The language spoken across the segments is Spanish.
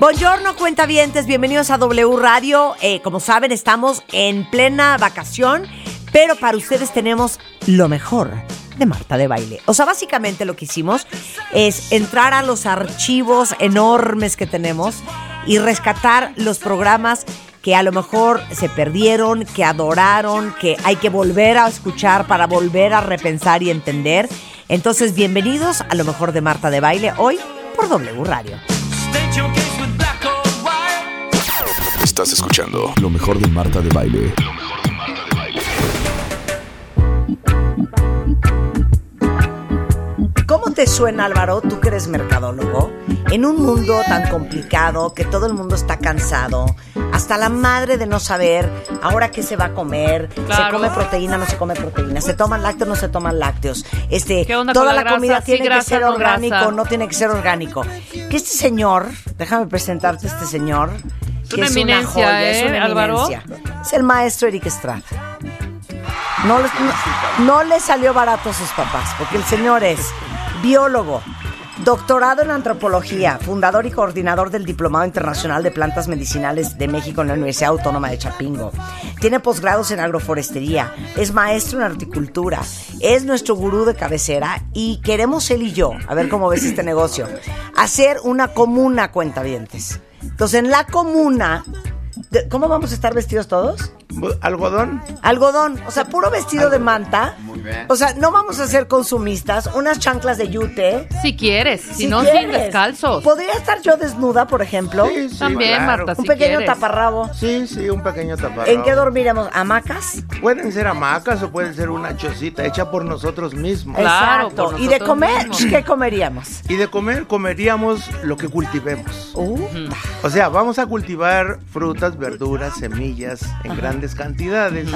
Buongiorno, cuentavientes, bienvenidos a W Radio. Eh, como saben, estamos en plena vacación, pero para ustedes tenemos lo mejor de Marta de Baile. O sea, básicamente lo que hicimos es entrar a los archivos enormes que tenemos y rescatar los programas que a lo mejor se perdieron, que adoraron, que hay que volver a escuchar para volver a repensar y entender. Entonces, bienvenidos a lo mejor de Marta de Baile hoy por W Radio. Estás escuchando lo mejor de Marta de Baile. ¿Cómo te suena, Álvaro, tú que eres mercadólogo, en un mundo tan complicado que todo el mundo está cansado, hasta la madre de no saber ahora qué se va a comer, se come proteína, no se come proteína, se toman lácteos, no se toman lácteos, este, ¿Qué onda toda con la, la grasa? comida Sí, tiene que grasa, ser no orgánico, grasa. no tiene que ser orgánico. Que este señor, déjame presentarte a este señor, que una es eminencia, una joya, es ¿eh, una Álvaro? eminencia. Es el maestro Eric Estrada. No, les- no, no le salió barato a sus papás, porque el señor es biólogo, doctorado en antropología, fundador y coordinador del Diplomado Internacional de Plantas Medicinales de México en la Universidad Autónoma de Chapingo. Tiene posgrados en agroforestería, es maestro en horticultura, es nuestro gurú de cabecera y queremos él y yo, a ver cómo ves este negocio, hacer una comuna cuentavientes. Entonces, en la comuna, ¿cómo vamos a estar vestidos todos? ¿Algodón? Algodón, o sea, puro vestido de manta. O sea, no vamos a ser consumistas, unas chanclas de yute. Si quieres, si, no, quieres. sin descalzos. ¿Podría estar yo desnuda, por ejemplo? Sí, sí, También, claro. Marta, Un si pequeño quieres. taparrabo. Sí, sí, un pequeño taparrabo. ¿En qué dormiremos? ¿Hamacas? Pueden ser hamacas o pueden ser una chocita hecha por nosotros mismos. Claro, Exacto. por ¿Y de comer? mismos. ¿Qué comeríamos? Y de comer comeríamos lo que cultivemos. Uh, O sea, vamos a cultivar frutas, verduras, semillas en grandes cantidades.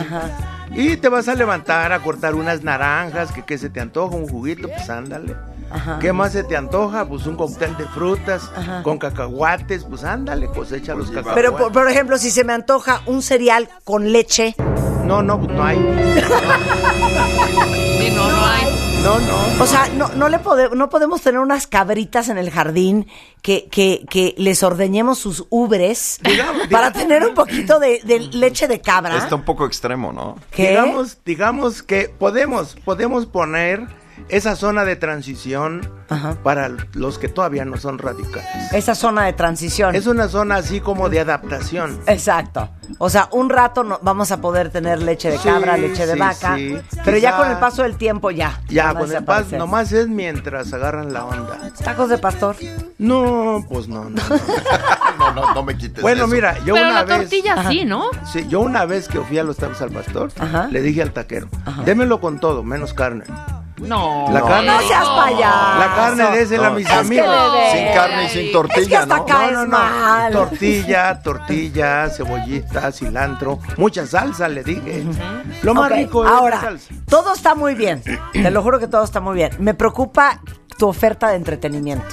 Y te vas a levantar a cortar unas naranjas, que, que se te antoja, un juguito, pues ándale. Ajá. ¿Qué más se te antoja? Pues un cóctel de frutas con cacahuates, pues ándale, cosecha los cacahuates. Pero, por, por ejemplo, si se me antoja un cereal con leche. No, no, pues no hay. Sí, no, no hay. No, no. O sea, no, no, le pode- no podemos tener unas cabritas en el jardín que, que, que les ordeñemos sus ubres Digamos, para digamos. tener un poquito de, de leche de cabra. Está un poco extremo, ¿no? ¿Qué? Digamos, digamos que podemos, podemos poner esa zona de transición Ajá. para los que todavía no son radicales. Esa zona de transición. Es una zona así como de adaptación. Exacto. O sea, un rato no, vamos a poder tener leche de Sí, cabra, leche de sí, vaca. sí. Pero ya con el paso del tiempo ya. Ya, con el paz, nomás es mientras agarran la onda. Tacos de pastor. No, pues no, no. no. No, no, no me quites bueno, eso. mira, yo Pero una la vez. tortilla sí, ¿no? Sí, yo una vez que fui a los tacos al pastor, Ajá. le dije al taquero, démelo con todo, menos carne. No. La carne- No seas payaso. La carne désela a No, mis es amigos. Sin carne y sin Es que tortilla, hasta ¿no? No, no, no. mal. Tortilla, tortilla, cebollita, cilantro, mucha salsa, le dije. Lo más rico es la Ahora, salsa. todo está muy bien. Te lo juro que todo está muy bien. Me preocupa tu oferta de entretenimiento.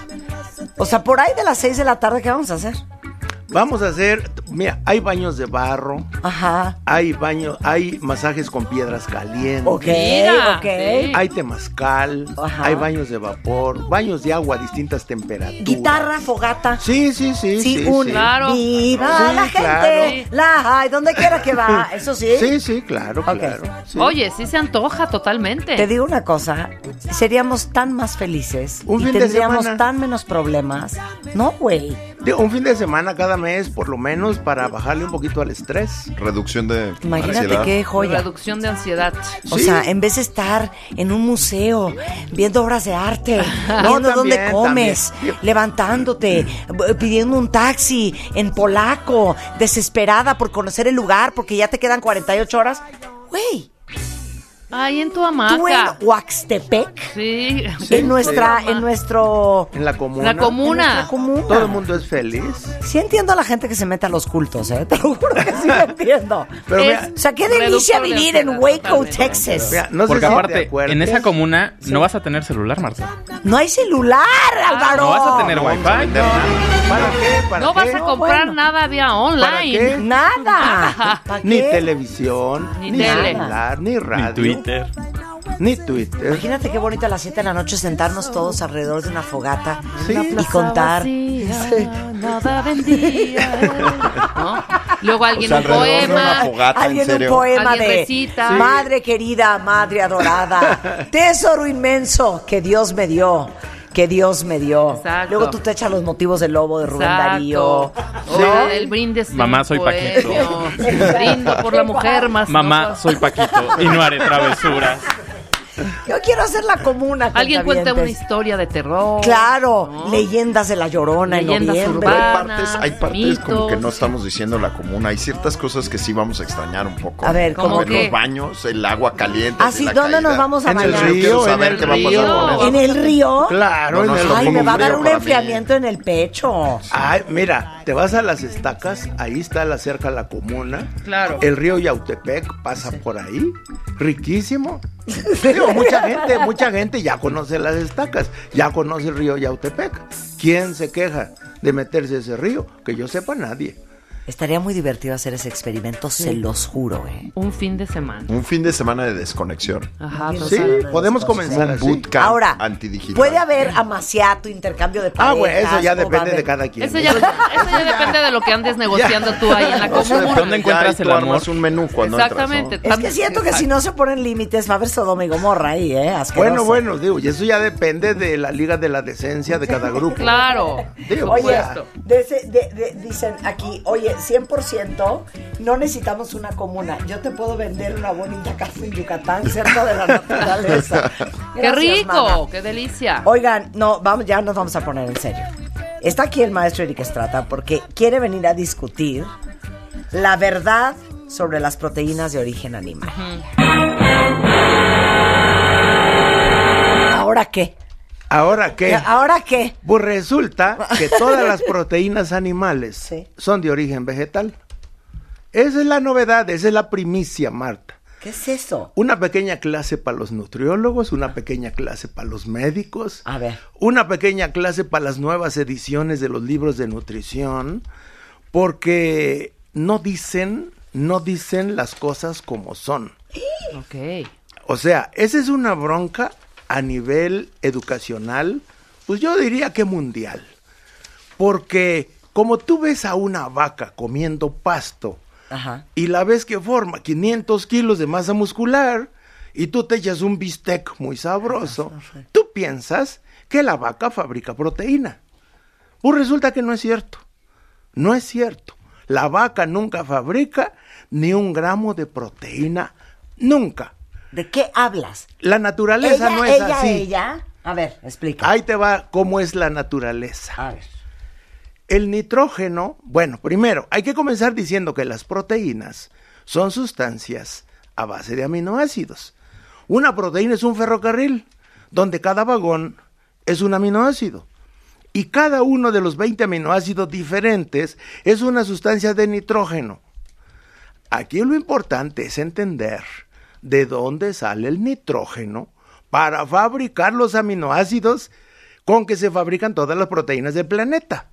O sea, por ahí de las 6 de la tarde, ¿qué vamos a hacer? Vamos a hacer, mira, hay baños de barro, Ajá. hay baños, hay masajes con piedras calientes. Ok, Mira, ok. Hay temazcal, Ajá. hay baños de vapor, baños de agua a distintas temperaturas. Guitarra, fogata. Sí, sí, sí. Sí, sí, un sí. Claro. viva Sí, la gente, claro. la hay, donde quiera que va, eso sí. Sí, sí, claro, claro. sí. Oye, sí se antoja totalmente. Te digo una cosa, seríamos tan más felices Un y fin de tendríamos semana. tan menos problemas. No, güey. Un fin de semana cada mes, por lo menos, para bajarle un poquito al estrés. Reducción de Imagínate ansiedad. qué joya. Reducción de ansiedad. O Sí. sea, en vez de estar en un museo, viendo obras de arte, No, viendo dónde comes, también. levantándote, pidiendo un taxi en polaco, desesperada por conocer el lugar porque ya te quedan 48 horas. Güey, Ay, en tu Tú en hamaca. Huaxtepec, Sí. en nuestra, en nuestro En la comuna. La comuna. en nuestra comuna. Todo el mundo es feliz. Sí entiendo a la gente que se mete a los cultos, ¿eh? Te lo juro que sí lo entiendo. Pero mira, O sea, qué delicia vivir en Waco, totalmente. Texas. mira, no sé Porque si aparte, en esa comuna no vas a tener celular, Marta. No hay celular, Álvaro. No vas a tener wifi. ¿Para qué? ¿Para No qué? vas a comprar bueno. nada vía ¿Para online. qué? Nada. ¿Para Ni televisión, Ni ni, tele. celular, ni radio, Ni Twitter. Ni Twitter. Imagínate qué bonito a las 7 de la noche sentarnos todos alrededor de una fogata Sí. y contar. Vacía, nada vendía. ¿No? Luego O alguien sea, un alrededor de una poema. fogata, Alguien un poema Alguien de recita. Sí. Madre querida, Madre adorada, tesoro inmenso que Dios me dio, que Dios me dio. Exacto. Luego tú te echas los motivos del lobo de Rubén Darío. Exacto. ¿no? El brindis. Mamá, soy. Paquito. Brindo por la mujer más. Mamá, no- soy Paquito y no haré travesuras. Yo quiero hacer la comuna. Alguien cuenta una historia de terror. Claro, ¿no? leyendas de la llorona Leyendas en noviembre. Pero hay urbanas. partes, hay partes como que no estamos diciendo la comuna. Hay ciertas cosas que sí vamos a extrañar un poco. A ver, ¿Cómo ¿cómo En qué? los baños, el agua caliente. Ah, así sí, la ¿dónde caída. nos vamos a En el bañar? río, en el qué va a pasar río. ¿En el río? Claro, No, no, en el lo Ay, me va a dar un enfriamiento en el pecho. Ay, mira, te vas a las estacas, ahí está la cerca la comuna. Claro. El río Yautepec pasa por ahí. Riquísimo. Digo, mucha gente, mucha gente ya conoce las estacas, ya conoce el río Yautepec. ¿Quién se queja de meterse a ese río? Que yo sepa nadie. Estaría muy divertido hacer ese experimento, se los juro, ¿eh? Un fin de semana. Un fin de semana de desconexión. Ajá, Sí, podemos comenzar Un bootcamp Ahora, antidigital. puede haber amaciato, intercambio de Ah, parejas. bueno, eso ya depende de cada quien. Eso ya, eso ya depende de lo que andes negociando tú ahí en la O sea, comuna. ¿Dónde encuentras el amor? armas un menú cuando Exactamente. entras, Es que siento que si no se ponen límites va a haber Sodoma y Gomorra ahí, ¿eh? Asqueroso. Bueno, bueno, digo, y eso ya depende de la liga de la decencia de cada grupo. Claro. Digo, Oye, de ese- de- de- dicen aquí, oye, 100% no necesitamos una comuna. Yo te puedo vender una bonita casa en Yucatán, cerca de la naturaleza. ¡Qué rico! mana. ¡Qué delicia! Oigan, no, vamos, ya nos vamos a poner en serio. Está aquí el maestro Eric Estrata porque quiere venir a discutir la verdad sobre las proteínas de origen animal. ¿Ahora qué? ¿Ahora qué? ¿Ahora qué? Pues resulta que todas las proteínas animales Sí. son de origen vegetal. Esa es la novedad, esa es la primicia, Marta. ¿Qué es eso? Una pequeña clase para los nutriólogos, una pequeña clase para los médicos, A ver. una pequeña clase para las nuevas ediciones de los libros de nutrición, porque no dicen, no dicen las cosas como son. Ok. O sea, esa es una bronca a nivel educacional, pues yo diría que mundial. Porque como tú ves a una vaca comiendo pasto Ajá. y la ves que forma 500 kilos de masa muscular y tú te echas un bistec muy sabroso, tú piensas que la vaca fabrica proteína. Pues resulta que no es cierto. No es cierto. La vaca nunca fabrica ni un gramo de proteína. Nunca. ¿De qué hablas? La naturaleza ella, no es ella, así. ella. A ver, explica. Ahí te va cómo es la naturaleza. A ver. El nitrógeno, bueno, primero, hay que comenzar diciendo que las proteínas son sustancias a base de aminoácidos. Una proteína es un ferrocarril, donde cada vagón es un aminoácido. Y cada uno de los 20 aminoácidos diferentes es una sustancia de nitrógeno. Aquí lo importante es entender de dónde sale el nitrógeno para fabricar los aminoácidos con que se fabrican todas las proteínas del planeta.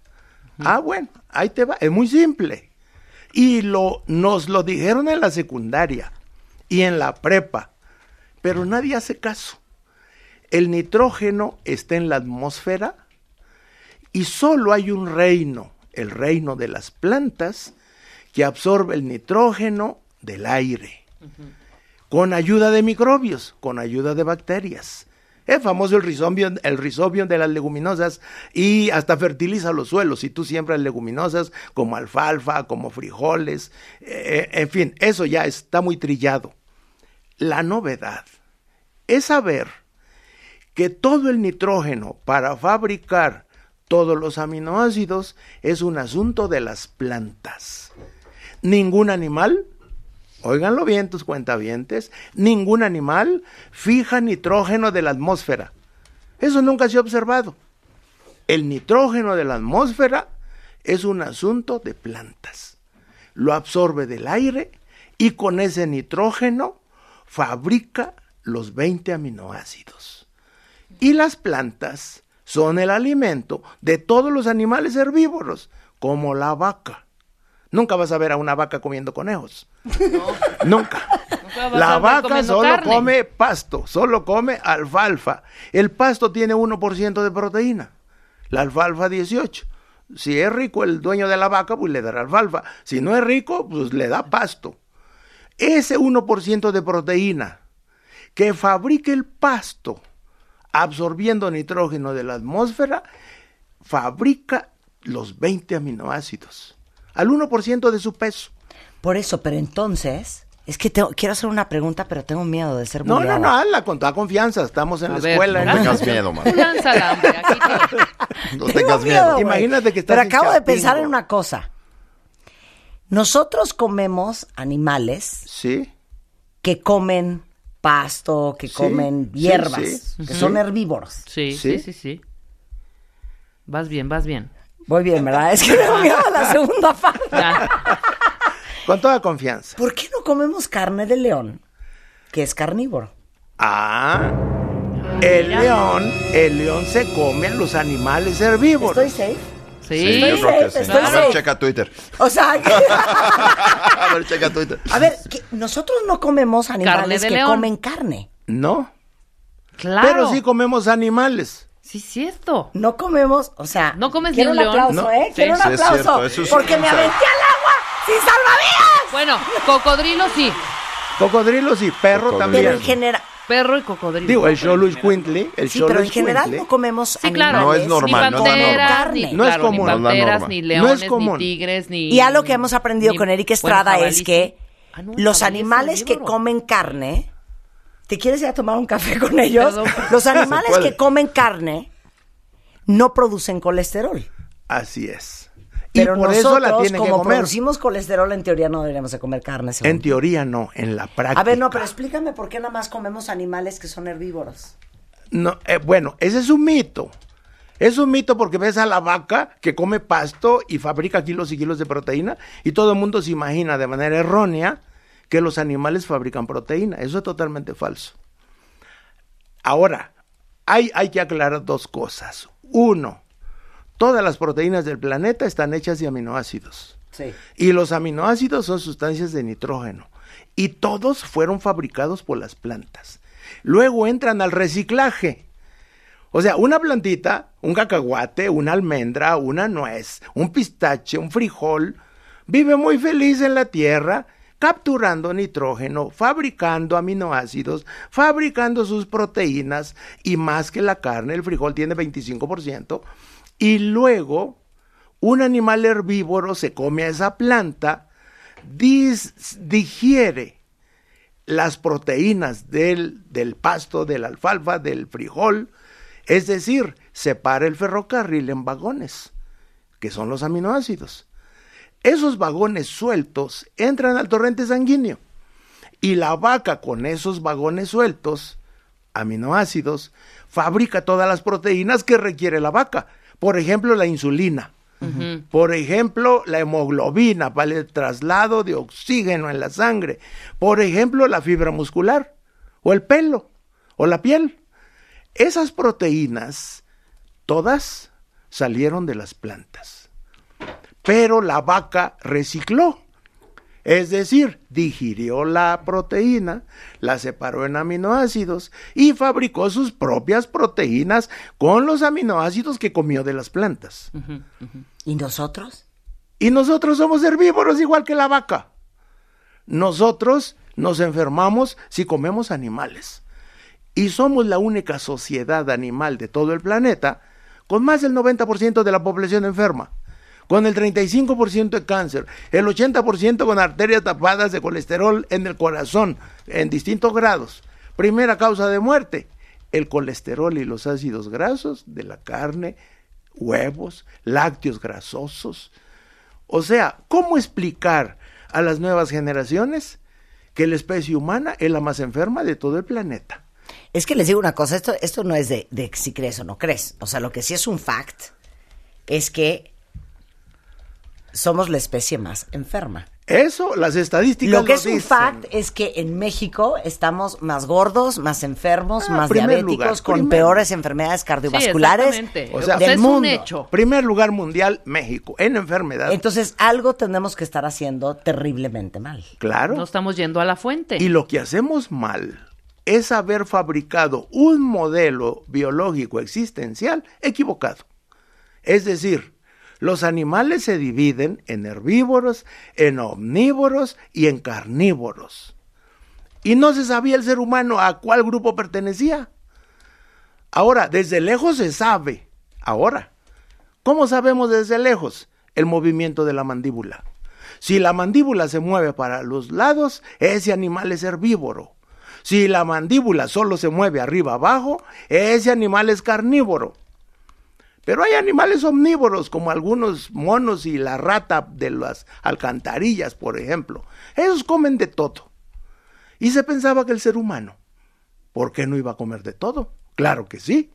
Ah, bueno, ahí te va, es muy simple. Y lo, nos lo dijeron en la secundaria y en la prepa, pero nadie hace caso. El nitrógeno está en la atmósfera y solo hay un reino, el reino de las plantas, que absorbe el nitrógeno del aire, con ayuda de microbios, con ayuda de bacterias. Es famoso el rizobio, el de las leguminosas y hasta fertiliza los suelos. Si tú siembras leguminosas como alfalfa, como frijoles, eh, en fin, eso ya está muy trillado. La novedad es saber que todo el nitrógeno para fabricar todos los aminoácidos es un asunto de las plantas. Ningún animal óiganlo bien tus cuentavientes, ningún animal fija nitrógeno de la atmósfera. Eso nunca se ha observado. El nitrógeno de la atmósfera es un asunto de plantas. Lo absorbe del aire y con ese nitrógeno fabrica los 20 aminoácidos. Y las plantas son el alimento de todos los animales herbívoros, como la vaca. Nunca vas a ver a una vaca comiendo conejos. Nunca. La vaca solo carne. come pasto, solo come alfalfa. El pasto tiene 1% de proteína, la alfalfa 18. Si es rico el dueño de la vaca, pues le dará alfalfa. Si no es rico, pues le da pasto. Ese 1% de proteína que fabrica el pasto absorbiendo nitrógeno de la atmósfera, fabrica los 20 aminoácidos al 1% de su peso. Por eso, pero entonces, es que tengo- quiero hacer una pregunta, pero tengo miedo de ser No, no, no, hazla con toda confianza. Estamos en A la ver, escuela. No ¿no? tengas miedo, man. lánzala, hombre, aquí te- No tengas miedo. Imagínate que estás Pero acabo de pensar en una cosa. Nosotros comemos animales Sí, que comen pasto, que Sí, comen hierbas, sí, que sí. son herbívoros. Sí. sí, sí, sí. Vas bien, vas bien. Voy bien, ¿verdad? Es que me da miedo la segunda parte. Con toda confianza. ¿Por qué no comemos carne de león, que es carnívoro? Ah, el león, el león se come a los animales herbívoros. ¿Estoy safe? Sí. Sí, yo Estoy creo que sí. estoy A ver, safe. checa Twitter. O sea, A ver, checa Twitter. a ver, que nosotros no comemos animales de que león. comen carne. No, Claro. pero sí comemos animales. Sí, cierto. No comemos, o sea, No comes quiero ni un un león. aplauso, No. ¿eh? Sí. Quiero un Sí, es aplauso. cierto, eso es porque me aventé al agua sin salvavidas. Bueno, cocodrilo sí. Cocodrilos y perro Cocodrilo. también. Pero en general, Perro y cocodrilo. Digo, el Luis Quintley, el sí, pero en general no comemos Sí, claro. No es normal, ni no es la panteras, ni. No es claro, común. ni No es la panteras, ni No leones, es común. ni tigres, ni... Y algo que hemos aprendido ni- con Eric Estrada es sí. que Ah, no, los animales que comen carne, ¿te quieres ir a tomar un café con ellos? Perdón. Los animales que comen carne no producen colesterol. Así es. Pero y por nosotros, eso la tienen que como comer. producimos colesterol, en teoría no deberíamos de comer carne. según En teoría no, en la práctica. A ver, no, pero explícame por qué nada más comemos animales que son herbívoros. No, eh, bueno, ese es un mito. Es un mito porque ves a la vaca que come pasto y fabrica kilos y kilos de proteína y todo el mundo se imagina de manera errónea que los animales fabrican proteína. Eso es totalmente falso. Ahora, hay, hay que aclarar dos cosas. Uno, todas las proteínas del planeta están hechas de aminoácidos. Sí. Y los aminoácidos son sustancias de nitrógeno. Y todos fueron fabricados por las plantas. Luego entran al reciclaje. O sea, una plantita, un cacahuate, una almendra, una nuez, un pistache, un frijol, vive muy feliz en la tierra, capturando nitrógeno, fabricando aminoácidos, fabricando sus proteínas y más que la carne, el frijol tiene 25%, y luego un animal herbívoro se come a esa planta, digiere las proteínas del, del pasto, del alfalfa, del frijol, es decir, separa el ferrocarril en vagones, que son los aminoácidos. Esos vagones sueltos entran al torrente sanguíneo y la vaca con esos vagones sueltos, aminoácidos, fabrica todas las proteínas que requiere la vaca. Por ejemplo, la insulina. Por ejemplo, la hemoglobina para el traslado de oxígeno en la sangre. Por ejemplo, la fibra muscular o el pelo o la piel. Esas proteínas, todas salieron de las plantas. Pero la vaca recicló. Es decir, digirió la proteína, la separó en aminoácidos y fabricó sus propias proteínas con los aminoácidos que comió de las plantas. ¿Y nosotros? Y nosotros somos herbívoros igual que la vaca. Nosotros nos enfermamos si comemos animales. Y somos la única sociedad animal de todo el planeta con más del 90% de la población enferma, con el 35% de cáncer, el 80% con arterias tapadas de colesterol en el corazón en distintos grados. Primera causa de muerte, el colesterol y los ácidos grasos de la carne, huevos, lácteos grasosos. O sea, ¿cómo explicar a las nuevas generaciones que la especie humana es la más enferma de todo el planeta. Es que les digo una cosa, esto, esto no es de, de si crees o no crees. O sea, lo que sí es un fact es que somos la especie más enferma. Eso, las estadísticas Lo que es un fact es que en México estamos más gordos, más enfermos, Ah, más diabéticos, lugar, con primer. peores enfermedades cardiovasculares exactamente. O sea, del es un mundo. hecho. Primer lugar mundial, México, en enfermedad. Entonces, algo tenemos que estar haciendo terriblemente mal. claro. No estamos yendo a la fuente. Y lo que hacemos mal es haber fabricado un modelo biológico existencial equivocado. Es decir, los animales se dividen en herbívoros, en omnívoros y en carnívoros. Y no se sabía el ser humano a cuál grupo pertenecía. Ahora, desde lejos se sabe. Ahora, ¿cómo sabemos desde lejos? El movimiento de la mandíbula. Si la mandíbula se mueve para los lados, ese animal es herbívoro. Si la mandíbula solo se mueve arriba abajo, ese animal es carnívoro. Pero hay animales omnívoros, como algunos monos y la rata de las alcantarillas, por ejemplo. Esos comen de todo. Y se pensaba que el ser humano, ¿por qué no iba a comer de todo? Claro que sí.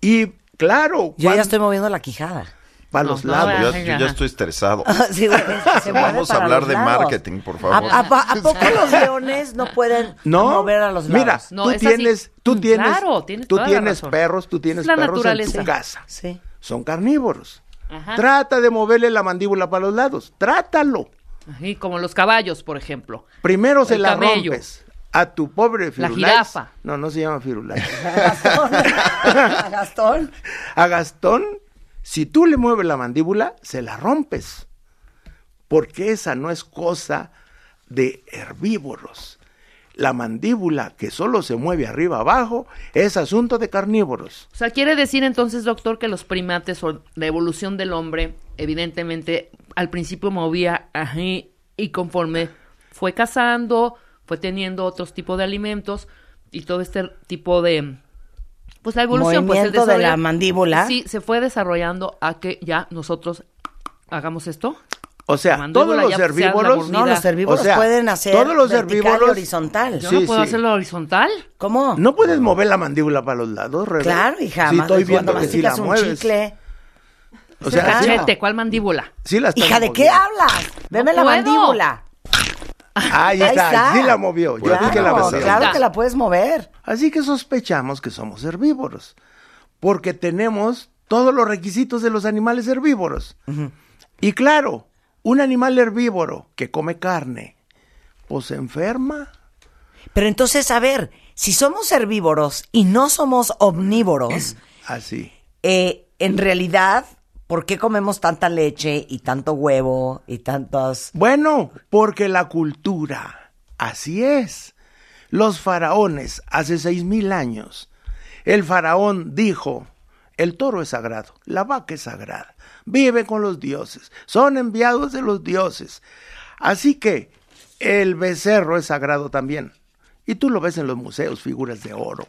Y claro, Yo ya estoy moviendo la quijada. Para los no, lados. Yo, ya estoy estresado. Sí, güey, se mueve Vamos a hablar de lados. marketing, por favor. ¿A, a- a poco los leones no pueden No, mover a los lados? mira, No, tú tienes, tú Mm, tienes, claro, tienes tú la tienes perros, tú tienes Es la perros en naturaleza. tu casa. Sí. Son carnívoros. Ajá. Trata de moverle la mandíbula para los lados. Trátalo. Así como los caballos, por ejemplo. Primero se la camello. rompes a tu pobre La Firulais. jirafa. No, no se llama Firulais. Gastón. Gastón. a Gastón, si tú le mueves la mandíbula, se la rompes. Porque esa no es cosa de herbívoros. La mandíbula que solo se mueve arriba abajo es asunto de carnívoros. O sea, quiere decir entonces, doctor, que los primates o la evolución del hombre, evidentemente, al principio movía así y conforme fue cazando, fue teniendo otros tipos de alimentos y todo este tipo de... Pues la evolución, pues el de la desarrollo- mandíbula. Sí, se fue desarrollando a que ya nosotros hagamos esto. O sea, todos los herbívoros. No, los herbívoros O sea, pueden hacer todos los vertical y herbívoros- horizontal. Yo Sí, no puedo sí. hacerlo horizontal. ¿Cómo? no puedes mover la mandíbula para los lados, Rebe. Claro, hija. Sí, estoy viendo que sí la un mueves. chicle. O sea, ¿cuál mandíbula? sí la estás Hija, ¿de qué hablas? Veme la puedo. mandíbula. Ahí está, sí la movió. Yo Claro, vi que la movió. claro que la puedes mover. Así que sospechamos que somos herbívoros, porque tenemos todos los requisitos de los animales herbívoros. Y claro, un animal herbívoro que come carne, pues se enferma. Pero entonces, a ver, si somos herbívoros y no somos omnívoros, Así. eh, en realidad, ¿por qué comemos tanta leche y tanto huevo y tantas... Bueno, porque la cultura, así es. Los faraones, hace seis mil años, el faraón dijo, el toro es sagrado, la vaca es sagrada, vive con los dioses, son enviados de los dioses. Así que el becerro es sagrado también. Y tú lo ves en los museos, figuras de oro.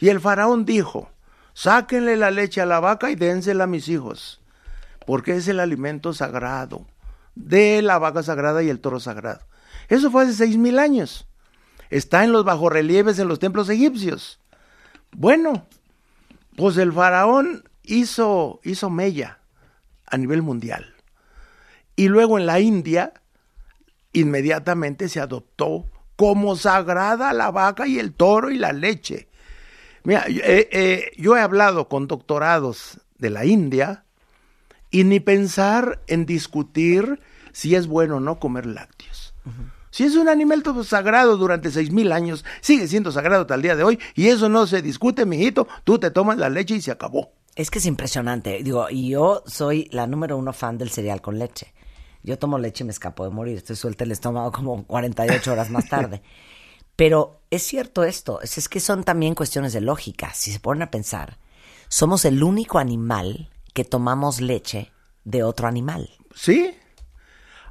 Y el faraón dijo, sáquenle la leche a la vaca y dénsela a mis hijos porque es el alimento sagrado de la vaca sagrada y el toro sagrado. Eso fue hace seis mil años. Está en los bajorrelieves en los templos egipcios. Bueno, pues el faraón hizo, hizo mella a nivel mundial. Y luego en la India, inmediatamente se adoptó como sagrada la vaca y el toro y la leche. Mira, eh, eh, yo he hablado con doctorados de la India y ni pensar en discutir si es bueno o no comer lácteos. Si es un alimento sagrado durante seis mil años, sigue siendo sagrado hasta el día de hoy y eso no se discute, mijito. Tú te tomas la leche y se acabó. Es que es impresionante. Digo, y yo soy la número uno fan del cereal con leche. Yo tomo leche y me escapo de morir. Estoy suelta el estómago como 48 horas más tarde. Pero es cierto esto. Es, que son también cuestiones de lógica. Si se ponen a pensar, somos el único animal que tomamos leche de otro animal. ¿Sí?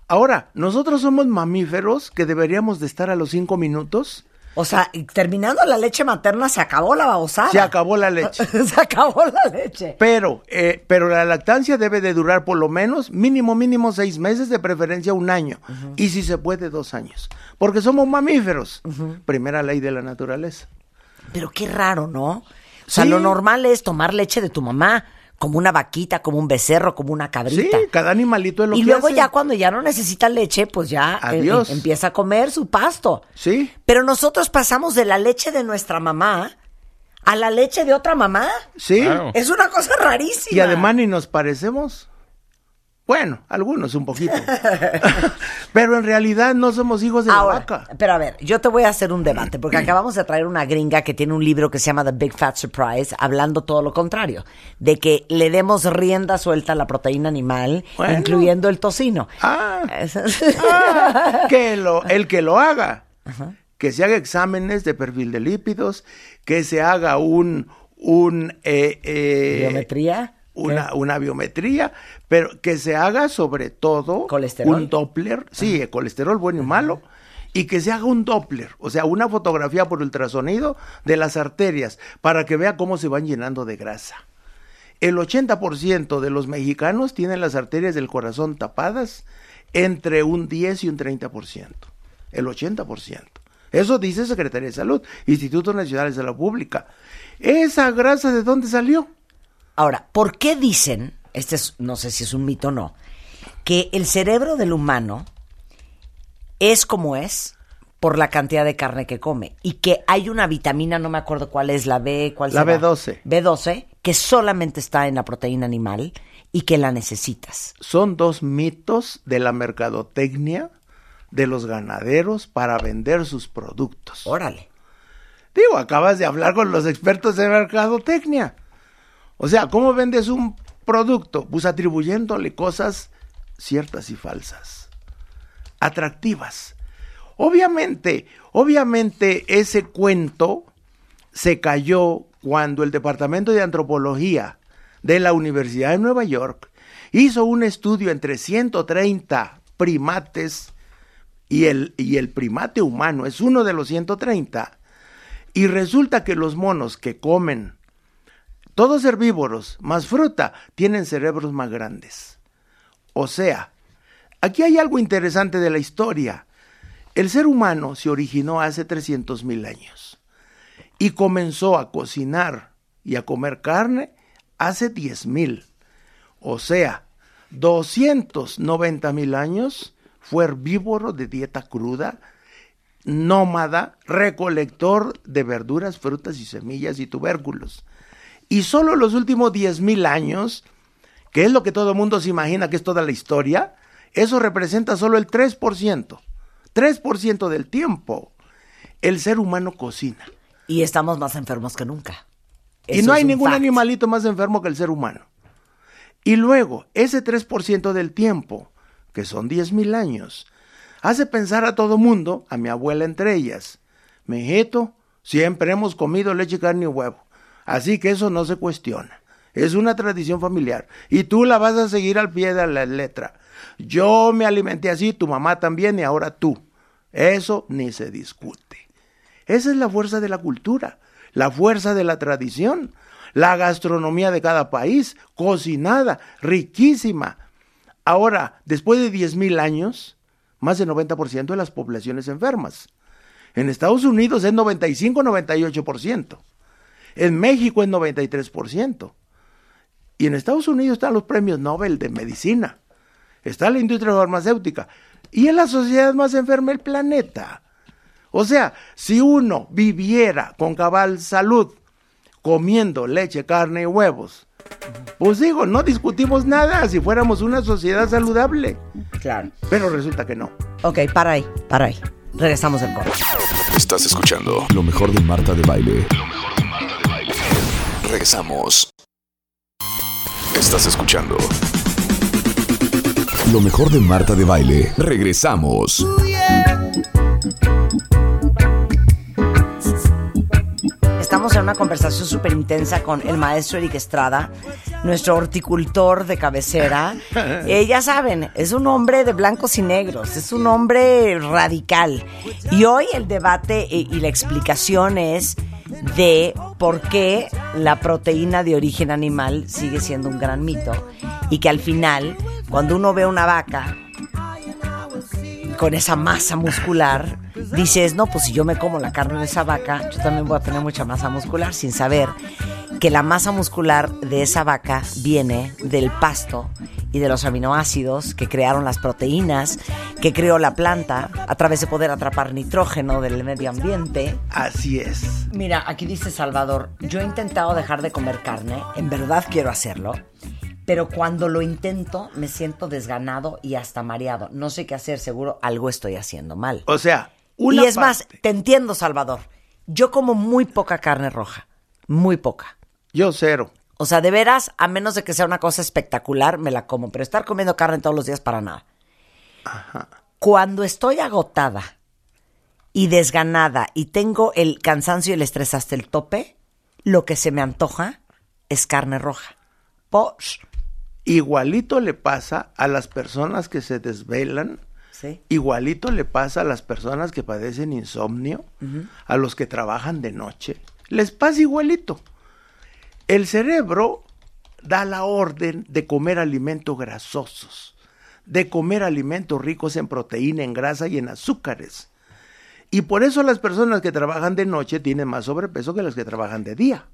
Ahora, nosotros somos mamíferos que deberíamos de estar a los cinco minutos O sea, terminando la leche materna se acabó la babosada. Se acabó la leche. se acabó la leche. Pero, eh, pero la lactancia debe de durar por lo menos, mínimo, mínimo seis meses, de preferencia un año. Y si se puede, dos años. Porque somos mamíferos. Primera ley de la naturaleza. Pero qué raro, ¿no? O sea, Sí. lo normal es tomar leche de tu mamá, como una vaquita, como un becerro, como una Sí, cabrita. cada animalito es lo y que luego hace. ya cuando ya no necesita leche, pues ya eh, Adiós. eh, empieza a comer su pasto. Sí, Pero nosotros pasamos de la leche de nuestra mamá a la leche de otra mamá. sí. Claro. Es una cosa rarísima. Y además ni nos parecemos. Bueno, algunos un poquito. pero en realidad no somos hijos de Ahora, la vaca. pero a ver, yo te voy a hacer un debate, porque acabamos de traer una gringa que tiene un libro que se llama The Big Fat Surprise, hablando todo lo contrario, de que le demos rienda suelta a la proteína animal, Bueno. incluyendo el tocino. Ah. Ah, que lo, el que lo haga, que se haga exámenes de perfil de lípidos, que se haga un, un eh, eh, ¿Biometría? Una, una biometría, pero que se haga sobre todo ¿Colesterol? un Doppler, sí, el colesterol bueno y malo, y que se haga un Doppler, o sea, una fotografía por ultrasonido de las arterias, para que vea cómo se van llenando de grasa. El 80% de los mexicanos tienen las arterias del corazón tapadas entre un 10 y un 30%. El 80%. Eso dice Secretaría de Salud, Instituto Nacional de Salud Pública. ¿Esa grasa de dónde salió? Ahora, ¿por qué dicen, este es, no sé si es un mito o no, que el cerebro del humano es como es por la cantidad de carne que come y que hay una vitamina, no me acuerdo cuál es, la B, cuál La será? B12. B12, que solamente está en la proteína animal y que la necesitas. Son dos mitos de la mercadotecnia de los ganaderos para vender sus productos. Órale. Digo, acabas de hablar con los expertos de mercadotecnia. O sea, ¿cómo vendes un producto? Pues atribuyéndole cosas ciertas y falsas, atractivas. Obviamente, obviamente ese cuento se cayó cuando el Departamento de Antropología de la Universidad de Nueva York hizo un estudio entre 130 primates y el, y el primate humano es uno de los 130 y resulta que los monos que comen todos herbívoros más fruta tienen cerebros más grandes. O sea, aquí hay algo interesante de la historia. El ser humano se originó hace 300 mil años y comenzó a cocinar y a comer carne hace 10 mil. O sea, 290 mil años fue herbívoro de dieta cruda, nómada, recolector de verduras, frutas y semillas y tubérculos. Y solo los últimos 10 mil años, que es lo que todo el mundo se imagina que es toda la historia, eso representa solo el 3%. 3% del tiempo. El ser humano cocina. Y estamos más enfermos que nunca. y no hay ningún fact. animalito más enfermo que el ser humano. Y luego, ese 3% del tiempo, que son 10 mil años, hace pensar a todo mundo, a mi abuela entre ellas, mijito, siempre hemos comido leche, carne y huevo. Así que eso no se cuestiona. Es una tradición familiar. Y tú la vas a seguir al pie de la letra. Yo me alimenté así, tu mamá también y ahora tú. Eso ni se discute. Esa es la fuerza de la cultura, la fuerza de la tradición, la gastronomía de cada país, cocinada, riquísima. Ahora, después de 10.000 años, más del 90% de las poblaciones enfermas. En Estados Unidos es 95-98%. En México es 93%. Y en Estados Unidos están los premios Nobel de medicina. Está la industria farmacéutica. Y es la sociedad más enferma del planeta. O sea, si uno viviera con cabal salud, comiendo leche, carne y huevos, pues digo, no discutimos nada si fuéramos una sociedad saludable. Claro. Pero resulta que no. Ok, para ahí, para ahí. Regresamos del corte. Estás escuchando Lo mejor de Marta de Baile. Regresamos. Estás escuchando Lo mejor de Marta de Baile. Regresamos. Estamos en una conversación súper intensa con el maestro Eric Estrada nuestro horticultor de cabecera. Eh, ya saben, es un hombre de blancos y negros, es un hombre radical. Y hoy el debate y, y la explicación es de por qué la proteína de origen animal sigue siendo un gran mito y que al final, cuando uno ve una vaca con esa masa muscular, dices, no, pues si yo me como la carne de esa vaca, yo también voy a tener mucha masa muscular, sin saber que la masa muscular de esa vaca viene del pasto y de los aminoácidos que crearon las proteínas, que creó la planta a través de poder atrapar nitrógeno del medio ambiente. Así es. Mira, aquí dice Salvador, yo he intentado dejar de comer carne, en verdad quiero hacerlo, pero cuando lo intento me siento desganado y hasta mareado. No sé qué hacer, seguro algo estoy haciendo mal. O sea, una y es más, te entiendo, Salvador. Yo como muy poca carne roja, muy poca. Yo cero. O sea, de veras, a menos de que sea una cosa espectacular, me la como. Pero estar comiendo carne todos los días para nada. Cuando estoy agotada y desganada y tengo el cansancio y el estrés hasta el tope, lo que se me antoja es carne roja. Posh. Igualito le pasa a las personas que se desvelan, Sí. igualito le pasa a las personas que padecen insomnio, a los que trabajan de noche. Les pasa igualito. El cerebro da la orden de comer alimentos grasosos, de comer alimentos ricos en proteína, en grasa y en azúcares. Y por eso las personas que trabajan de noche tienen más sobrepeso que las que trabajan de día.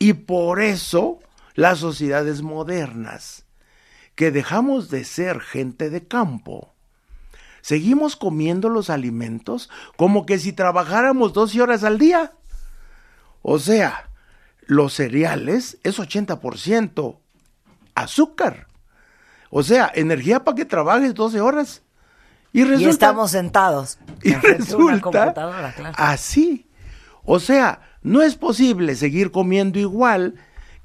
Y por eso las sociedades modernas, que dejamos de ser gente de campo, seguimos comiendo los alimentos como que si trabajáramos 12 horas al día. O sea, los cereales es 80% azúcar. O sea, energía para que trabajes 12 horas. Y resulta, y estamos sentados. y resulta claro. así. O sea, no es posible seguir comiendo igual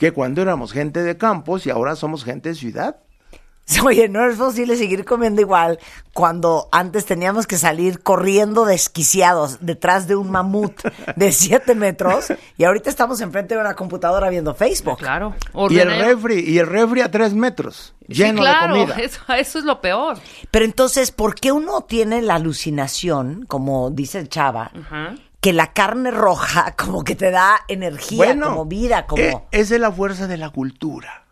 que cuando éramos gente de campos y ahora somos gente de ciudad. Oye, no es posible seguir comiendo igual cuando antes teníamos que salir corriendo desquiciados detrás de un mamut de 7 metros y ahorita estamos enfrente de una computadora viendo Facebook. Claro. Y el refri, y el refri a tres metros, Sí, lleno claro, de comida. Eso, eso es lo peor. Pero entonces, ¿por qué uno tiene la alucinación, como dice el Chava, Ajá. Que la carne roja como que te da energía, como vida, como... eh, esa es la fuerza de la cultura.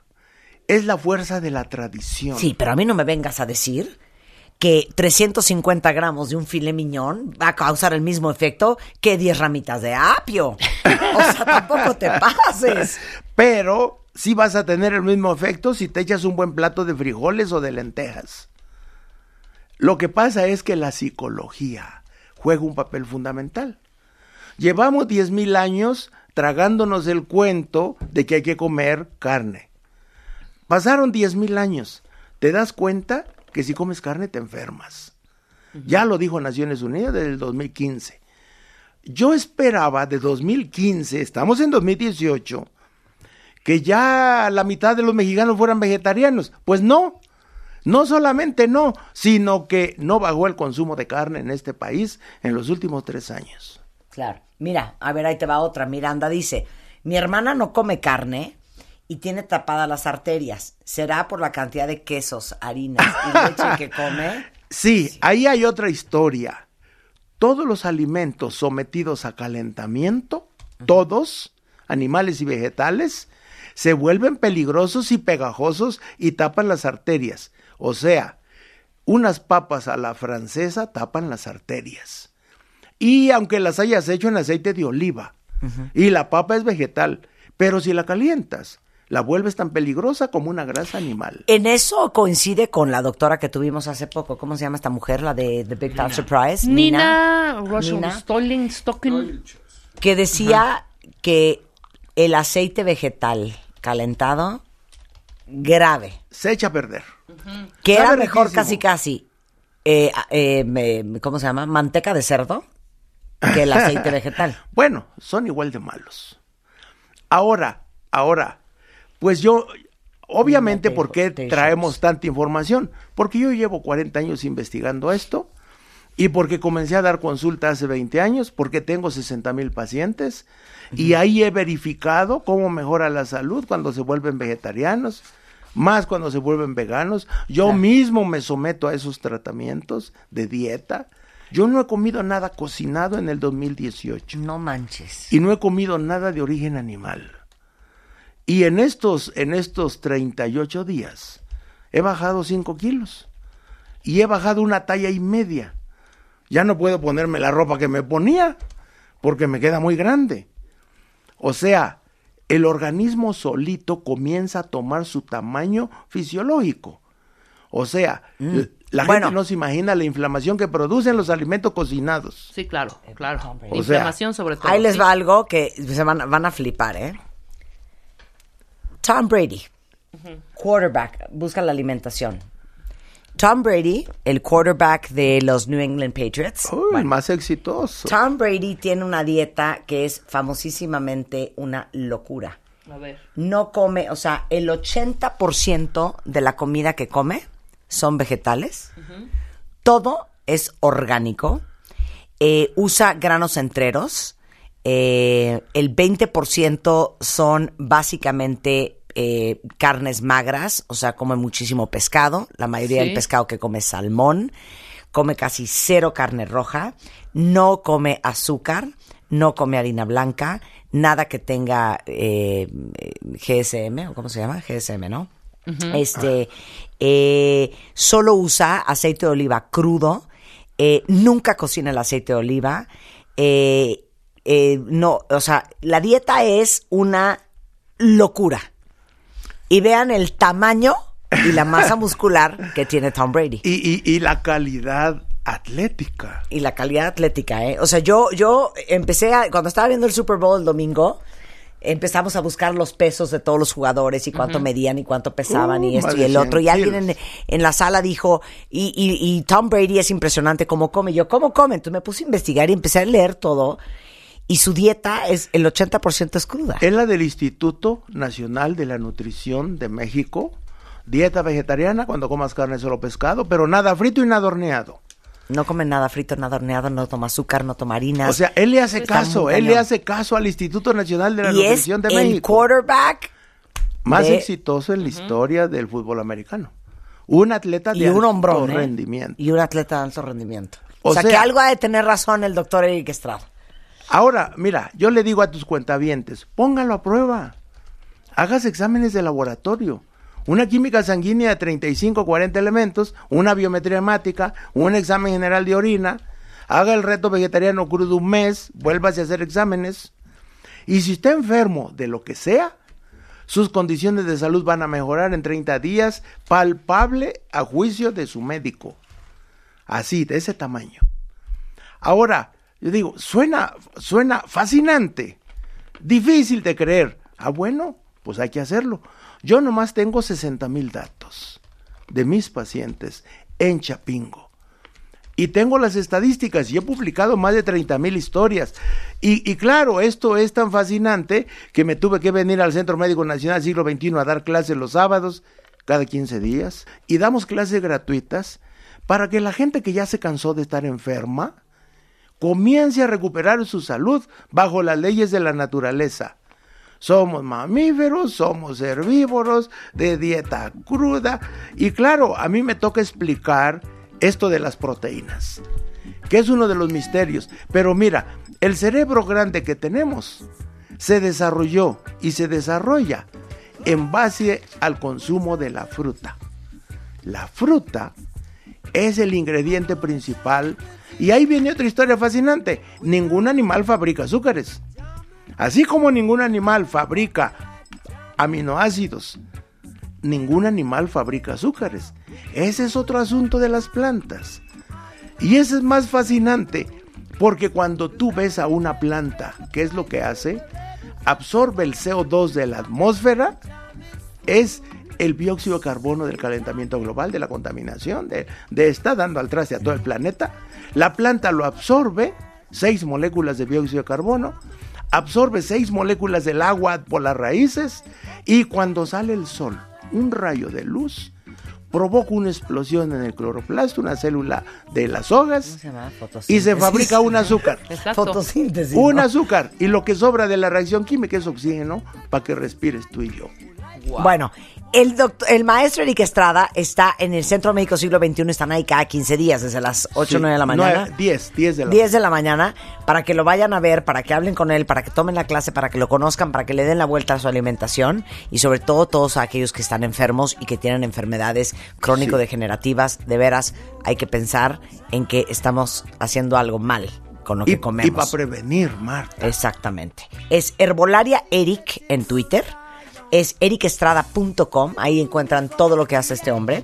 Es la fuerza de la tradición. Sí, pero a mí no me vengas a decir que 350 gramos de un filet miñón va a causar el mismo efecto que 10 ramitas de apio. O sea, tampoco te pases. Pero sí vas a tener el mismo efecto si te echas un buen plato de frijoles o de lentejas. Lo que pasa es que la psicología juega un papel fundamental. Llevamos 10.000 años tragándonos el cuento de que hay que comer carne. Pasaron 10.000 años. ¿Te das cuenta que si comes carne te enfermas? Ya lo dijo Naciones Unidas desde el 2015. Yo esperaba de 2015, estamos en 2018, que ya la mitad de los mexicanos fueran vegetarianos. Pues no, no solamente no, sino que no bajó el consumo de carne en este país en los últimos tres años. Claro. Mira, a ver, ahí te va otra. Miranda dice, mi hermana no come carne y tiene tapadas las arterias. ¿Será por la cantidad de quesos, harinas y leche que come? Sí, ahí hay otra historia. Todos los alimentos sometidos a calentamiento, todos, animales y vegetales, se vuelven peligrosos y pegajosos y tapan las arterias. O sea, unas papas a la francesa tapan las arterias. Y aunque las hayas hecho en aceite de oliva, y la papa es vegetal, pero si la calientas, la vuelves tan peligrosa como una grasa animal. En eso coincide con la doctora que tuvimos hace poco. ¿Cómo se llama esta mujer? La de The Big Fat Surprise. Nina, Russell Nina. Que decía que el aceite vegetal calentado, grave. Se echa a perder. Que Sabe era mejor riquísimo. casi casi, eh, eh, me- ¿cómo se llama? Manteca de cerdo que el aceite vegetal. Bueno, son igual de malos. Ahora, ahora, pues yo, obviamente, No ¿por qué traemos tanta información? Porque yo llevo 40 años investigando esto y porque comencé a dar consulta hace 20 años, porque tengo 60 mil pacientes y ahí he verificado cómo mejora la salud cuando se vuelven vegetarianos, más cuando se vuelven veganos. Yo mismo me someto a esos tratamientos de dieta. Yo no he comido nada cocinado en el 2018 No manches. y no he comido nada de origen animal. Y en estos, en estos 38 días he bajado 5 kilos y he bajado una talla y media. Ya no puedo ponerme la ropa que me ponía porque me queda muy grande. O sea, el organismo solito comienza a tomar su tamaño fisiológico. O sea, l- la. Bueno. gente no se imagina la inflamación que producen los alimentos cocinados. Sí, claro, claro. O sea, Inflamación sobre todo. Ahí les va algo que se van, van a flipar, ¿eh? Tom Brady, quarterback, busca la alimentación. Tom Brady, el quarterback de los New England Patriots. Uy, el más exitoso. Tom Brady tiene una dieta que es famosísimamente una locura. A ver. No come, o sea, el 80% de la comida que come son vegetales. Todo es orgánico. Eh, usa granos enteros. Eh, el 20% son básicamente eh, carnes magras, o sea, come muchísimo pescado. La mayoría Sí. del pescado que come es salmón. Come casi cero carne roja. No come azúcar. No come harina blanca. Nada que tenga eh, eh, GSM, o cómo se llama? GSM, ¿no? Este, eh, solo usa aceite de oliva crudo, eh, nunca cocina el aceite de oliva, eh, eh, no, o sea, la dieta es una locura. Y vean el tamaño y la masa muscular que tiene Tom Brady. Y, y- y la calidad atlética. Y la calidad atlética, ¿eh? O sea, yo, yo empecé a, cuando estaba viendo el Super Bowl el domingo, empezamos a buscar los pesos de todos los jugadores y cuánto medían y cuánto pesaban Uh, y esto más y el 100 otro. Y alguien en, la sala dijo, y, y, y Tom Brady es impresionante cómo come. Y yo, ¿cómo come? Entonces me puse a investigar y empecé a leer todo. Y su dieta es, el 80% es cruda. Es la del Instituto Nacional de la Nutrición de México. Dieta vegetariana cuando comas carne solo pescado, pero nada frito y nada horneado. No come nada frito, nada horneado, no toma azúcar, no toma harinas. O sea, él le hace caso, él le hace caso al Instituto Nacional de la y es Nutrición de el México. quarterback Más de- exitoso en la historia del fútbol americano. Un atleta de y un alto hombrón, ¿eh? rendimiento. Y un atleta de alto rendimiento. O O, sea, sea- que algo ha de tener razón el doctor Eric Estrada. Ahora, mira, yo le digo a tus cuentavientes, póngalo a prueba. Hagas exámenes de laboratorio. Una química sanguínea de 35 40 elementos, una biometría hemática, un examen general de orina, haga el reto vegetariano crudo un mes, vuélvase a hacer exámenes. Y si está enfermo de lo que sea, sus condiciones de salud van a mejorar en 30 días, palpable a juicio de su médico. Así, de ese tamaño. Ahora, yo digo, suena, suena fascinante, difícil de creer. Ah, bueno, pues hay que hacerlo. Yo nomás tengo 60 mil datos de mis pacientes en Chapingo. Y tengo las estadísticas y he publicado más de 30 mil historias. Y, y claro, esto es tan fascinante que me tuve que venir al Centro Médico Nacional Siglo XXI a dar clases los sábados cada 15 días. Y damos clases gratuitas para que la gente que ya se cansó de estar enferma comience a recuperar su salud bajo las leyes de la naturaleza. Somos mamíferos, somos herbívoros, de dieta cruda. Y claro, a mí me toca explicar esto de las proteínas, que es uno de los misterios. Pero mira, el cerebro grande que tenemos se desarrolló y se desarrolla en base al consumo de la fruta. La fruta es el ingrediente principal. Y ahí viene otra historia fascinante. Ningún animal fabrica azúcares. Así como ningún animal fabrica aminoácidos, ningún animal fabrica azúcares. Ese es otro asunto de las plantas. Y ese es más fascinante porque cuando tú ves a una planta, ¿qué es lo que hace? Absorbe el CO2 de la atmósfera, es el dióxido de carbono del calentamiento global, de la contaminación, de, está dando al traste a todo el planeta. La planta lo absorbe, seis moléculas de dióxido de carbono, absorbe seis moléculas del agua por las raíces y cuando sale el sol, un rayo de luz, provoca una explosión en el cloroplasto, una célula de las hojas, se llama? y se fabrica un azúcar. Exacto. Fotosíntesis. Un ¿no? azúcar. Y lo que sobra de la reacción química es oxígeno para que respires tú y yo. Bueno, el, doctor, el maestro Eric Estrada está en el Centro Médico Siglo XXI, están ahí cada 15 días, desde las 8 o 9 de la mañana. 10, 10 de la 10 de la mañana, para que lo vayan a ver, para que hablen con él, para que tomen la clase, para que lo conozcan, para que le den la vuelta a su alimentación y sobre todo todos aquellos que están enfermos y que tienen enfermedades crónico-degenerativas, de veras hay que pensar en que estamos haciendo algo mal con lo Y, que comemos. para prevenir, Marta. Exactamente. Es Herbolaria Eric en Twitter. Es ericestrada.com. Ahí encuentran todo lo que hace este hombre.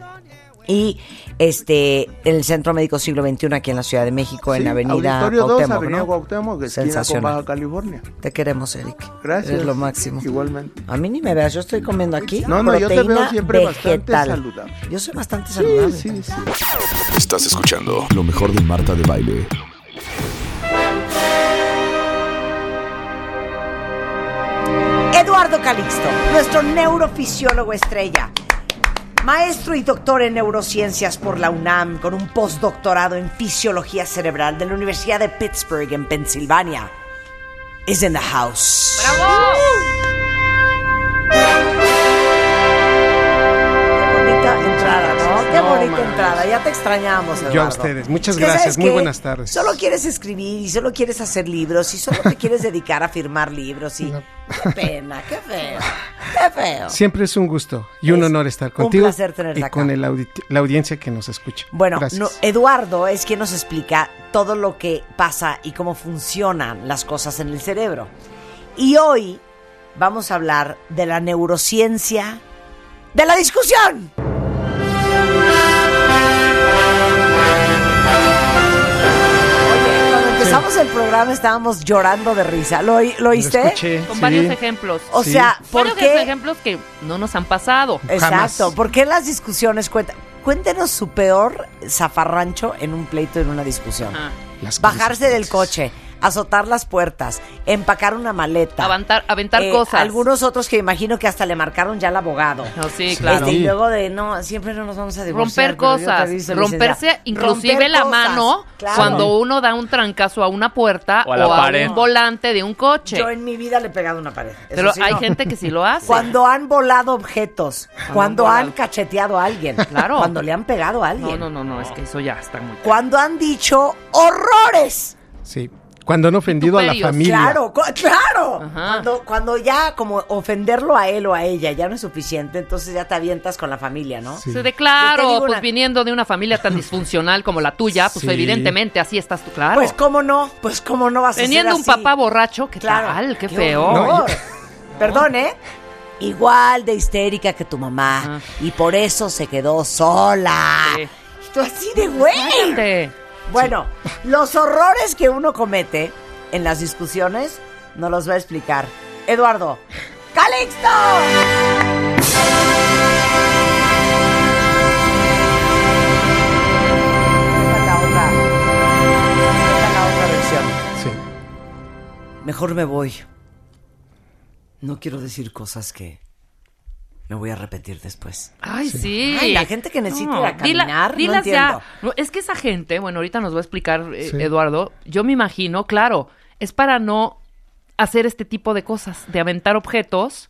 Y este en el Centro Médico Siglo XXI aquí en la Ciudad de México, en Sí, la Avenida Auditorio 2, Cuauhtémoc, Avenida ¿no? Cuauhtémoc, esquina con Sensacional. Baja California. Te queremos, Eric. Gracias. Eres lo máximo. Igualmente. A mí ni me veas, yo estoy comiendo aquí. No, no, yo te veo proteína siempre bastante vegetal. saludable. Yo soy bastante Sí, saludable. sí, sí. Estás escuchando lo mejor de Marta de Baile. Eduardo Calixto, nuestro neurofisiólogo estrella. Maestro y doctor en neurociencias por la UNAM, con un postdoctorado en fisiología cerebral de la Universidad de Pittsburgh, en Pensilvania. Is in the house. Qué bonita entrada, ¿no? Qué No, bonita entrada. Ya te extrañamos, Eduardo. Yo a ustedes. Muchas gracias. ¿sabes Muy qué? buenas tardes. Solo quieres escribir y solo quieres hacer libros y solo te quieres dedicar a firmar libros y... Qué pena, qué feo, qué feo. Siempre es un gusto y un Es honor estar un contigo placer tenerte y acá. con el audi- la audiencia que nos escucha. Bueno, no, Eduardo es quien nos explica todo lo que pasa y cómo funcionan las cosas en el cerebro. Y hoy vamos a hablar de la neurociencia de la discusión. Oye, cuando empezamos el programa estábamos llorando de risa. ¿Lo, lo Lo oíste? escuché, Con sí. varios ejemplos. O Sí. sea, ¿por varios qué? ejemplos que no nos han pasado. Exacto. Jamás. ¿Por qué las discusiones cuentan? Cuéntenos su peor zafarrancho en un pleito, en una discusión. Bajarse del coche, azotar las puertas, empacar una maleta. Aventar, aventar Eh, cosas. Algunos otros que imagino que hasta le marcaron ya al abogado. No, sí, claro. Este, y luego de, no, siempre no nos vamos a divorciar. Romper cosas, aviso, romperse inclusive Romper la cosas, mano claro. cuando uno da un trancazo a una puerta O o a un volante de un coche. Yo en mi vida le he pegado una pared. Eso Pero sí, hay no. gente que sí lo hace. Cuando han volado objetos, cuando han han volado. cacheteado a alguien, Claro. cuando le han pegado a alguien, No, no, no, no, es que eso ya está muy... cuando han dicho horrores. Sí. Cuando han ofendido a la familia. Claro, cu- claro. Ajá. Cuando, cuando ya como ofenderlo a él o a ella ya no es suficiente, entonces ya te avientas con la familia, ¿no? Sí. Se de Yo te claro, digo pues una- viniendo de una familia tan disfuncional como la tuya, pues Sí. evidentemente así estás tú, claro. Pues cómo no, pues cómo no vas a Teniendo ser un así? papá borracho, qué Claro. tal, qué, feo. Perdón, ¿eh? Igual de histérica que tu mamá y por eso se quedó sola. Sí. Y tú así de güey. Bueno, los horrores que uno comete en las discusiones nos los va a explicar Eduardo Calixto. Esta es la otra, esta es la otra versión. Sí. Mejor me voy. No quiero decir cosas que me voy a arrepentir después. Ay, sí. Ay, la gente que necesita ir a dila- caminar, no dilas entiendo. ya. No, es que esa gente, bueno, ahorita nos va a explicar eh, Sí. Eduardo, yo me imagino, claro, es para no hacer este tipo de cosas, de aventar objetos,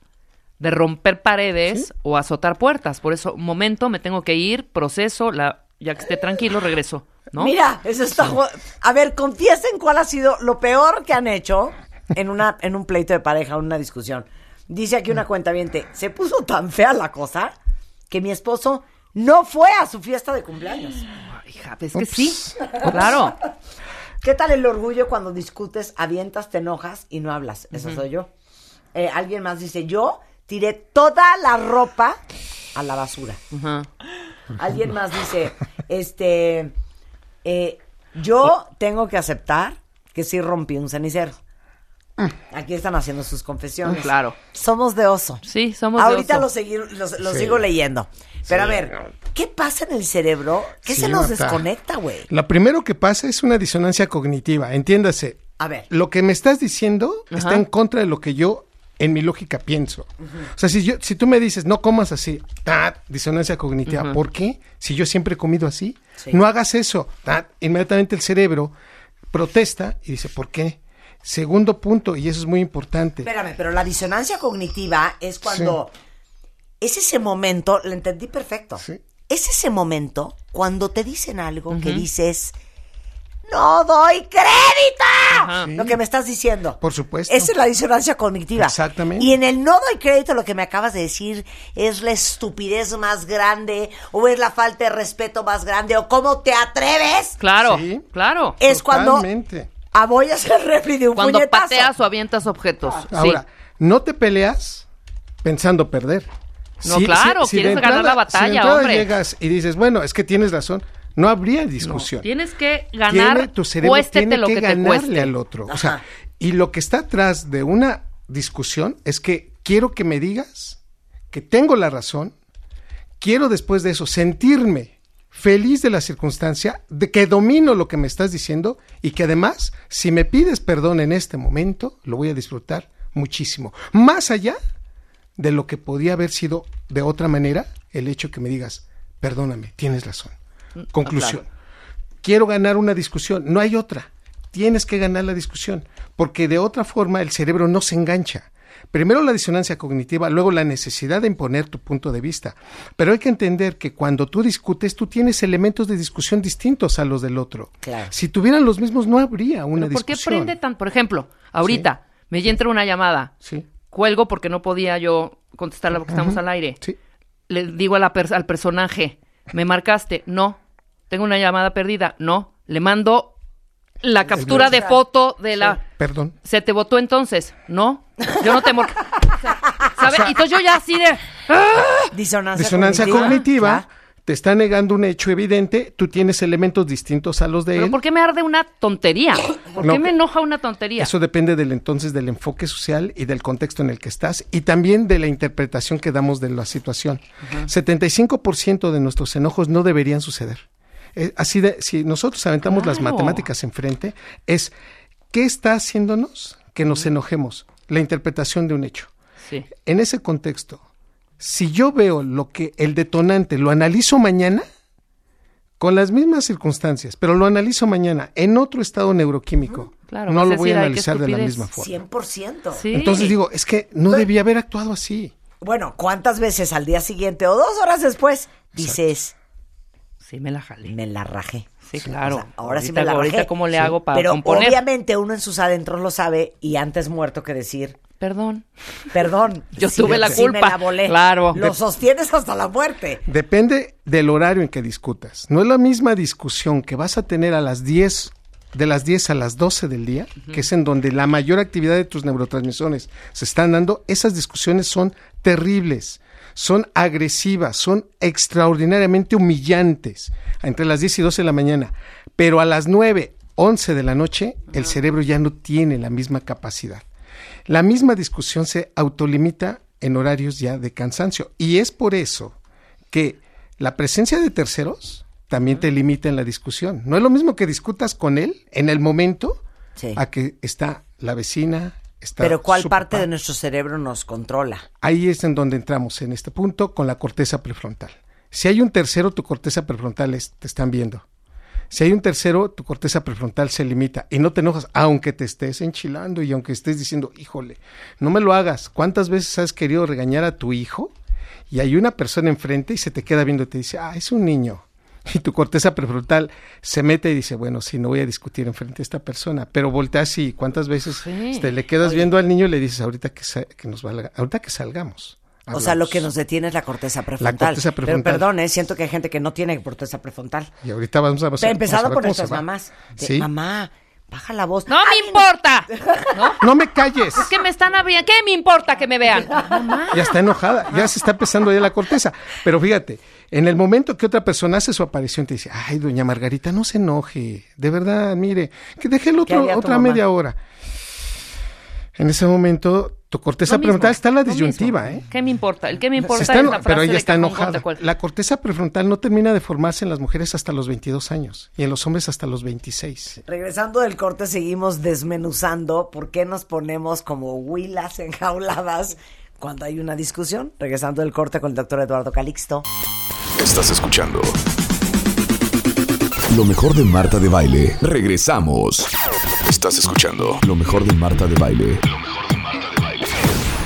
de romper paredes o azotar puertas. Por eso, momento, me tengo que ir, proceso, la, ya que esté tranquilo, regreso. ¿no? Mira, eso está. A ver, confiesen cuál ha sido lo peor que han hecho en una en un pleito de pareja, en una discusión. Dice aquí una cuenta se puso tan fea la cosa que mi esposo no fue a su fiesta de cumpleaños. Ay, hija, es que sí, claro. ¿Qué tal el orgullo cuando discutes, avientas, te enojas y no hablas? Eso soy yo. Eh, alguien más dice, yo tiré toda la ropa a la basura. Alguien más dice, este, eh, yo tengo que aceptar que sí rompí un cenicero. Aquí están haciendo sus confesiones. Claro. Somos de oso. Sí, somos de Ahorita oso. lo, seguir, lo, lo sigo leyendo. Pero a ver, ¿qué pasa en el cerebro? ¿Qué Sí, se nos Marta. desconecta, güey? Lo primero que pasa es una disonancia cognitiva. Entiéndase. A ver. Lo que me estás diciendo está en contra de lo que yo en mi lógica pienso. O sea, si, yo, si tú me dices, no comas así, tat, disonancia cognitiva. ¿por qué? Si yo siempre he comido así, Sí. no hagas eso. tat, inmediatamente el cerebro protesta y dice, ¿por qué? Segundo punto, y eso es muy importante. Espérame, pero la disonancia cognitiva es cuando es ese momento, lo entendí perfecto. Sí. Es ese momento cuando te dicen algo que dices, no doy crédito. Lo que me estás diciendo. Por supuesto. Esa es la disonancia cognitiva. Exactamente. Y en el no doy crédito lo que me acabas de decir es la estupidez más grande o es la falta de respeto más grande o cómo te atreves. Claro, Sí. claro. Es cuando Totalmente. aboyas el refri de un Cuando puñetazo. pateas o avientas objetos. Sí. Ahora, no te peleas pensando perder. No, claro, de quieres ganar la batalla, si hombre. llegas y dices, bueno, es que tienes razón, no habría discusión. Tienes que Tiene- ganar, tu cerebro tiene lo que que, te ganarle cueste. al otro. O sea, y lo que está atrás de una discusión es que quiero que me digas que tengo la razón, quiero después de eso sentirme feliz de la circunstancia, de que domino lo que me estás diciendo y que además, si me pides perdón en este momento, lo voy a disfrutar muchísimo. Más allá de lo que podía haber sido de otra manera, el hecho que me digas, perdóname, tienes razón. Conclusión. Quiero ganar una discusión, no hay otra. Tienes que ganar la discusión, porque de otra forma el cerebro no se engancha. Primero la disonancia cognitiva, luego la necesidad de imponer tu punto de vista. Pero hay que entender que cuando tú discutes, tú tienes elementos de discusión distintos a los del otro. Claro. Si tuvieran los mismos, no habría una ¿Pero ¿Por qué discusión. prende tan? Por ejemplo, ahorita me entra una llamada, Sí, cuelgo porque no podía yo contestarla porque estamos al aire. sí. Le digo a la pers- al personaje, ¿me marcaste? No. ¿Tengo una llamada perdida? No. Le mando la captura de foto de la... Perdón. ¿Se te votó entonces? No. Yo no te... mor- O sea, ¿sabe? Y entonces yo ya así de... Disonancia, Disonancia cognitiva. te está negando un hecho evidente, tú tienes elementos distintos a los de ¿Pero él. por qué me arde una tontería? ¿Por No, qué me enoja una tontería? Eso depende del entonces del enfoque social y del contexto en el que estás y también de la interpretación que damos de la situación. 75% de nuestros enojos no deberían suceder. Eh, así de, si nosotros aventamos las matemáticas enfrente, es ¿qué está haciéndonos que nos enojemos? La interpretación de un hecho. Sí. En ese contexto, si yo veo lo que el detonante lo analizo mañana, con las mismas circunstancias, pero lo analizo mañana en otro estado neuroquímico, Claro, no lo voy decir, a "Ay, qué analizar de la estupidez". misma forma. 100%. Sí. Entonces digo, es que no debía haber actuado así. Bueno, ¿cuántas veces al día siguiente o dos horas después dices, Sí, me la jalé. me la rajé? Sí, claro. O sea, ahora sí me la ahorita cómo le hago para Pero componer. obviamente uno en sus adentros lo sabe y antes muerto que decir, Perdón. perdón. Yo sí, tuve la sí me culpa. la volé. Claro. Lo sostienes hasta la muerte. Depende del horario en que discutas. No es la misma discusión que vas a tener a las 10, de las 10 a las 12 del día, que es en donde la mayor actividad de tus neurotransmisores se están dando. Esas discusiones son terribles, son agresivas, son extraordinariamente humillantes entre las 10 y 12 de la mañana. Pero a las 9, 11 de la noche, el cerebro ya no tiene la misma capacidad. La misma discusión se autolimita en horarios ya de cansancio. Y es por eso que la presencia de terceros también te limita en la discusión. No es lo mismo que discutas con él en el momento Sí. a que está la vecina, está Pero ¿cuál parte de nuestro cerebro nos controla? Ahí es en donde entramos en este punto con la corteza prefrontal. Si hay un tercero, tu corteza prefrontal es- te están viendo. Si hay un tercero, tu corteza prefrontal se limita y no te enojas, aunque te estés enchilando y aunque estés diciendo, híjole, no me lo hagas. ¿Cuántas veces has querido regañar a tu hijo y hay una persona enfrente y se te queda viendo y te dice, ah, es un niño? Y tu corteza prefrontal se mete y dice, bueno, sí, no voy a discutir enfrente de esta persona, pero volteas y cuántas veces Sí. te le quedas viendo al niño y le dices, ahorita que, sa- que nos valga, ahorita que salgamos. O sea, lo hablamos". que nos detiene es la corteza prefrontal. corteza prefrontal. Pero perdón, ¿eh? siento que hay gente que no tiene corteza prefrontal. Y ahorita vamos a, a- Empezado por nuestras mamás. De, Sí. Mamá, baja la voz. ¡No me importa! ¿No? No me calles. Es que me están abriendo. ¿Qué me importa que me vean? Ya está enojada, ya se está empezando ya la corteza. Pero fíjate, en el momento que otra persona hace su aparición, te dice, ay, doña Margarita, no se enoje. De verdad, mire, que deje el ¿Qué otro, otra mamá? media hora. En ese momento, tu corteza mismo, prefrontal está en la disyuntiva. ¿eh? ¿Qué me importa? El que me importa está es la frase pero ella está enojada. La corteza prefrontal no termina de formarse en las mujeres hasta los 22 años y en los hombres hasta los 26. Regresando del corte, seguimos desmenuzando por qué nos ponemos como huilas enjauladas cuando hay una discusión. Regresando del corte con el doctor Eduardo Calixto. Estás escuchando lo mejor de Marta de Baile. Regresamos. Estás escuchando lo mejor de Marta de Baile. Lo mejor de Marta de Baile.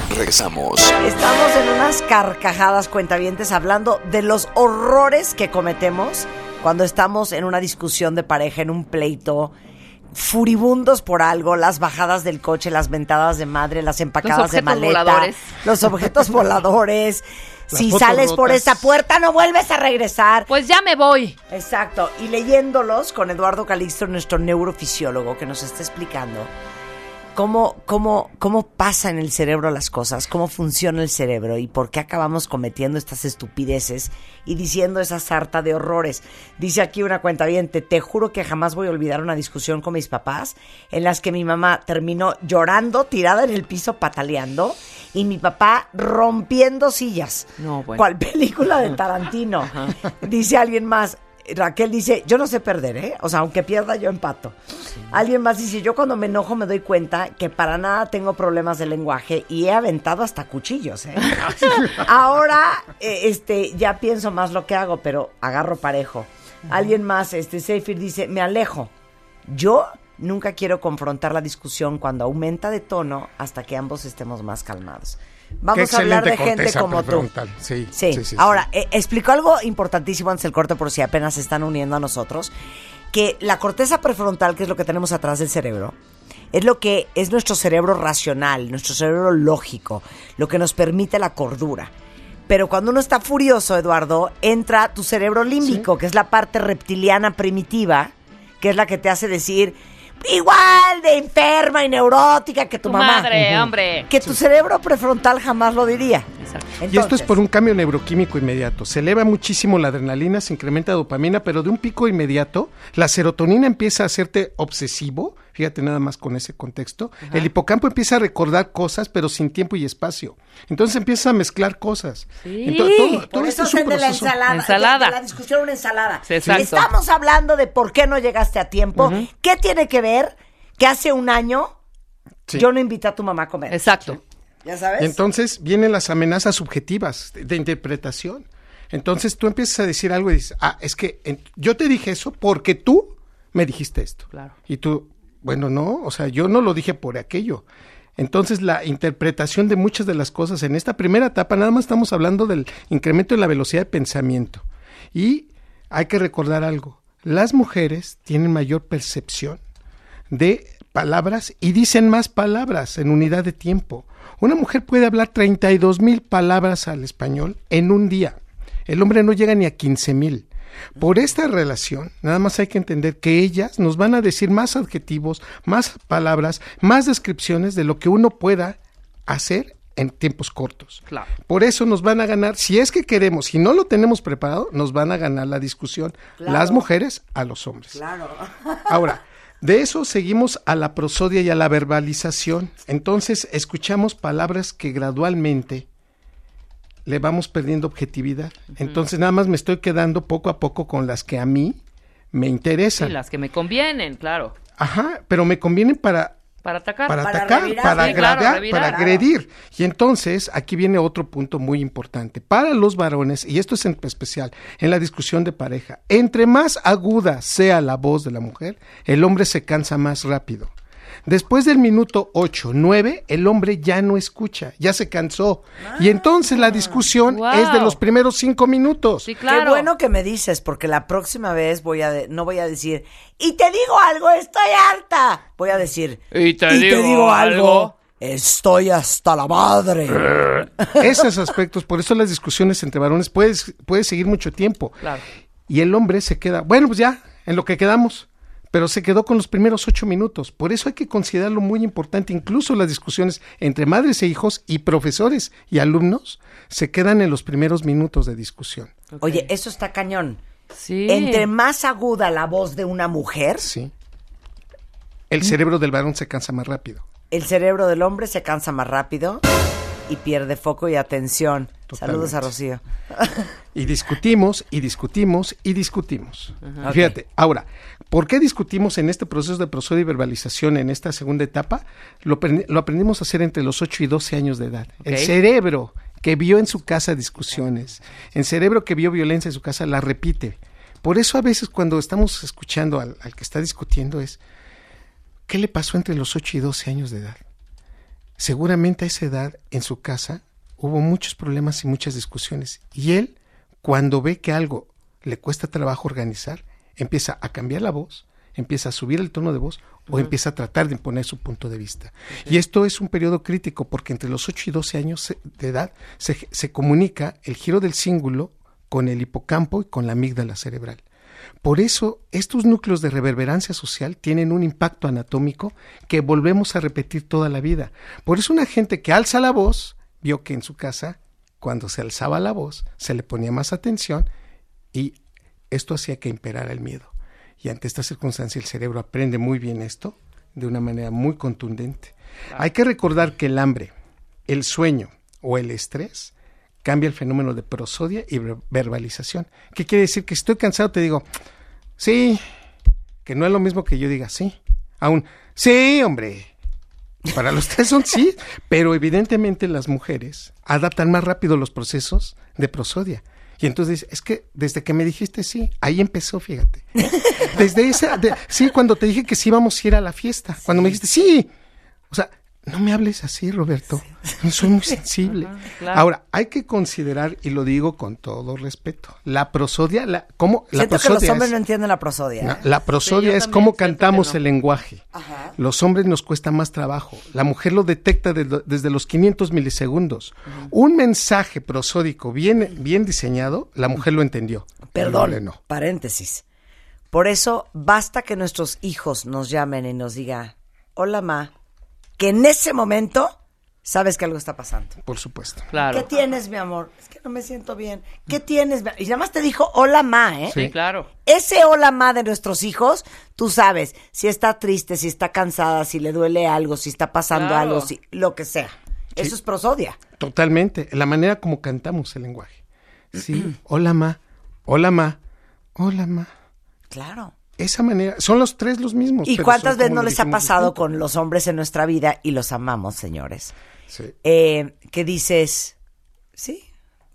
Regresamos. Estamos en unas carcajadas cuentavientes hablando de los horrores que cometemos cuando estamos en una discusión de pareja, en un pleito, furibundos por algo, las bajadas del coche, las ventadas de madre, las empacadas de maleta, voladores. los objetos voladores. Las si sales por esa puerta no vuelves a regresar. Pues ya me voy. Exacto. Y leyéndolos con Eduardo Calixto, nuestro neurofisiólogo, que nos está explicando cómo, cómo, cómo pasa en el cerebro las cosas, cómo funciona el cerebro y por qué acabamos cometiendo estas estupideces y diciendo esa sarta de horrores. Dice aquí una cuenta te juro que jamás voy a olvidar una discusión con mis papás en las que mi mamá terminó llorando, tirada en el piso, pataleando, y mi papá rompiendo sillas. No, bueno. ¿Cuál película de Tarantino? Dice alguien más. Raquel dice, yo no sé perder, ¿eh? O sea, aunque pierda, yo empato. Alguien más dice, yo cuando me enojo me doy cuenta que para nada tengo problemas de lenguaje y he aventado hasta cuchillos, ¿eh? Ahora, eh, este, ya pienso más lo que hago, pero agarro parejo. Alguien más, este, Seifir dice, me alejo. Yo nunca quiero confrontar la discusión cuando aumenta de tono hasta que ambos estemos más calmados. Vamos a hablar de gente como tú. prefrontal. Sí, Sí. sí, sí, sí. Ahora, eh, explicó algo importantísimo antes del corte por si apenas se están uniendo a nosotros, que la corteza prefrontal, que es lo que tenemos atrás del cerebro, es lo que es nuestro cerebro racional, nuestro cerebro lógico, lo que nos permite la cordura. Pero cuando uno está furioso, Eduardo, entra tu cerebro límbico, que es la parte reptiliana primitiva, que es la que te hace decir igual de enferma y neurótica que tu, Tu mamá. madre, hombre. Que tu cerebro prefrontal jamás lo diría. Exacto. Y esto es Entonces, por un cambio neuroquímico inmediato. Se eleva muchísimo la adrenalina, se incrementa dopamina, pero de un pico inmediato, la serotonina empieza a hacerte obsesivo. Fíjate nada más con ese contexto. El hipocampo empieza a recordar cosas, pero sin tiempo y espacio. Entonces empieza a mezclar cosas. Sí. Entonces, todo, todo Por esto eso es un hacen de la proceso. ensalada. Ensalada. De la discusión una ensalada. Sí, exacto. Estamos hablando de por qué no llegaste a tiempo. ¿Qué tiene que ver que hace un año Sí. yo no invité a tu mamá a comer? Exacto. ¿Ya sabes? Entonces vienen las amenazas subjetivas de, de interpretación. Entonces tú empiezas a decir algo y dices, ah, es que en- yo te dije eso porque tú me dijiste esto. Claro. Y tú, bueno, no, o sea, yo no lo dije por aquello. Entonces la interpretación de muchas de las cosas en esta primera etapa, nada más estamos hablando del incremento de la velocidad de pensamiento. Y hay que recordar algo, las mujeres tienen mayor percepción de palabras y dicen más palabras en unidad de tiempo. Una mujer puede hablar 32 mil palabras al español en un día. El hombre no llega ni a 15 mil. Por esta relación, nada más hay que entender que ellas nos van a decir más adjetivos, más palabras, más descripciones de lo que uno pueda hacer en tiempos cortos. Claro. Por eso nos van a ganar, si es que queremos, si no lo tenemos preparado, nos van a ganar la discusión las mujeres a los hombres. Claro. Ahora, de eso seguimos a la prosodia y a la verbalización. Entonces, escuchamos palabras que gradualmente le vamos perdiendo objetividad. Entonces, nada más me estoy quedando poco a poco con las que a mí me Sí, interesan. las que me convienen, claro. Ajá, pero me convienen para Para atacar. para, Para atacar, revirar, para sí, claro, agradar, revirar. para agredir. Y entonces aquí viene otro punto muy importante. Para los varones, y esto es en especial en la discusión de pareja, entre más aguda sea la voz de la mujer, el hombre se cansa más rápido. Después del minuto 8, 9, el hombre ya no escucha, ya se cansó. y entonces la discusión Wow. es de los primeros cinco minutos. Sí, claro. Qué bueno que me dices, porque la próxima vez voy a de- no voy a decir, y te digo algo, estoy harta. Voy a decir, Y te digo algo". estoy hasta la madre. Esos aspectos, por eso las discusiones entre varones puedes, puede seguir mucho tiempo. Claro. Y el hombre se queda, bueno, pues ya, en lo que quedamos. Pero se quedó con los primeros ocho minutos. Por eso hay que considerarlo muy importante. Incluso las discusiones entre madres e hijos y profesores y alumnos se quedan en los primeros minutos de discusión. Oye, eso está cañón. Sí. Entre más aguda la voz de una mujer, Sí. El cerebro del varón se cansa más rápido. el cerebro del hombre se cansa más rápido y pierde foco y atención. Saludos a Rocío. Y discutimos, y discutimos, y discutimos. Fíjate, ahora, ¿por qué discutimos en este proceso de prosodia y verbalización en esta segunda etapa? Lo, aprend- lo aprendimos a hacer entre los 8 y 12 años de edad. El cerebro que vio en su casa discusiones, el cerebro que vio violencia en su casa, la repite. Por eso a veces cuando estamos escuchando al, al que está discutiendo es, ¿qué le pasó entre los 8 y 12 años de edad? Seguramente a esa edad en su casa hubo muchos problemas y muchas discusiones. Y él, cuando ve que algo le cuesta trabajo organizar, empieza a cambiar la voz, empieza a subir el tono de voz o empieza a tratar de imponer su punto de vista. Y esto es un periodo crítico porque entre los 8 y 12 años de edad se, se comunica el giro del cíngulo con el hipocampo y con la amígdala cerebral. Por eso, estos núcleos de reverberancia social tienen un impacto anatómico que volvemos a repetir toda la vida. Por eso una gente que alza la voz vio que en su casa, cuando se alzaba la voz, se le ponía más atención y esto hacía que imperara el miedo. Y ante esta circunstancia el cerebro aprende muy bien esto de una manera muy contundente. Hay que recordar que el hambre, el sueño o el estrés cambia el fenómeno de prosodia y ver- verbalización. ¿Qué quiere decir? Que si estoy cansado te digo, sí, que no es lo mismo que yo diga sí. Aún, sí, hombre. Para los tres son sí, pero evidentemente las mujeres adaptan más rápido los procesos de prosodia. Y entonces, es que desde que me dijiste sí, ahí empezó, fíjate. Desde esa, de- sí, cuando te dije que sí íbamos a ir a la fiesta, cuando me dijiste sí. O sea, no me hables así, Roberto. Soy muy sensible. claro. Ahora, hay que considerar, y lo digo con todo respeto, la prosodia, la, ¿cómo? La Siento que los prosodia hombres es- no entienden la prosodia. no, ¿eh? la prosodia Sí, es cómo cantamos no. el lenguaje. Los hombres nos cuesta más trabajo. La mujer lo detecta de- desde los 500 milisegundos. Un mensaje prosódico bien, bien diseñado, la mujer lo entendió. Perdón, no. paréntesis. Por eso basta que nuestros hijos nos llamen y nos digan, hola ma, que en ese momento sabes que algo está pasando. Por supuesto. Claro. ¿Qué tienes, mi amor? Es que no me siento bien. ¿Qué tienes? mi- Y nada más te dijo hola ma, ¿eh? Sí, claro. Ese hola ma de nuestros hijos, tú sabes si está triste, si está cansada, si le duele algo, si está pasando Claro. algo, si, lo que sea. Eso es prosodia. Totalmente. La manera como cantamos el lenguaje. Sí. Hola, ma. Hola, ma. Hola, ma. Claro. Esa manera. Son los tres los mismos. ¿Y cuántas veces no les ha pasado distinto. con los hombres en nuestra vida y los amamos, señores? Sí. Eh, que dices, sí,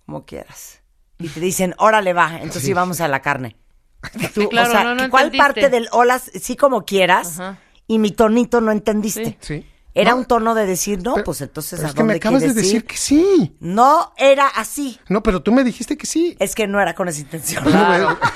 como quieras. Y te dicen, órale, va, entonces sí, vamos a la carne. Tú, claro, o sea, no, no ¿cuál entendiste. parte del hola, sí como quieras? Ajá. Y mi tonito no entendiste. Sí. Era No, un tono de decir, no, pero- pues entonces pero ¿a es que me dónde acabas de quieres decir ir? que sí. No era así. No, pero tú me dijiste que sí. Es que no era con esa intención. Claro.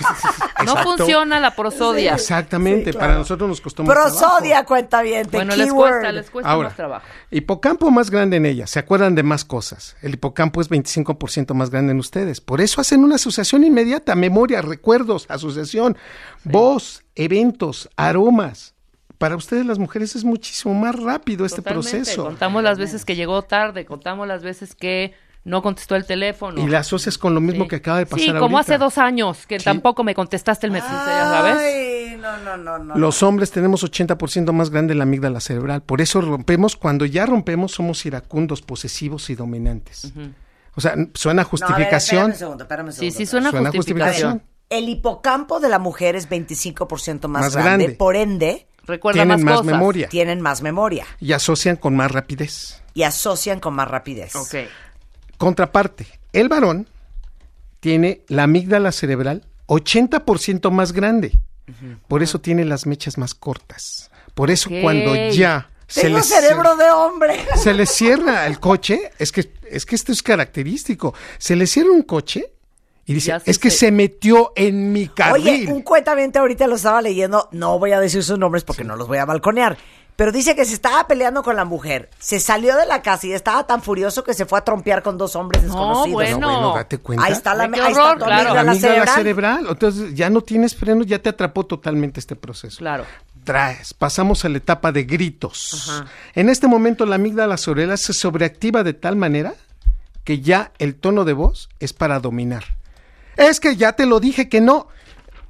No funciona la prosodia. Exactamente, Sí, claro. para nosotros nos costó más Prosodia, cuenta bien. Bueno, les cuesta, les cuesta Ahora, más trabajo. hipocampo más grande en ella, se acuerdan de más cosas. El hipocampo es 25% más grande en ustedes. Por eso hacen una asociación inmediata, memoria, recuerdos, asociación, voz, eventos, aromas. Para ustedes las mujeres es muchísimo más rápido este Totalmente. proceso. Contamos las veces que llegó tarde, contamos las veces que no contestó el teléfono. Y la asocias con lo mismo Sí. que acaba de pasar Sí, como ahorita. hace dos años que Sí. tampoco me contestaste el mensaje, ya ¿sabes? Ay, no, no, no, no. Los hombres tenemos 80% más grande la amígdala cerebral. Por eso rompemos, cuando ya rompemos, somos iracundos, posesivos y dominantes. O sea, suena No, a ver, justificación. espérame un segundo, espérame un Sí, segundo, sí, espérame. suena, Suena justificación. justificación. El hipocampo de la mujer es 25% más, Más grande, grande. por ende, Recuerda Tienen más, más cosas. memoria. tienen más memoria y asocian con más rapidez. y asocian con más rapidez. Ok. Contraparte, el varón tiene la amígdala cerebral 80% más grande. Por eso tiene las mechas más cortas. Por eso cuando ya se Tengo le, cerebro de hombre. se le cierra el coche, es que, es que esto es característico. Se le cierra un coche y dice, Ya es que se- se metió en mi carril. Oye, un cuentamiento ahorita lo estaba leyendo, no voy a decir sus nombres porque no los voy a balconear, pero dice que se estaba peleando con la mujer, se salió de la casa y estaba tan furioso que se fue a trompear con dos hombres No, desconocidos. bueno. No, bueno, date cuenta. Ahí está la Ay, qué ahí está horror, tu claro. amígdala la cerebral. cerebral. Entonces ya no tienes freno, ya te atrapó totalmente este proceso. Claro. Traes, pasamos a la etapa de gritos. Ajá. En este momento la amígdala cerebral se sobreactiva de tal manera que ya el tono de voz es para dominar. Es que ya te lo dije que no.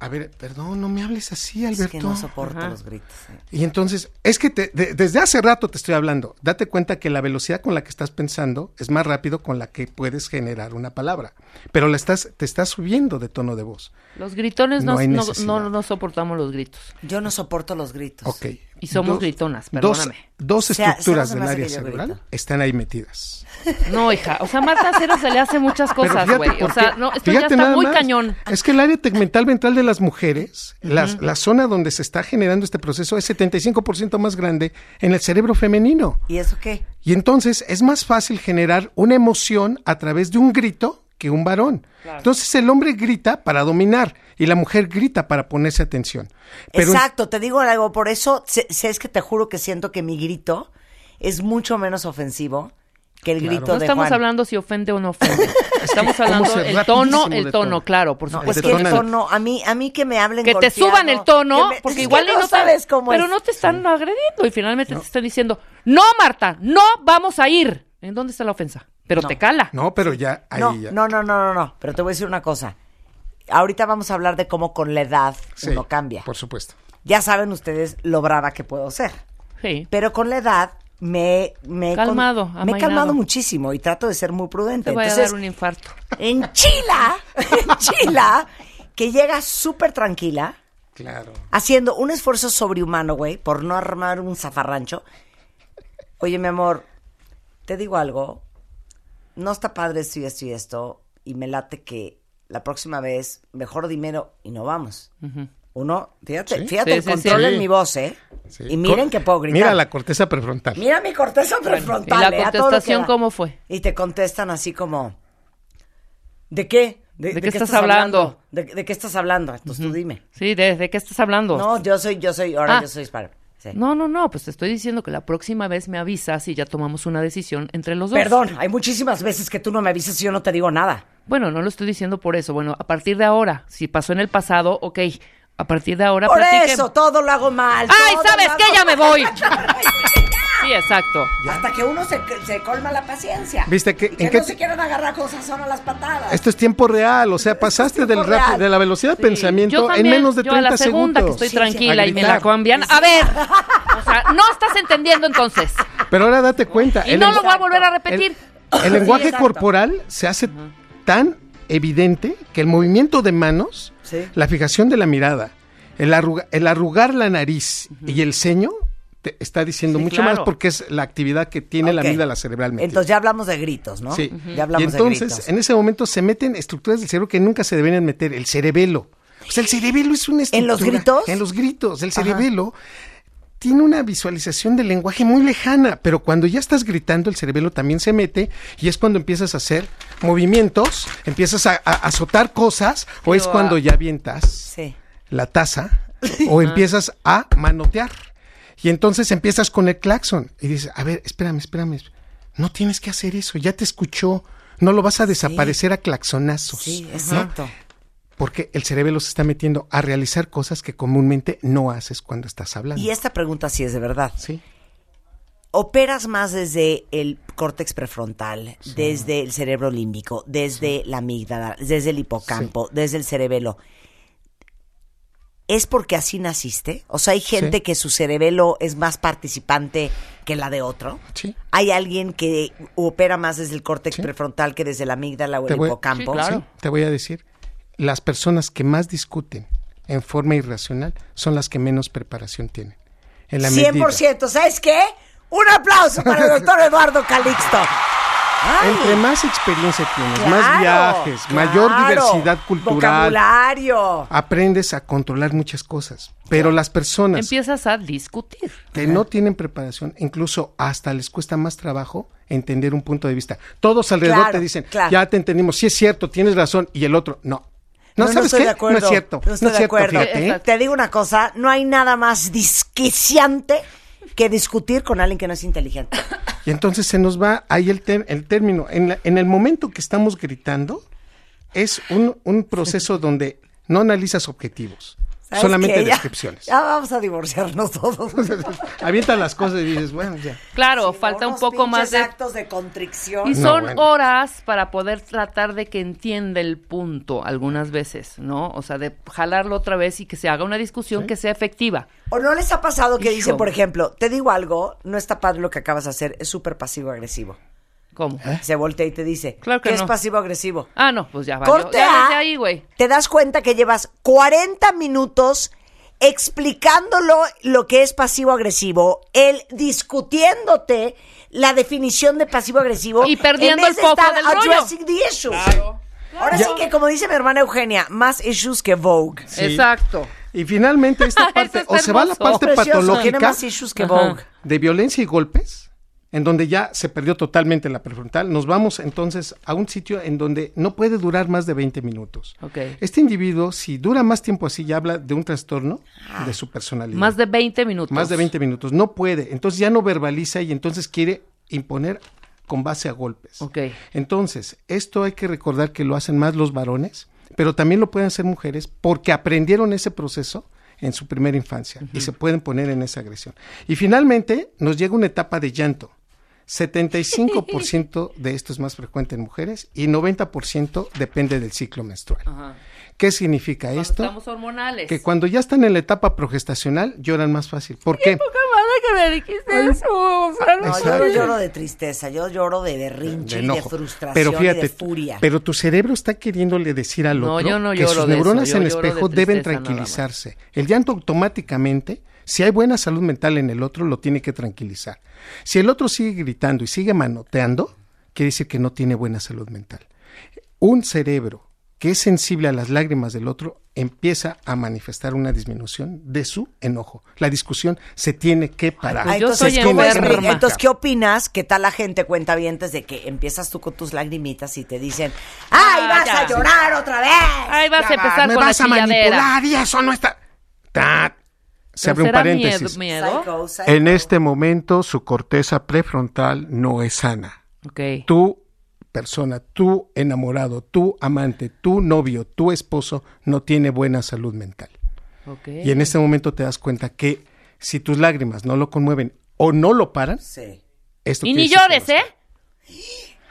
A ver, perdón, no me hables así, Alberto. Es que no soporto los gritos. eh. Y entonces, es que te- de- desde hace rato te estoy hablando. Date cuenta que la velocidad con la que estás pensando es más rápido con la que puedes generar una palabra. Pero la estás, te estás subiendo de tono de voz. Los gritones no, No no- no soportamos los gritos. Yo no soporto los gritos. Ok. Y somos Dos- gritonas, Dos, perdóname. dos Sea- estructuras del área cerebral grito. están ahí metidas. No, hija. O sea, Marta Cero se le hace muchas cosas, güey. O sea, no, esto fíjate ya está nada muy más. cañón. Es que el área tegmental ventral de las mujeres, las- la zona donde se está generando este proceso es 75% más grande en el cerebro femenino. ¿Y eso qué? Y entonces es más fácil generar una emoción a través de un grito que un varón. Entonces el hombre grita para dominar y la mujer grita para ponerse atención. Pero Exacto, te digo algo, por eso es que te juro que siento que mi grito es mucho menos ofensivo que el grito No de estamos Juan. hablando si ofende o no ofende. Estamos hablando el tono, el tono, tono. claro, por No, supuesto. es que el tono, a mí, a mí que me hablen que te suban el tono, me- porque igual no no te- sabes cómo pero es. no te están agrediendo y finalmente te están diciendo, no, Marta, no vamos a ir. ¿En dónde está la ofensa? Pero te cala. no, pero ya ahí No, ya. no, no, no, no, no, pero te voy a decir una cosa. Ahorita vamos a hablar de cómo con la edad Sí, uno cambia. Por supuesto. Ya saben ustedes lo brava que puedo ser. Sí. Pero con la edad me, me he con- Calmado, me he calmado muchísimo y trato de ser muy prudente. Te voy a dar un infarto. en Chila, en Chila, que llega súper tranquila, Claro. haciendo un esfuerzo sobrehumano, güey, por no armar un zafarrancho. Oye, mi amor, te digo algo. No está padre esto y esto y esto. Y me late que la próxima vez mejor dinero y no vamos. Uno, fíjate, Sí. fíjate Sí, el sí, control sí. en mi voz, ¿eh? Sí. Y miren Cor- que puedo gritar. Mira la corteza prefrontal. Mira mi corteza prefrontal. ¿y la ¿eh? Contestación cómo fue? Y te contestan así como, ¿de qué? ¿De qué estás hablando? ¿De, de qué estás hablando? Entonces tú dime. Sí, ¿de, de qué estás hablando? No, yo soy, yo soy, ahora Ah. yo soy hispano. Sí. No, no, no, pues te estoy diciendo que la próxima vez me avisas y ya tomamos una decisión entre los dos. Perdón, hay muchísimas veces que tú no me avisas y yo no te digo nada. Bueno, no lo estoy diciendo por eso. Bueno, a partir de ahora, si pasó en el pasado, ok, a partir de ahora Por platiquen. eso, todo lo hago mal. ¡Ay, sabes hago Ya me voy. Sí, exacto. Hasta que uno se, se colma la paciencia. ¿Viste que- Y que en no qué- se quieran agarrar cosas son a las patadas. Esto es tiempo real, o sea, pasaste del real. de la velocidad de pensamiento Yo también, en menos de yo 30 a la segunda segundos. que estoy Sí, sí. tranquila A y me la cambian. A ver, o sea, no estás entendiendo entonces. Pero ahora date cuenta. Y el no lo voy a volver a repetir. El, el lenguaje corporal se hace tan evidente que el movimiento de manos, Sí. la fijación de la mirada, el, arruga- el arrugar la nariz y el ceño te está diciendo Sí, mucho claro. más porque es la actividad que tiene la Ok. amígdala cerebral. metida. Entonces ya hablamos de gritos, ¿no? Sí. Ya hablamos y entonces, de gritos. en ese momento se meten estructuras del cerebro que nunca se deberían meter, el cerebelo. O sea, el cerebelo es una estructura. los gritos? En los gritos. El cerebelo tiene una visualización del lenguaje muy lejana, pero cuando ya estás gritando, el cerebelo también se mete y es cuando empiezas a hacer movimientos, empiezas a, a azotar cosas, o es cuando ya avientas Sí. la taza o empiezas a manotear. Y entonces empiezas con el claxon y dices, a ver, espérame, espérame, no tienes que hacer eso, ya te escuchó, no lo vas a desaparecer a claxonazos. Sí, ¿no? exacto. Porque el cerebelo se está metiendo a realizar cosas que comúnmente no haces cuando estás hablando. Y esta pregunta sí es de verdad. Sí. ¿Operas más desde el córtex prefrontal, desde el cerebro límbico, desde la amígdala, desde el hipocampo, desde el cerebelo? ¿Es porque así naciste? O sea, hay gente Sí. que su cerebelo es más participante que la de otro. Sí. Hay alguien que opera más desde el córtex Sí. prefrontal que desde la amígdala o Te el voy- hipocampo. Sí, claro. Sí, te voy a decir, las personas que más discuten en forma irracional son las que menos preparación tienen. En la medida- 100%. ¿Sabes qué? Un aplauso para el doctor Eduardo Calixto. Ay, Entre más experiencia tienes, claro, más viajes, mayor diversidad cultural, Vocabulario. aprendes a controlar muchas cosas. Pero las personas Empiezas a discutir. que no tienen preparación, incluso hasta les cuesta más trabajo entender un punto de vista. Todos alrededor Claro, te dicen, claro. ya te entendimos, sí es cierto, tienes razón, y el otro, no. No, ¿sabes estoy qué? de acuerdo. No es cierto, No no, estoy es de cierto, acuerdo. fíjate, ¿eh? Te digo una cosa, no hay nada más disquiciante que discutir con alguien que no es inteligente. Y entonces se nos va ahí el, ter- el término. En, la- en el momento que estamos gritando, es un, un proceso donde no analizas objetivos. ¿Sabes solamente? Ya- descripciones. Ya vamos a divorciarnos todos. Avientan las cosas y dices, bueno, ya. Claro, falta un poco más de... actos de contrición. Y No, son bueno. horas para poder tratar de que entienda el punto algunas veces, ¿no? O sea, de jalarlo otra vez y que se haga una discusión que sea efectiva. ¿O no les ha pasado que Hijo. dicen, por ejemplo, te digo algo, no está padre lo que acabas de hacer, es súper pasivo-agresivo? ¿Cómo? Se voltea y te dice, Claro que ¿qué es no. pasivo-agresivo? Ah, no, pues ya valió. Corte Ya A, ahí, güey. te das cuenta que llevas 40 minutos explicándolo lo que es pasivo-agresivo, él discutiéndote la definición de pasivo-agresivo Y perdiendo en vez el de foco estar del rollo. addressing the issues. Ahora sí que, como dice mi hermana Eugenia, más issues que Vogue. Sí. Exacto. Y finalmente esta parte, o se va a la parte Precioso, patológica más issues que. Vogue. de violencia y golpes, en donde ya se perdió totalmente la prefrontal, nos vamos entonces a un sitio en donde no puede durar más de 20 minutos. Ok. Este individuo, si dura más tiempo así, ya habla de un trastorno de su personalidad. Más de 20 minutos. Más de 20 minutos. No puede. Entonces ya no verbaliza y entonces quiere imponer con base a golpes. Ok. Entonces, esto hay que recordar que lo hacen más los varones, pero también lo pueden hacer mujeres porque aprendieron ese proceso en su primera infancia y se pueden poner en esa agresión. Y finalmente nos llega una etapa de llanto. 75% de esto es más frecuente en mujeres y 90% depende del ciclo menstrual. Ajá. ¿Qué significa Cuando esto? Estamos hormonales. Que cuando ya están en la etapa progestacional lloran más fácil. ¿Por qué? Poca madre que me dijiste eso. O sea, no No, yo no lloro de tristeza, yo lloro de berrinche de y de enojo. frustración pero fíjate, y de furia. pero tu cerebro está queriéndole decir al No, otro yo no que lloro sus de neuronas eso, en de espejo deben tranquilizarse. El llanto automáticamente, si hay buena salud mental en el otro, lo tiene que tranquilizar. Si el otro sigue gritando y sigue manoteando, quiere decir que no tiene buena salud mental. Un cerebro que es sensible a las lágrimas del otro empieza a manifestar una disminución de su enojo. La discusión se tiene que parar. pues Ah, yo entonces, soy ¿cómo enferma. explica- entonces, ¿qué opinas? ¿Qué tal la gente cuenta bien desde que empiezas tú con tus lagrimitas y te dicen, ¡ay, Ah, vas ya. a llorar otra vez! Ahí vas a empezar me con vas la a manipular y eso no está. Ta- Se abre un ¿Será paréntesis. Miedo, miedo? Psycho, psycho. En este momento su corteza prefrontal no es sana. Ok. Tu persona, tu enamorado, tu amante, tu novio, tu esposo no tiene buena salud mental. ok. Y en este momento te das cuenta que si tus lágrimas no lo conmueven o no lo paran, Sí. esto Y ni llores, ¿eh?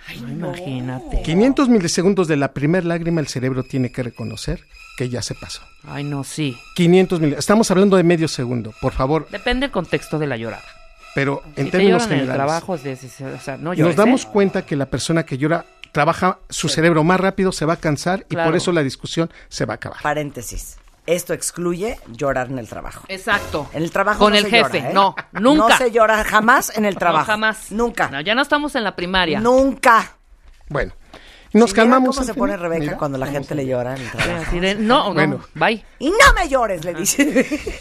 Ay, imagínate. 500 milisegundos de la primer lágrima el cerebro tiene que reconocer que ya se pasó. Ay, no, sí. 500 mil. Estamos hablando de medio segundo, por favor. Depende del contexto de la llorada. Pero en si te términos lloran en el generales, trabajo, es de- o sea, no llores, nos damos ¿eh? cuenta que la persona que llora trabaja su cerebro más rápido, se va a cansar y por eso la discusión se va a acabar. Paréntesis. Esto excluye llorar en el trabajo. Exacto. En el trabajo Con no el se jefe. llora, ¿eh? No, nunca. No se llora jamás en el trabajo. No, jamás. Nunca. No, ya no estamos en la primaria. Nunca. Bueno, nos Si calmamos. cómo se final. pone Rebeca Mira, cuando la gente le llora en el de, no, no, Bueno. bye. Y no me llores, le dice.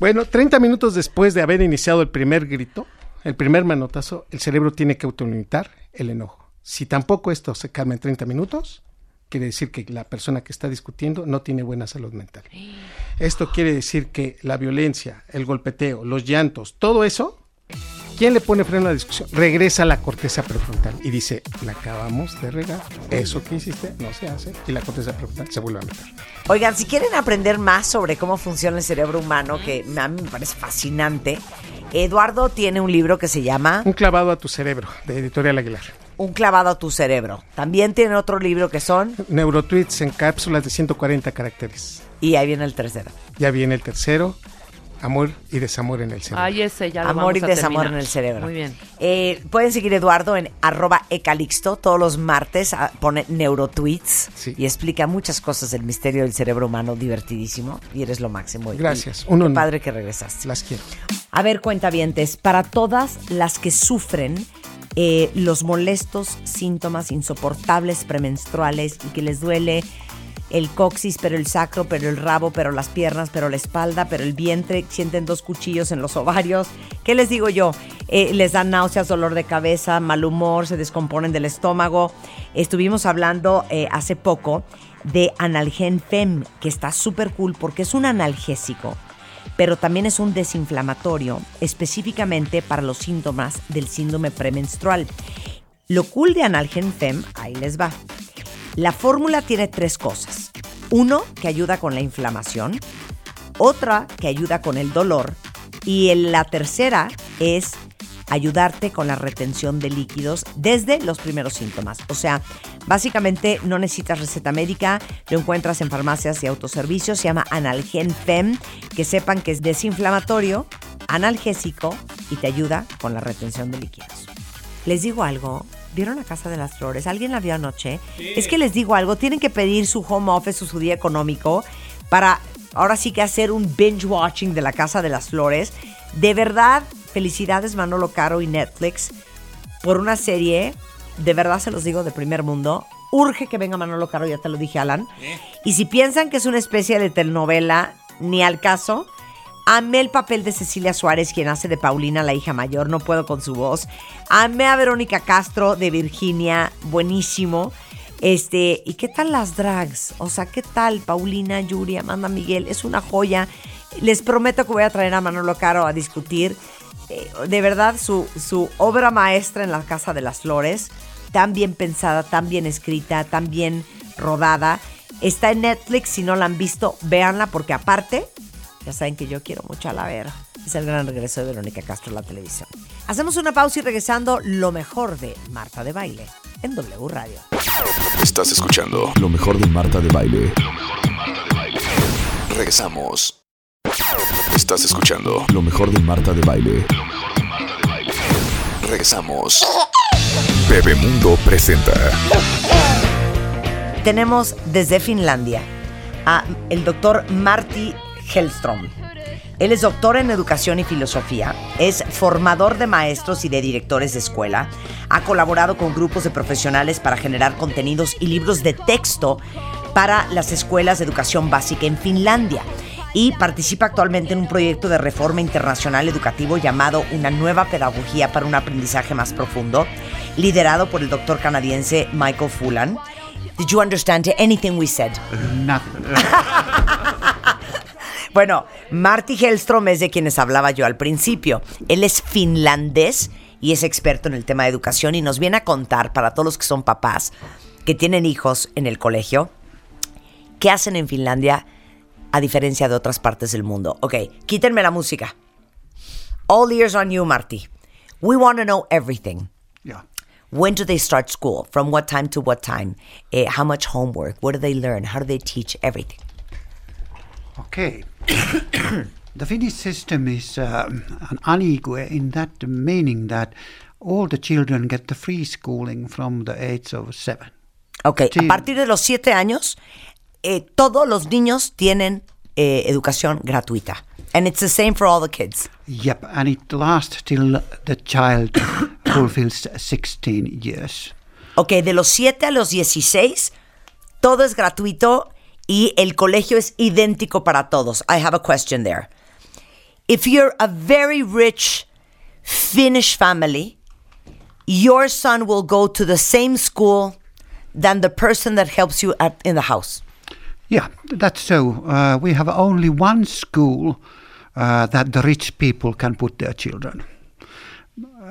Bueno, 30 minutos después de haber iniciado el primer grito, el primer manotazo, el cerebro tiene que autolimitar el enojo. Si tampoco esto se calma en 30 minutos, quiere decir que la persona que está discutiendo no tiene buena salud mental. Esto quiere decir que la violencia, el golpeteo, los llantos, todo eso, ¿quién le pone freno a la discusión? Regresa a la corteza prefrontal y dice, la acabamos de regar, eso que hiciste no se hace, y la corteza prefrontal se vuelve a meter. Oigan, si quieren aprender más sobre cómo funciona el cerebro humano, que a mí me parece fascinante, Eduardo tiene un libro que se llama Un clavado a tu cerebro, de Editorial Aguilar. Un clavado a tu cerebro. También tiene otro libro que son, Neurotweets en cápsulas de 140 caracteres. y ahí viene el tercero, Ya viene el tercero, amor y desamor en el cerebro. Ay, ese ya lo Amor y a desamor terminar. en el cerebro. Muy bien. Eh, pueden seguir Eduardo en arroba ecalixto. Todos los martes ah, pone neurotweets Sí. y explica muchas cosas del misterio del cerebro humano, divertidísimo. Y eres lo máximo. Y- Gracias, y un qué honor. padre que regresaste. Las quiero. A ver, cuentavientes, para todas las que sufren eh, los molestos síntomas insoportables premenstruales y que les duele el coxis, pero el sacro, pero el rabo, pero las piernas, pero la espalda, pero el vientre, sienten dos cuchillos en los ovarios. ¿Qué les digo yo? Eh, les dan náuseas, dolor de cabeza, mal humor, se descomponen del estómago. Estuvimos hablando eh, hace poco de Analgen Fem, que está súper cool porque es un analgésico pero también es un desinflamatorio específicamente para los síntomas del síndrome premenstrual. Lo cool de Analgen Fem, ahí les va. La fórmula tiene tres cosas. Uno, que ayuda con la inflamación. otra que ayuda con el dolor y la tercera es ayudarte con la retención de líquidos desde los primeros síntomas. O sea, básicamente no necesitas receta médica, lo encuentras en farmacias y autoservicios, se llama Analgen Fem, que sepan que es desinflamatorio, analgésico y te ayuda con la retención de líquidos. Les digo algo, ¿vieron la Casa de las Flores? ¿Alguien la vio anoche? Es que les digo algo, tienen que pedir su home office o su día económico para ahora sí que hacer un binge watching de la Casa de las Flores. De verdad, felicidades Manolo Caro y Netflix por una serie, de verdad se los digo, de primer mundo. Urge que venga Manolo Caro, ya te lo dije, Alan. Y si piensan que es una especie de telenovela, ni al caso. Amé el papel de Cecilia Suárez, quien hace de Paulina, la hija mayor, no puedo con su voz. Amé a Verónica Castro de Virginia, buenísimo. Este, ¿y qué tal las drags? O sea, ¿qué tal Paulina, Yuri, Amanda Miguel? Es una joya. Les prometo que voy a traer a Manolo Caro a discutir. eh, de verdad, su, su obra maestra en la Casa de las Flores, tan bien pensada, tan bien escrita, tan bien rodada. Está en Netflix, si no la han visto, véanla porque aparte, ya saben que yo quiero mucho a la Vera. Es el gran regreso de Verónica Castro a la televisión. Hacemos una pausa y regresando lo mejor de Marta de Baile en W Radio. Estás escuchando lo mejor de Marta de Baile. Regresamos. Estás escuchando lo mejor de Marta de Baile. Regresamos. Bebemundo presenta. Tenemos desde Finlandia a el doctor Marty Hellström. Él es doctor en educación y filosofía, es formador de maestros y de directores de escuela, ha colaborado con grupos de profesionales para generar contenidos y libros de texto para las escuelas de educación básica en Finlandia y participa actualmente en un proyecto de reforma internacional educativo llamado Una nueva pedagogía para un aprendizaje más profundo, liderado por el doctor canadiense Michael Fulan. Did you understand anything we said? Bueno, Marty Hellstrom es de quienes hablaba yo al principio. Él es finlandés y es experto en el tema de educación y nos viene a contar para todos los que son papás que tienen hijos en el colegio, qué hacen en Finlandia a diferencia de otras partes del mundo. Ok, quítenme la música. All ears on you, Marty. We want to know everything. Yeah. When do they start school? From what time to what time? Eh, how much homework? What do they learn? How do they teach? Everything. Okay. the Finnish system is um, an unequal in that meaning that all the children get the free schooling from the age of seven. Ok, a partir de los siete años, eh, todos los niños tienen eh, educación gratuita. And it's the same for all the kids. Yep, and it lasts till the child fulfills 16 years. Ok, de los 7 a los 16, todo es gratuito y el colegio es idéntico para todos. I have a question there. If you're a very rich Finnish family, your son will go to the same school than the person that helps you at, in the house. Yeah, that's so. Uh, we have only one school uh, that the rich people can put their children.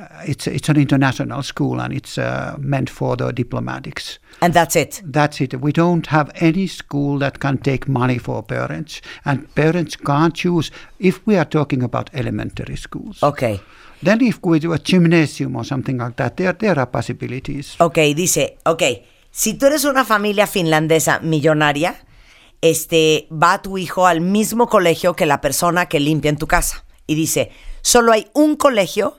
Uh, It's it's an international school and it's uh, meant for the diplomatics. And that's it. That's it. We don't have any school that can take money for parents, and parents can't choose if we are talking about elementary schools. Ok. Then, if we do a gymnasium or something like that, there there are possibilities. Ok, dice, ok, si tú eres una familia finlandesa millonaria, este, va tu hijo al mismo colegio que la persona que limpia en tu casa. Y dice, solo hay un colegio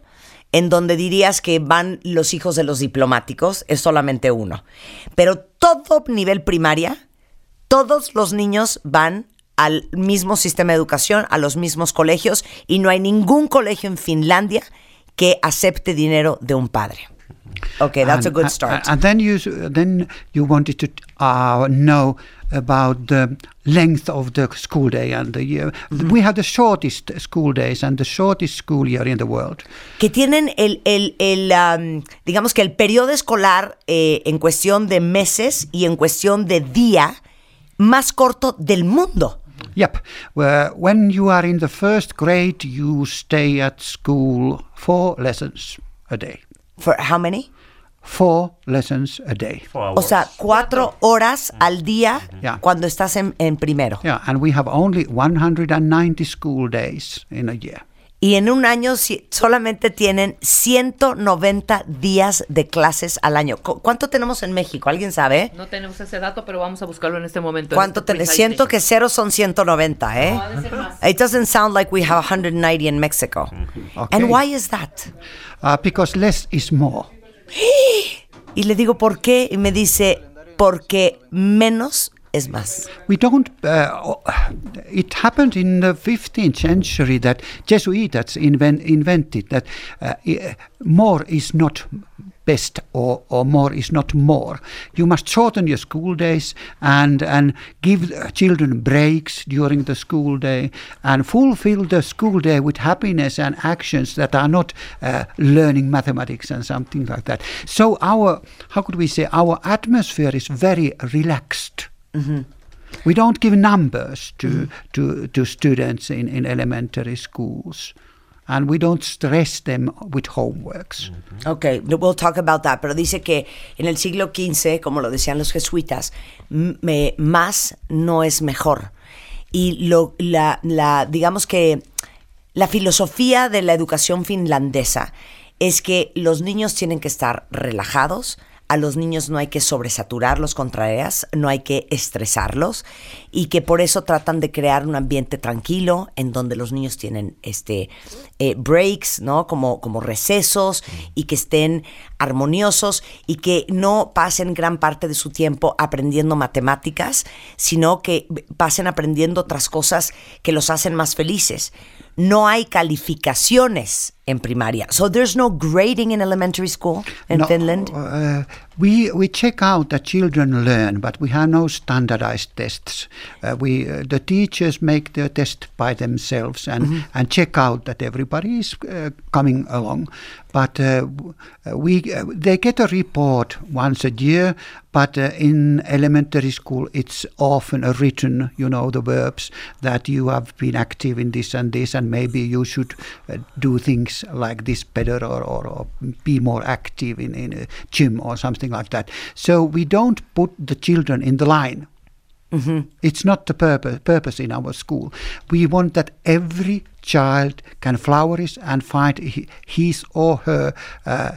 en donde dirías que van los hijos de los diplomáticos, es solamente uno. Pero todo nivel primaria, todos los niños van al mismo sistema de educación, a los mismos colegios, y no hay ningún colegio en Finlandia que acepte dinero de un padre. Okay, that's a good start. And then you then you wanted to uh, know about the length of the school day and the year. Mm-hmm. We have the shortest school days and the shortest school year in the world. que tienen el, el, el, um, digamos que el periodo escolar eh, en cuestión de meses y en cuestión de día más corto del mundo. Yep. Where when you are in the first grade, you stay at school four lessons a day. For how many? Four lessons a day. O sea, cuatro horas al día Yeah. cuando estás en, en primero. Yeah, and we have only 190 school days in a year. Y en un año si- solamente tienen 190 días de clases al año. Cu- ¿Cuánto tenemos en México? ¿Alguien sabe? No tenemos ese dato, pero vamos a buscarlo en este momento. ¿Cuánto Este tenemos? Siento que cero son 190, ¿eh? No, ha de ser más. It doesn't sound like we have 190 in Mexico. Okay. And why is that? Uh, because less is more. Y le digo, ¿por qué? Y me dice, porque menos es más. We don't. Uh, it happened in the 15th century that Jesuits invent, invented that uh, more is not best or, or more is not more. You must shorten your school days and and give children breaks during the school day and fulfill the school day with happiness and actions that are not uh, learning mathematics and something like that. So our how could we say our atmosphere is very relaxed. We don't give numbers to, to, to students in, in elementary schools. And we don't stress them with homeworks. Ok, we'll talk about that. Pero dice que en el siglo XV, como lo decían los jesuitas, me- más no es mejor. Y lo, la, la, digamos que la filosofía de la educación finlandesa es que los niños tienen que estar relajados, a los niños no hay que sobresaturarlos con tareas, no hay que estresarlos y que por eso tratan de crear un ambiente tranquilo en donde los niños tienen este eh, breaks, ¿no? Como, como recesos y que estén armoniosos y que no pasen gran parte de su tiempo aprendiendo matemáticas, sino que pasen aprendiendo otras cosas que los hacen más felices. No hay calificaciones en primaria. So there's no grading in elementary school in No, Finland. uh, we we check out that children learn, but we have no standardized tests. Uh, we uh, the teachers make the test by themselves and Mhm. and check out that everybody is uh, coming along. But uh, uh, we they get a report once a year. But in elementary school, it's often a written, you know, the verbs that you have been active in this and this, and maybe you should do things like this better or, or, or be more active in, in a gym or something like that. So we don't put the children in the line. It's not the purpose, purpose in our school. We want that every child can flourish and find his or her uh,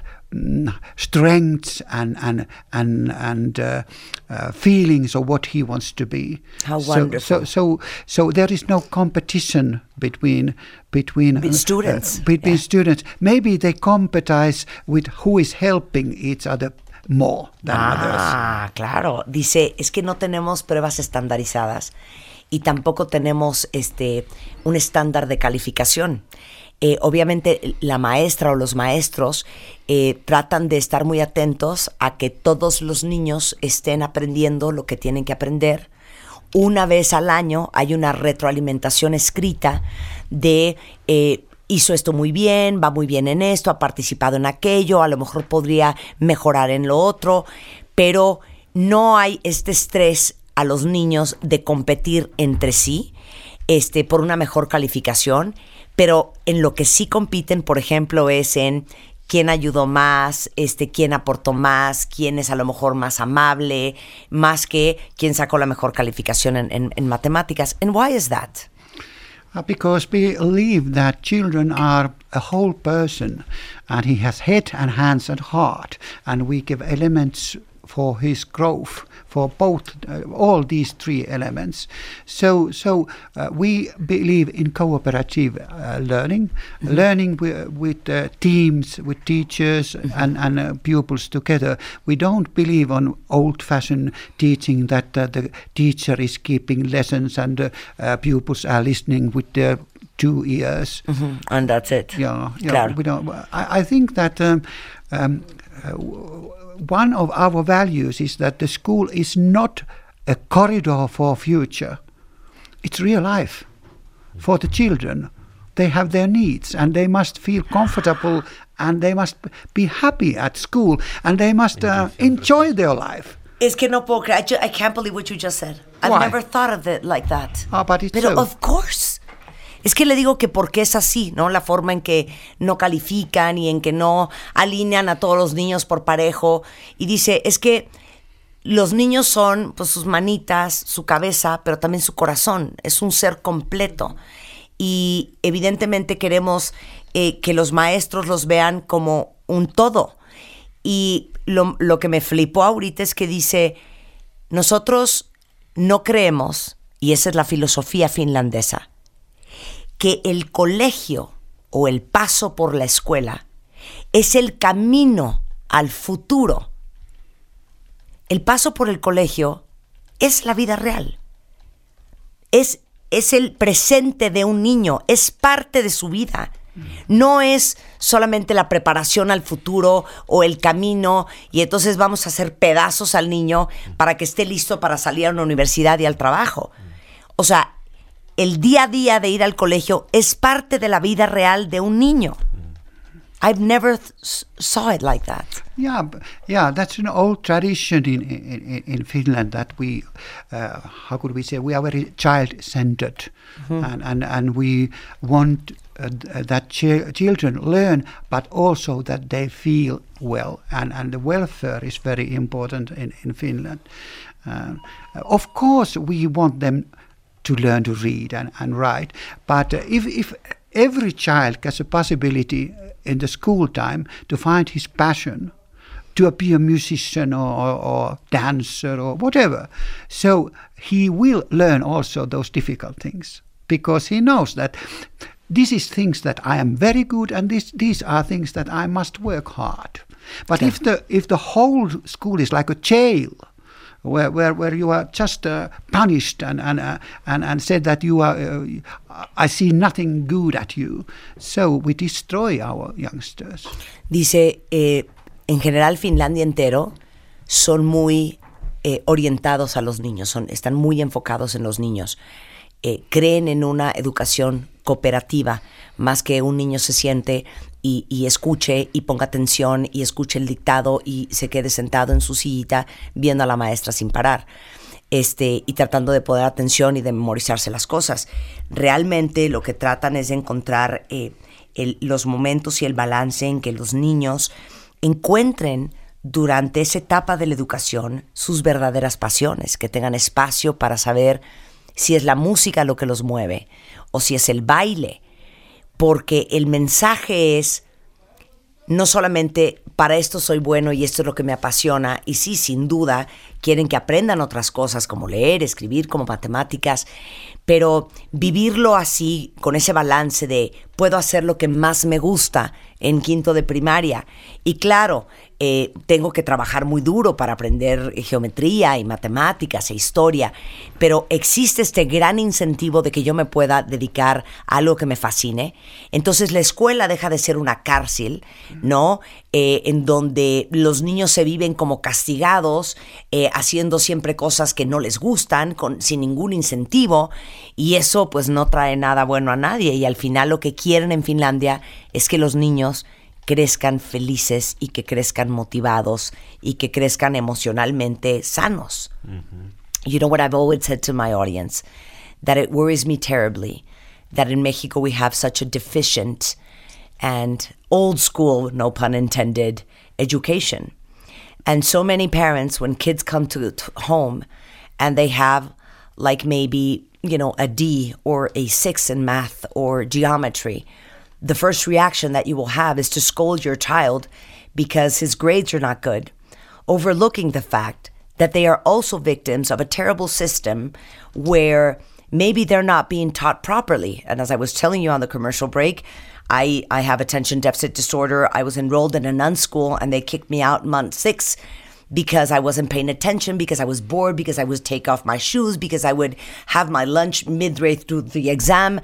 strengths and and and and uh, uh, feelings of what he wants to be. How So- wonderful. So so so there is no competition between between Between uh, students. uh, between students. Maybe they competize with who is helping each other more than others. Ah, claro. Dice, es que no tenemos pruebas estandarizadas y tampoco tenemos este un estándar de calificación. Eh, obviamente la maestra o los maestros eh, tratan de estar muy atentos a que todos los niños estén aprendiendo lo que tienen que aprender. Una vez al año hay una retroalimentación escrita de eh, hizo esto muy bien, va muy bien en esto, ha participado en aquello, a lo mejor podría mejorar en lo otro, pero no hay este estrés a los niños de competir entre sí este, por una mejor calificación, pero en lo que sí compiten, por ejemplo, es en quién ayudó más, este, quién aportó más, quién es a lo mejor más amable, más que quién sacó la mejor calificación en, en- en matemáticas. And why is that? Uh, because we believe that children are a whole person and he has head and hands and heart and we give elements for his growth for both uh, all these three elements. So so uh, we believe in cooperative uh, learning learning wi- with uh, teams with teachers and, and uh, pupils together. We don't believe on old fashioned teaching that the teacher is keeping lessons and pupils are listening with their two ears. And that's it. yeah, yeah Claro. we don't, I, I think that um, um, uh, w- one of our values is that the school is not a corridor for future. It's real life for the children. They have their needs and they must feel comfortable and they must be happy at school and they must uh, enjoy their life. Es que no puedo creer. I, ju- I can't believe what you just said. I've Why? never thought of it like that. Ah, but it's Pero so. of course. Es que le digo que porque es así, ¿no? La forma en que no califican y en que no alinean a todos los niños por parejo. Y dice, es que los niños son pues sus manitas, su cabeza, pero también su corazón. Es un ser completo. Y evidentemente queremos eh, que los maestros los vean como un todo. Y lo, lo que me flipó ahorita es que dice, nosotros no creemos, y esa es la filosofía finlandesa, que el colegio o el paso por la escuela es el camino al futuro. El paso por el colegio es la vida real. Es, es el presente de un niño, es parte de su vida. No es solamente la preparación al futuro o el camino y entonces vamos a hacer pedazos al niño para que esté listo para salir a una universidad y al trabajo. O sea, el día a día de ir al colegio es parte de la vida real de un niño. I've never th- saw it like that. Yeah, yeah, that's an old tradition in in, in Finland that we, uh, how could we say, we are very child-centered, and, and and we want uh, that chi- children learn, but also that they feel well, and and the welfare is very important in in Finland. Uh, of course, we want them to learn to read and, and write. But uh, if, if every child gets a possibility in the school time to find his passion, to be a musician or, or, or dancer or whatever, so he will learn also those difficult things because he knows that this is things that I am very good and this, these are things that I must work hard. But if the if the whole school is like a jail, where, where, where you are just punished and, and, and, and said that you are, I see nothing good at you. So we destroy our youngsters. Dice, en general Finlandia entero son muy eh, orientados a los niños, son, están muy enfocados en los niños. Eh, creen en una educación cooperativa, más que un niño se siente y, escuche y ponga atención y escuche el dictado y se quede sentado en su sillita viendo a la maestra sin parar. Este, y tratando de poner atención y de memorizarse las cosas. Realmente lo que tratan es de encontrar eh, los momentos y el balance en que los niños encuentren durante esa etapa de la educación sus verdaderas pasiones, que tengan espacio para saber si es la música lo que los mueve o si es el baile, porque el mensaje es no solamente para esto soy bueno y esto es lo que me apasiona, y sí, sin duda, quieren que aprendan otras cosas como leer, escribir, como matemáticas, pero vivirlo así, con ese balance de puedo hacer lo que más me gusta en quinto de primaria. Y claro, eh, tengo que trabajar muy duro para aprender geometría y matemáticas e historia, pero existe este gran incentivo de que yo me pueda dedicar a algo que me fascine. Entonces la escuela deja de ser una cárcel, ¿no? Eh, en donde los niños se viven como castigados, eh, haciendo siempre cosas que no les gustan, con, sin ningún incentivo, y eso pues no trae nada bueno a nadie. Y al final lo que quieren en Finlandia es que los niños crezcan felices y que crezcan motivados y que crezcan emocionalmente sanos. You know what I've always said to my audience? That it worries me terribly that in Mexico we have such a deficient and old school, no pun intended, education. And so many parents, when kids come to, to home and they have like maybe, you know, a D or a six in math or geometry, the first reaction that you will have is to scold your child because his grades are not good, overlooking the fact that they are also victims of a terrible system where maybe they're not being taught properly. And as I was telling you on the commercial break, I, I have attention deficit disorder. I was enrolled in a nun school and they kicked me out month six because I wasn't paying attention, because I was bored, because I would take off my shoes, because I would have my lunch midway through the exam.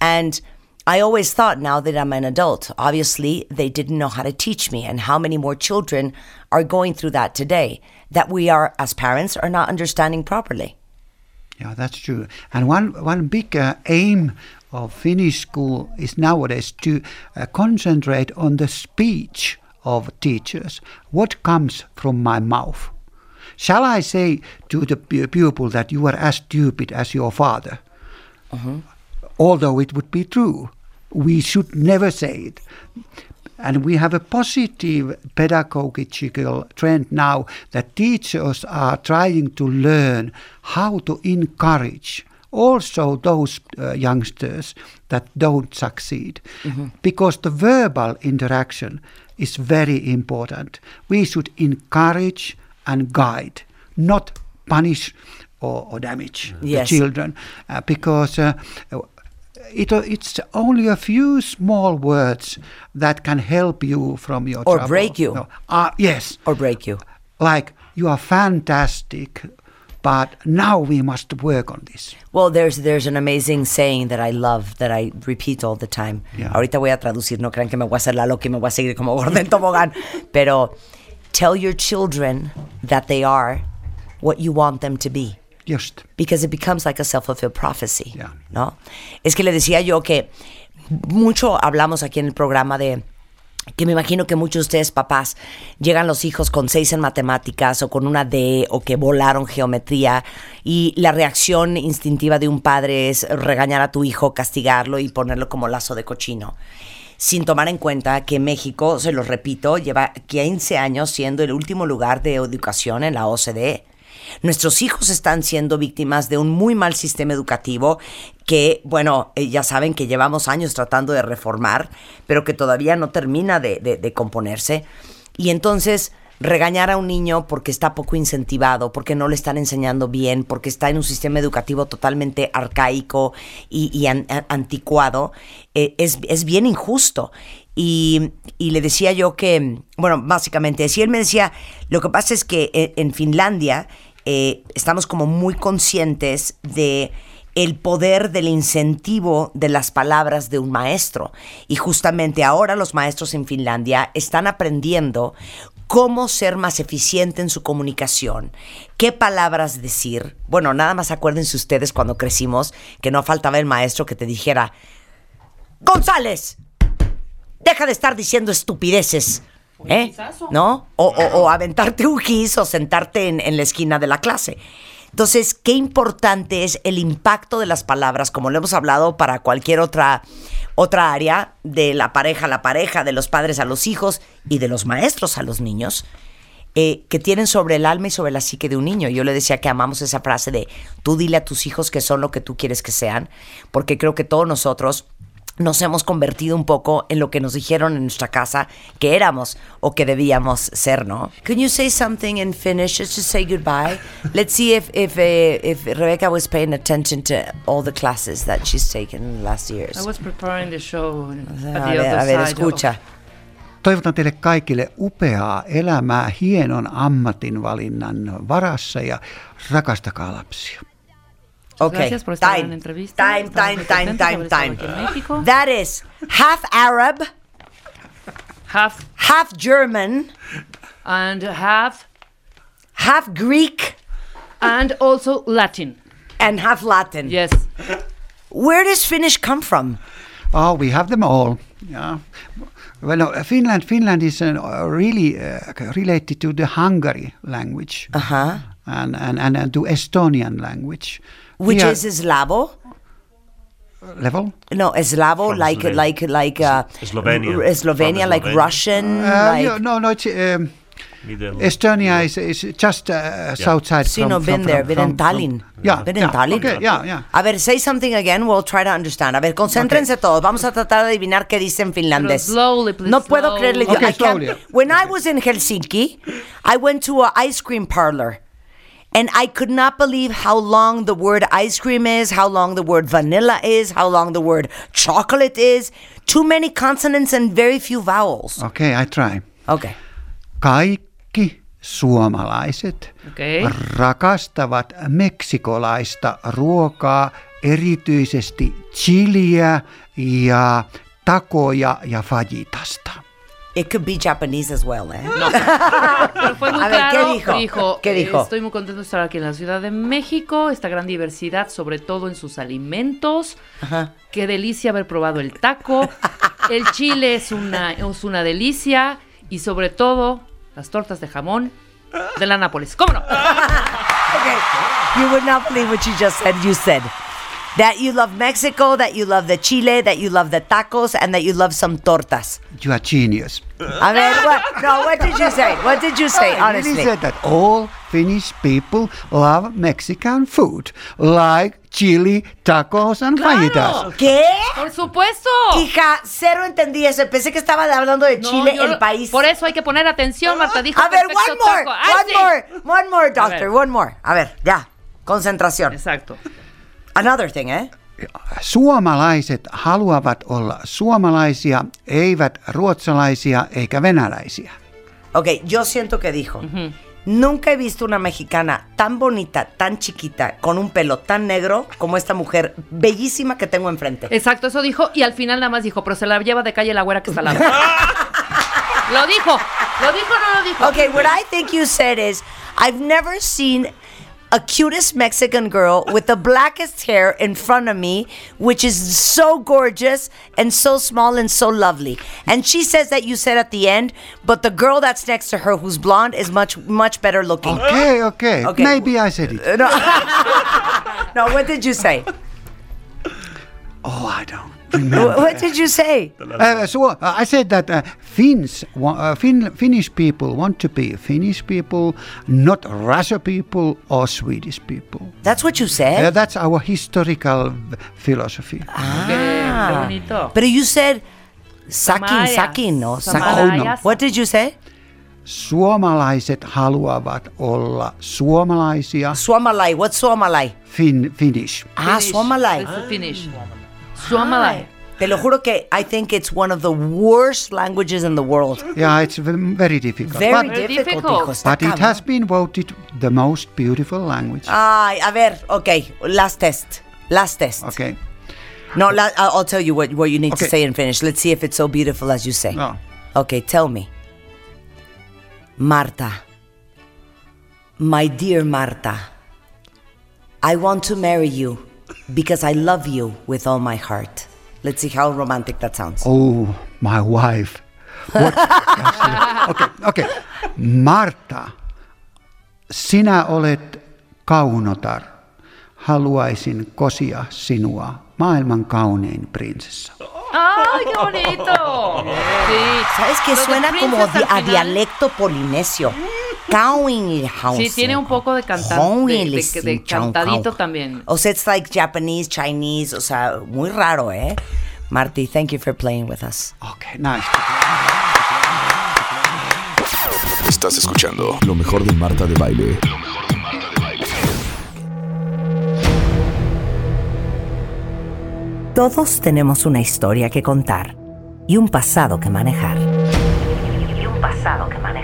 And I always thought now that I'm an adult, obviously they didn't know how to teach me. And how many more children are going through that today that we are, as parents, are not understanding properly? Yeah, that's true. And one one big uh, aim of Finnish school is nowadays to uh, concentrate on the speech of teachers. What comes from my mouth? Shall I say to the pupil that you are as stupid as your father? although it would be true. We should never say it. And we have a positive pedagogical trend now that teachers are trying to learn how to encourage also those uh, youngsters that don't succeed because the verbal interaction is very important. We should encourage and guide, not punish or, or damage Yes. the children uh, because uh, it, it's only a few small words that can help you from your Or trouble. break you. No. Uh, yes. Or break you. Like, you are fantastic, but now we must work on this. Well, there's there's an amazing saying that I love that I repeat all the time. Yeah. Ahorita voy a traducir, no crean que me voy a hacer la loca y me voy a seguir como gorda en tobogán. Pero tell your children that they are what you want them to be. Just. Because it becomes like a self-fulfilled prophecy. Yeah. ¿No? Es que le decía yo que mucho hablamos aquí en el programa de que me imagino que muchos de ustedes, papás, llegan los hijos con seis en matemáticas o con una D o que volaron geometría y la reacción instintiva de un padre es regañar a tu hijo, castigarlo y ponerlo como lazo de cochino. Sin tomar en cuenta que México, se los repito, lleva 15 años siendo el último lugar de educación en la OCDE. Nuestros hijos están siendo víctimas de un muy mal sistema educativo que, bueno, eh, ya saben que llevamos años tratando de reformar, pero que todavía no termina de, de- componerse. Y entonces regañar a un niño porque está poco incentivado, porque no le están enseñando bien, porque está en un sistema educativo totalmente arcaico y, y anticuado, eh, es, es bien injusto. Y, y le decía yo que, bueno, básicamente, si él me decía, lo que pasa es que eh, en Finlandia eh, estamos como muy conscientes de el poder del incentivo de las palabras de un maestro. Y justamente ahora los maestros en Finlandia están aprendiendo cómo ser más eficiente en su comunicación, qué palabras decir. Bueno, nada más acuérdense ustedes cuando crecimos que no faltaba el maestro que te dijera, González, deja de estar diciendo estupideces. ¿Eh? ¿No? O, o- o aventarte un gis o sentarte en, en la esquina de la clase. Entonces, qué importante es el impacto de las palabras, como lo hemos hablado para cualquier otra, otra área, de la pareja a la pareja, de los padres a los hijos y de los maestros a los niños, eh, que tienen sobre el alma y sobre la psique de un niño. Yo le decía que amamos esa frase de tú dile a tus hijos que son lo que tú quieres que sean, porque creo que todos nosotros nos hemos convertido un poco en lo que nos dijeron en nuestra casa que éramos o que debíamos ser, ¿no? Can you say something in Finnish just to say goodbye? Let's see if if uh, if Rebecca was paying attention to all the classes that she's taken in the last years. I was preparing the show A ver, a ver, escucha. Toivotan teille kaikille upeaa elämää hienon ammatinvalinnan varassa ja rakastakaa lapsia. Okay. Gracias por estar en la time. entrevista. Time, Estamos time, time, time, time. aquí en México. That is half Arab, half half German, and half half Greek, and also Latin. and half Latin. Yes. Where does Finnish come from? Oh, we have them all. Yeah. Well, no, Finland, Finland is uh, really uh, related to the Hungary language Uh-huh. and, and, and, and to Estonian language. Which We are- is Slavo? level. No, Slavo, From like Slovenia. like like uh, Slovenian. r- Slovenia, From like Russian, Uh, like. yeah, no, no, it's, um, Middle- Estonia is, is just uh, south side Sí, from, no, been from, there, from, been in from- Tallinn. Yeah, Been in yeah, Tallinn. okay, yeah, yeah. A ver, say something again, we'll try to understand. A ver, concéntrense todos. Vamos a tratar de adivinar qué dice en finlandés. Pero slowly, please, no puedo creerle. Okay, I can't- slowly. When I was in Helsinki, I went to an ice cream parlor. And I could not believe how long the word ice cream is, how long the word vanilla is, how long the word chocolate is. Too many consonants and very few vowels. Okay, I try. Okay. Kaikki suomalaiset Okay. rakastavat meksikolaista ruokaa, erityisesti chiliä ja takoja ja fajitasta. It could be Japanese as well, eh? Pero fue muy A ver, ¿qué claro. dijo? ¿Qué eh, dijo? Estoy muy contento de estar aquí en la Ciudad de México. Esta gran diversidad, sobre todo en sus alimentos. Qué delicia haber probado el taco. El chile es una, es una delicia. Y sobre todo, las tortas de jamón de la Nápoles. ¿Cómo no? Okay. You would not believe what you just said. You said, That you love Mexico, that you love the chile, that you love the tacos, and that you love some tortas. You are genius. I mean, what? No, what did you say? What did you say, I really honestly? said that all Finnish people love Mexican food, like chili, tacos, and fajitas. ¿Qué? Por supuesto. Hija, cero entendí eso. Pensé que estaba hablando de No, Chile, yo el lo- país. Por eso hay que poner atención, Marta. Dijo A ver, perfecto one more, taco. Ay, one sí. more, one more, doctor, ver. one more. A ver, ya, concentración. Exacto. Another thing, eh? Suomalaiset haluavat olla suomalaisia, eivät ruotsalaisia eikä venäläisiä. Ok, yo siento que dijo. Nunca he visto una mexicana tan bonita, tan chiquita, con un pelo tan negro como esta mujer bellísima que tengo enfrente. Exacto, eso dijo. Y al final nada más dijo, pero se la lleva de calle la güera que está al lado. lo dijo. ¿Lo dijo o no lo dijo? Okay, what I think you said is I've never seen a cutest Mexican girl with the blackest hair in front of me, which is so gorgeous and so small and so lovely. And she says that you said at the end, but the girl that's next to her who's blonde is much much better looking. Okay, okay, Okay. Maybe I said it. No, no what did you say? Oh, I don't. What did you say? Uh, so uh, I said that uh, Finns, wa- uh, fin- Finnish people want to be Finnish people, not Russia people or Swedish people. That's what you said? Uh, that's our historical v- philosophy. Ah. But you said sucking, Samayas. sucking, no? Sucking. Samayas. What did you say? Suomalaiset haluavat olla suomalaisia, Suomalai. What's Suomalai? fin- Finnish. Ah, Finish. Suomalai. It's a finish. Suomalai. Te lo juro que I think it's one of the worst languages in the world. Yeah, it's very difficult. Very but, difficult, difficult. but it has been voted the most beautiful language. Ay, a ver, okay. Last test. Last test. Okay. No, la- I'll I'll tell you what, what you need to say in Finnish. Let's see if it's so beautiful as you say. No. Okay, tell me. Marta. My dear Marta. I want to marry you because I love you with all my heart. Let's see how romantic that sounds. Oh, my wife. What? okay, okay. Marta, sinä olet kaunotar. Haluaisin kosia sinua, maailman kaunein prinsessa. ¡Ay, qué bonito! Sí. ¿Sabes qué? Suena como princess di- al a dialecto polinesio. Cowing Sí, tiene un poco de cantante, de, de- de cantadito también. O sea, it's like Japanese, Chinese, o sea, muy raro, ¿eh? Marty, thank you for playing with us. Okay, nice. Estás escuchando lo mejor de Marta de Baile. Todos tenemos una historia que contar y un pasado que manejar. Y un pasado que manejar.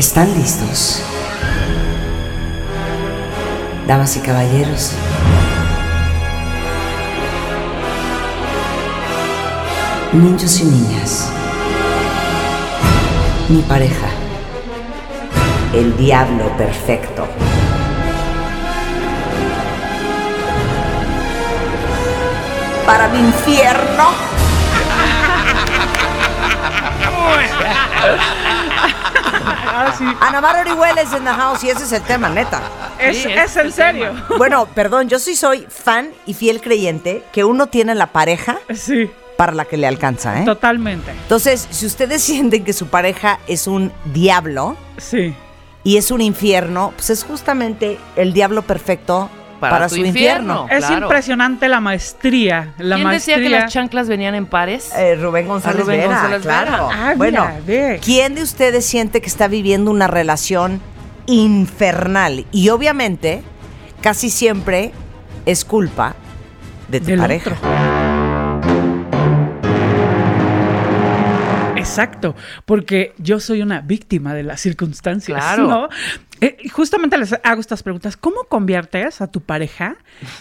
¿Están listos? Damas y caballeros. Niños y niñas. Mi pareja. El diablo perfecto. Para mi infierno. Ana Mar Orihuela in the house y ese es el tema, neta. Es, Sí, es en serio. Bueno, perdón, yo sí soy fan y fiel creyente que uno tiene la pareja Sí, para la que le alcanza, ¿eh? totalmente. Entonces, si ustedes sienten que su pareja es un diablo Sí. y es un infierno, pues es justamente el diablo perfecto para, Para su tu infierno. infierno. Es Claro. impresionante la maestría. La ¿Quién maestría. decía que las chanclas venían en pares? Eh, Rubén González Rubén Vera, González claro. Vera. Ah, bueno, mira. ¿quién de ustedes siente que está viviendo una relación infernal? Y obviamente, casi siempre es culpa de tu Del pareja. otro. Exacto, porque yo soy una víctima de las circunstancias, Claro. ¿no? Eh, y justamente les hago estas preguntas. ¿Cómo conviertes a tu pareja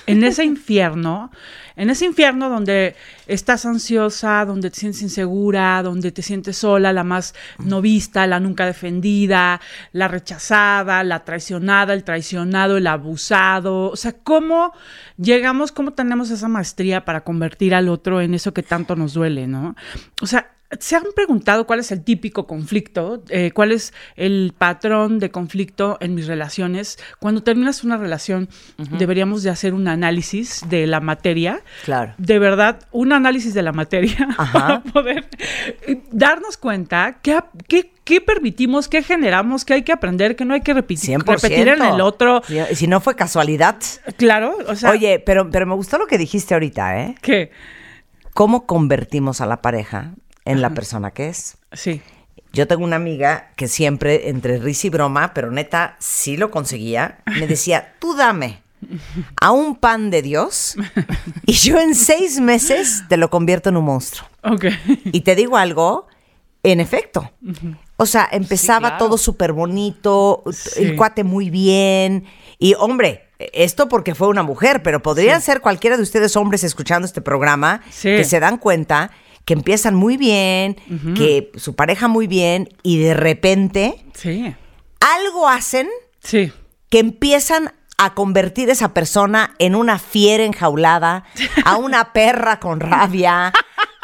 en ese infierno? En ese infierno donde estás ansiosa, donde te sientes insegura, donde te sientes sola, la más no vista, la nunca defendida, la rechazada, la traicionada, el traicionado, el abusado. O sea, ¿cómo llegamos, cómo tenemos esa maestría para convertir al otro en eso que tanto nos duele, ¿no? O sea, ¿Se han preguntado cuál es el típico conflicto? Eh, ¿Cuál es el patrón de conflicto en mis relaciones? Cuando terminas una relación, deberíamos de hacer un análisis de la materia. Claro. De verdad, un análisis de la materia para poder eh, darnos cuenta qué, qué, qué permitimos, qué generamos, qué hay que aprender, qué no hay que repetir, 100%. repetir en el otro. Si, si no fue casualidad. Claro, o sea... Oye, pero, pero me gustó lo que dijiste ahorita, ¿eh? ¿Qué? ¿Cómo convertimos a la pareja en la persona que es? Sí. Yo tengo una amiga que siempre, entre risa y broma, pero neta, sí lo conseguía, me decía, tú dame a un pan de Dios y yo en seis meses te lo convierto en un monstruo. Ok. Y te digo algo, en efecto. O sea, empezaba claro. todo súper bonito, Sí. el cuate muy bien. Y hombre, esto porque fue una mujer, pero podrían ser cualquiera de ustedes hombres escuchando este programa Sí. que se dan cuenta que empiezan muy bien, que su pareja muy bien, y de repente Sí. algo hacen Sí. que empiezan a convertir esa persona en una fiera enjaulada, a una perra con rabia,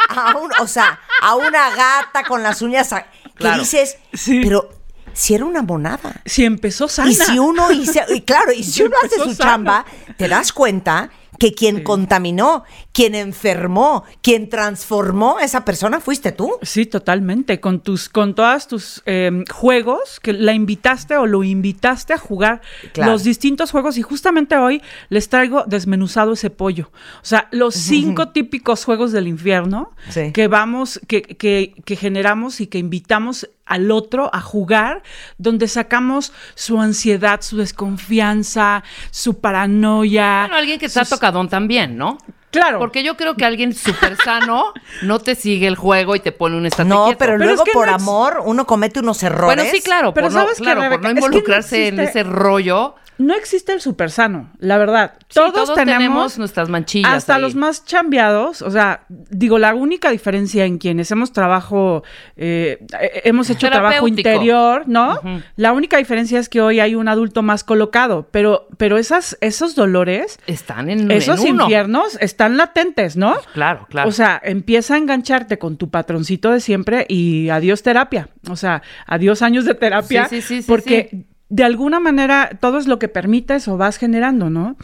a un, o sea, a una gata con las uñas a- que Claro. dices, Sí. pero si era una monada. Si empezó sana. Y si uno hice, y claro, y si uno hace su sano. chamba, te das cuenta que quien contaminó, quien enfermó, quien transformó a esa persona fuiste tú. Sí, totalmente. Con tus, con todas tus eh, juegos que la invitaste o lo invitaste a jugar Claro. los distintos juegos. Y justamente hoy les traigo desmenuzado ese pollo. O sea, los cinco típicos juegos del infierno Sí. que vamos, que, que, que generamos y que invitamos al otro a jugar, donde sacamos su ansiedad, su desconfianza, su paranoia. Bueno, alguien que está tocadón también, ¿no? Claro. Porque yo creo que alguien súper sano no te sigue el juego y te pone un estate No, quieto. pero, Pero luego es que por no amor uno comete unos errores. Bueno, sí, claro, Pero por, no, ¿sabes qué, claro, por Rebeca? no Es que no involucrarse en ese rollo. No existe el super sano, la verdad. Sí, todos, tenemos, nuestras manchillas. hasta ahí. los más chambeados, o sea, digo, la única diferencia en quienes hemos trabajo, eh, hemos hecho trabajo interior, ¿no? La única diferencia es que hoy hay un adulto más colocado, pero, pero esas, esos dolores, Están en, esos en uno. infiernos están latentes, ¿no? Claro, claro. O sea, empieza a engancharte con tu patroncito de siempre y adiós terapia. O sea, adiós años de terapia. Sí, sí, sí, sí, porque sí. De alguna manera todo es lo que permites o vas generando, ¿no?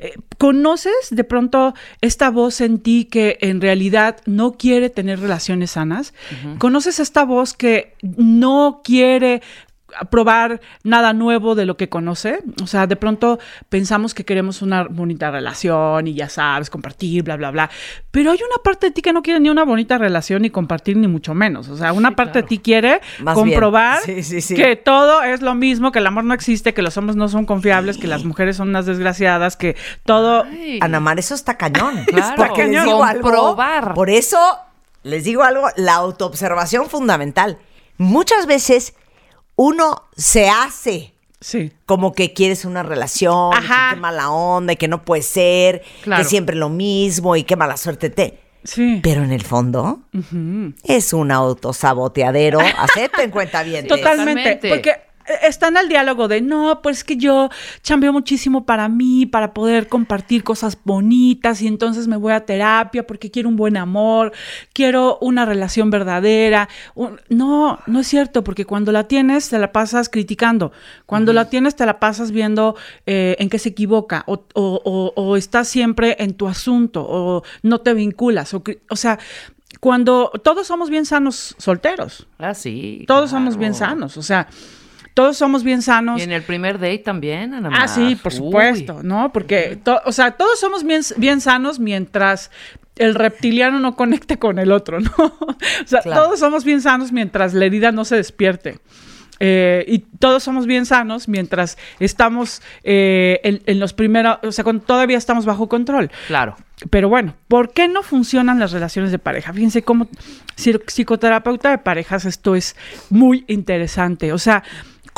Eh, ¿Conoces de pronto esta voz en ti que en realidad no quiere tener relaciones sanas? ¿Conoces esta voz que no quiere probar nada nuevo de lo que conoce. O sea, de pronto pensamos que queremos una bonita relación y ya sabes, compartir, bla, bla, bla. Pero hay una parte de ti que no quiere ni una bonita relación ni compartir ni mucho menos. O sea, una parte de ti quiere Más comprobar bien. Sí, sí, sí. que todo es lo mismo, que el amor no existe, que los hombres no son confiables, que las mujeres son unas desgraciadas, que todo... Ay. Ana Mar, eso está cañón. Claro. Les Cañón. algo, Comprobar. Por eso les digo algo, la autoobservación fundamental. Muchas veces uno se hace Sí. como que quieres una relación, y que Ajá. qué mala onda, y que no puede ser, Claro. que siempre lo mismo y qué mala suerte te. Sí. Pero en el fondo es un autosaboteadero. Acepten cuenta bien. Totalmente, Totalmente. porque está en el diálogo de, no, pues que yo chambeo muchísimo para mí, para poder compartir cosas bonitas y entonces me voy a terapia porque quiero un buen amor, quiero una relación verdadera. Un- No, no es cierto, porque cuando la tienes te la pasas criticando, cuando la tienes te la pasas viendo eh, en qué se equivoca o, o- o- o estás siempre en tu asunto o no te vinculas, o, o sea... Cuando todos somos bien sanos solteros, Ah, sí. todos somos bien sanos, o sea, todos somos bien sanos. Y en el primer date también, Ana Ah, sí, por Uy. supuesto, ¿no? Porque, o sea, todos somos bien, bien sanos mientras el reptiliano no conecte con el otro, ¿no? o sea, Claro. todos somos bien sanos mientras la herida no se despierte. Eh, y todos somos bien sanos mientras estamos eh, en, en los primeros, o sea, todavía estamos bajo control. Claro. pero bueno, ¿por qué no funcionan las relaciones de pareja? Fíjense cómo psi- psicoterapeuta de parejas esto es muy interesante. O sea,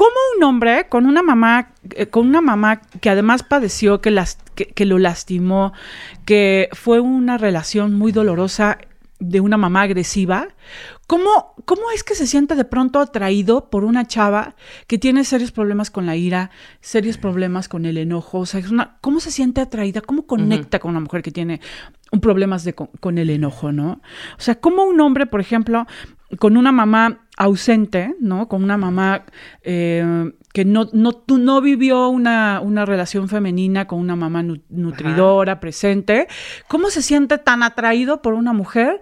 ¿cómo un hombre con una mamá, eh, con una mamá que además padeció, que, las, que, que lo lastimó, que fue una relación muy dolorosa de una mamá agresiva, ¿cómo, ¿cómo es que se siente de pronto atraído por una chava que tiene serios problemas con la ira, serios problemas con el enojo? O sea, es una, ¿cómo se siente atraída? ¿Cómo conecta con una mujer que tiene un problemas de, con, con el enojo, no? O sea, ¿cómo un hombre, por ejemplo, con una mamá ausente, ¿no? Con una mamá eh, que no, no, no vivió una, una relación femenina con una mamá nu- nutridora, presente, ¿cómo se siente tan atraído por una mujer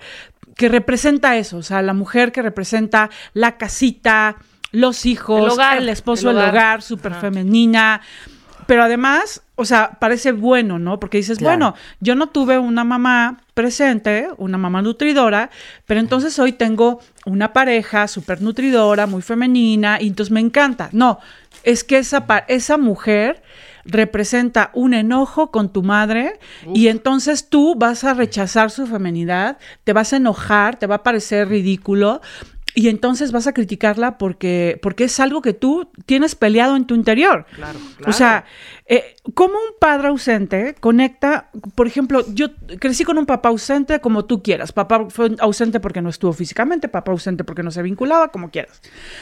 que representa eso? O sea, la mujer que representa la casita, los hijos, El esposo, el el hogar. hogar, súper femenina. Pero además, o sea, parece bueno, ¿no? Porque dices, Claro. bueno, yo no tuve una mamá presente, una mamá nutridora, pero entonces hoy tengo una pareja súper nutridora, muy femenina, y entonces me encanta. No, es que esa, esa mujer representa un enojo con tu madre y entonces tú vas a rechazar su feminidad, te vas a enojar, te va a parecer ridículo y entonces vas a criticarla porque, porque es algo que tú tienes peleado en tu interior. Claro, O sea, eh, ¿cómo un padre ausente conecta? Por ejemplo, yo crecí con un papá ausente como tú quieras. Papá fue ausente porque no estuvo físicamente, papá ausente porque no se vinculaba, como quieras.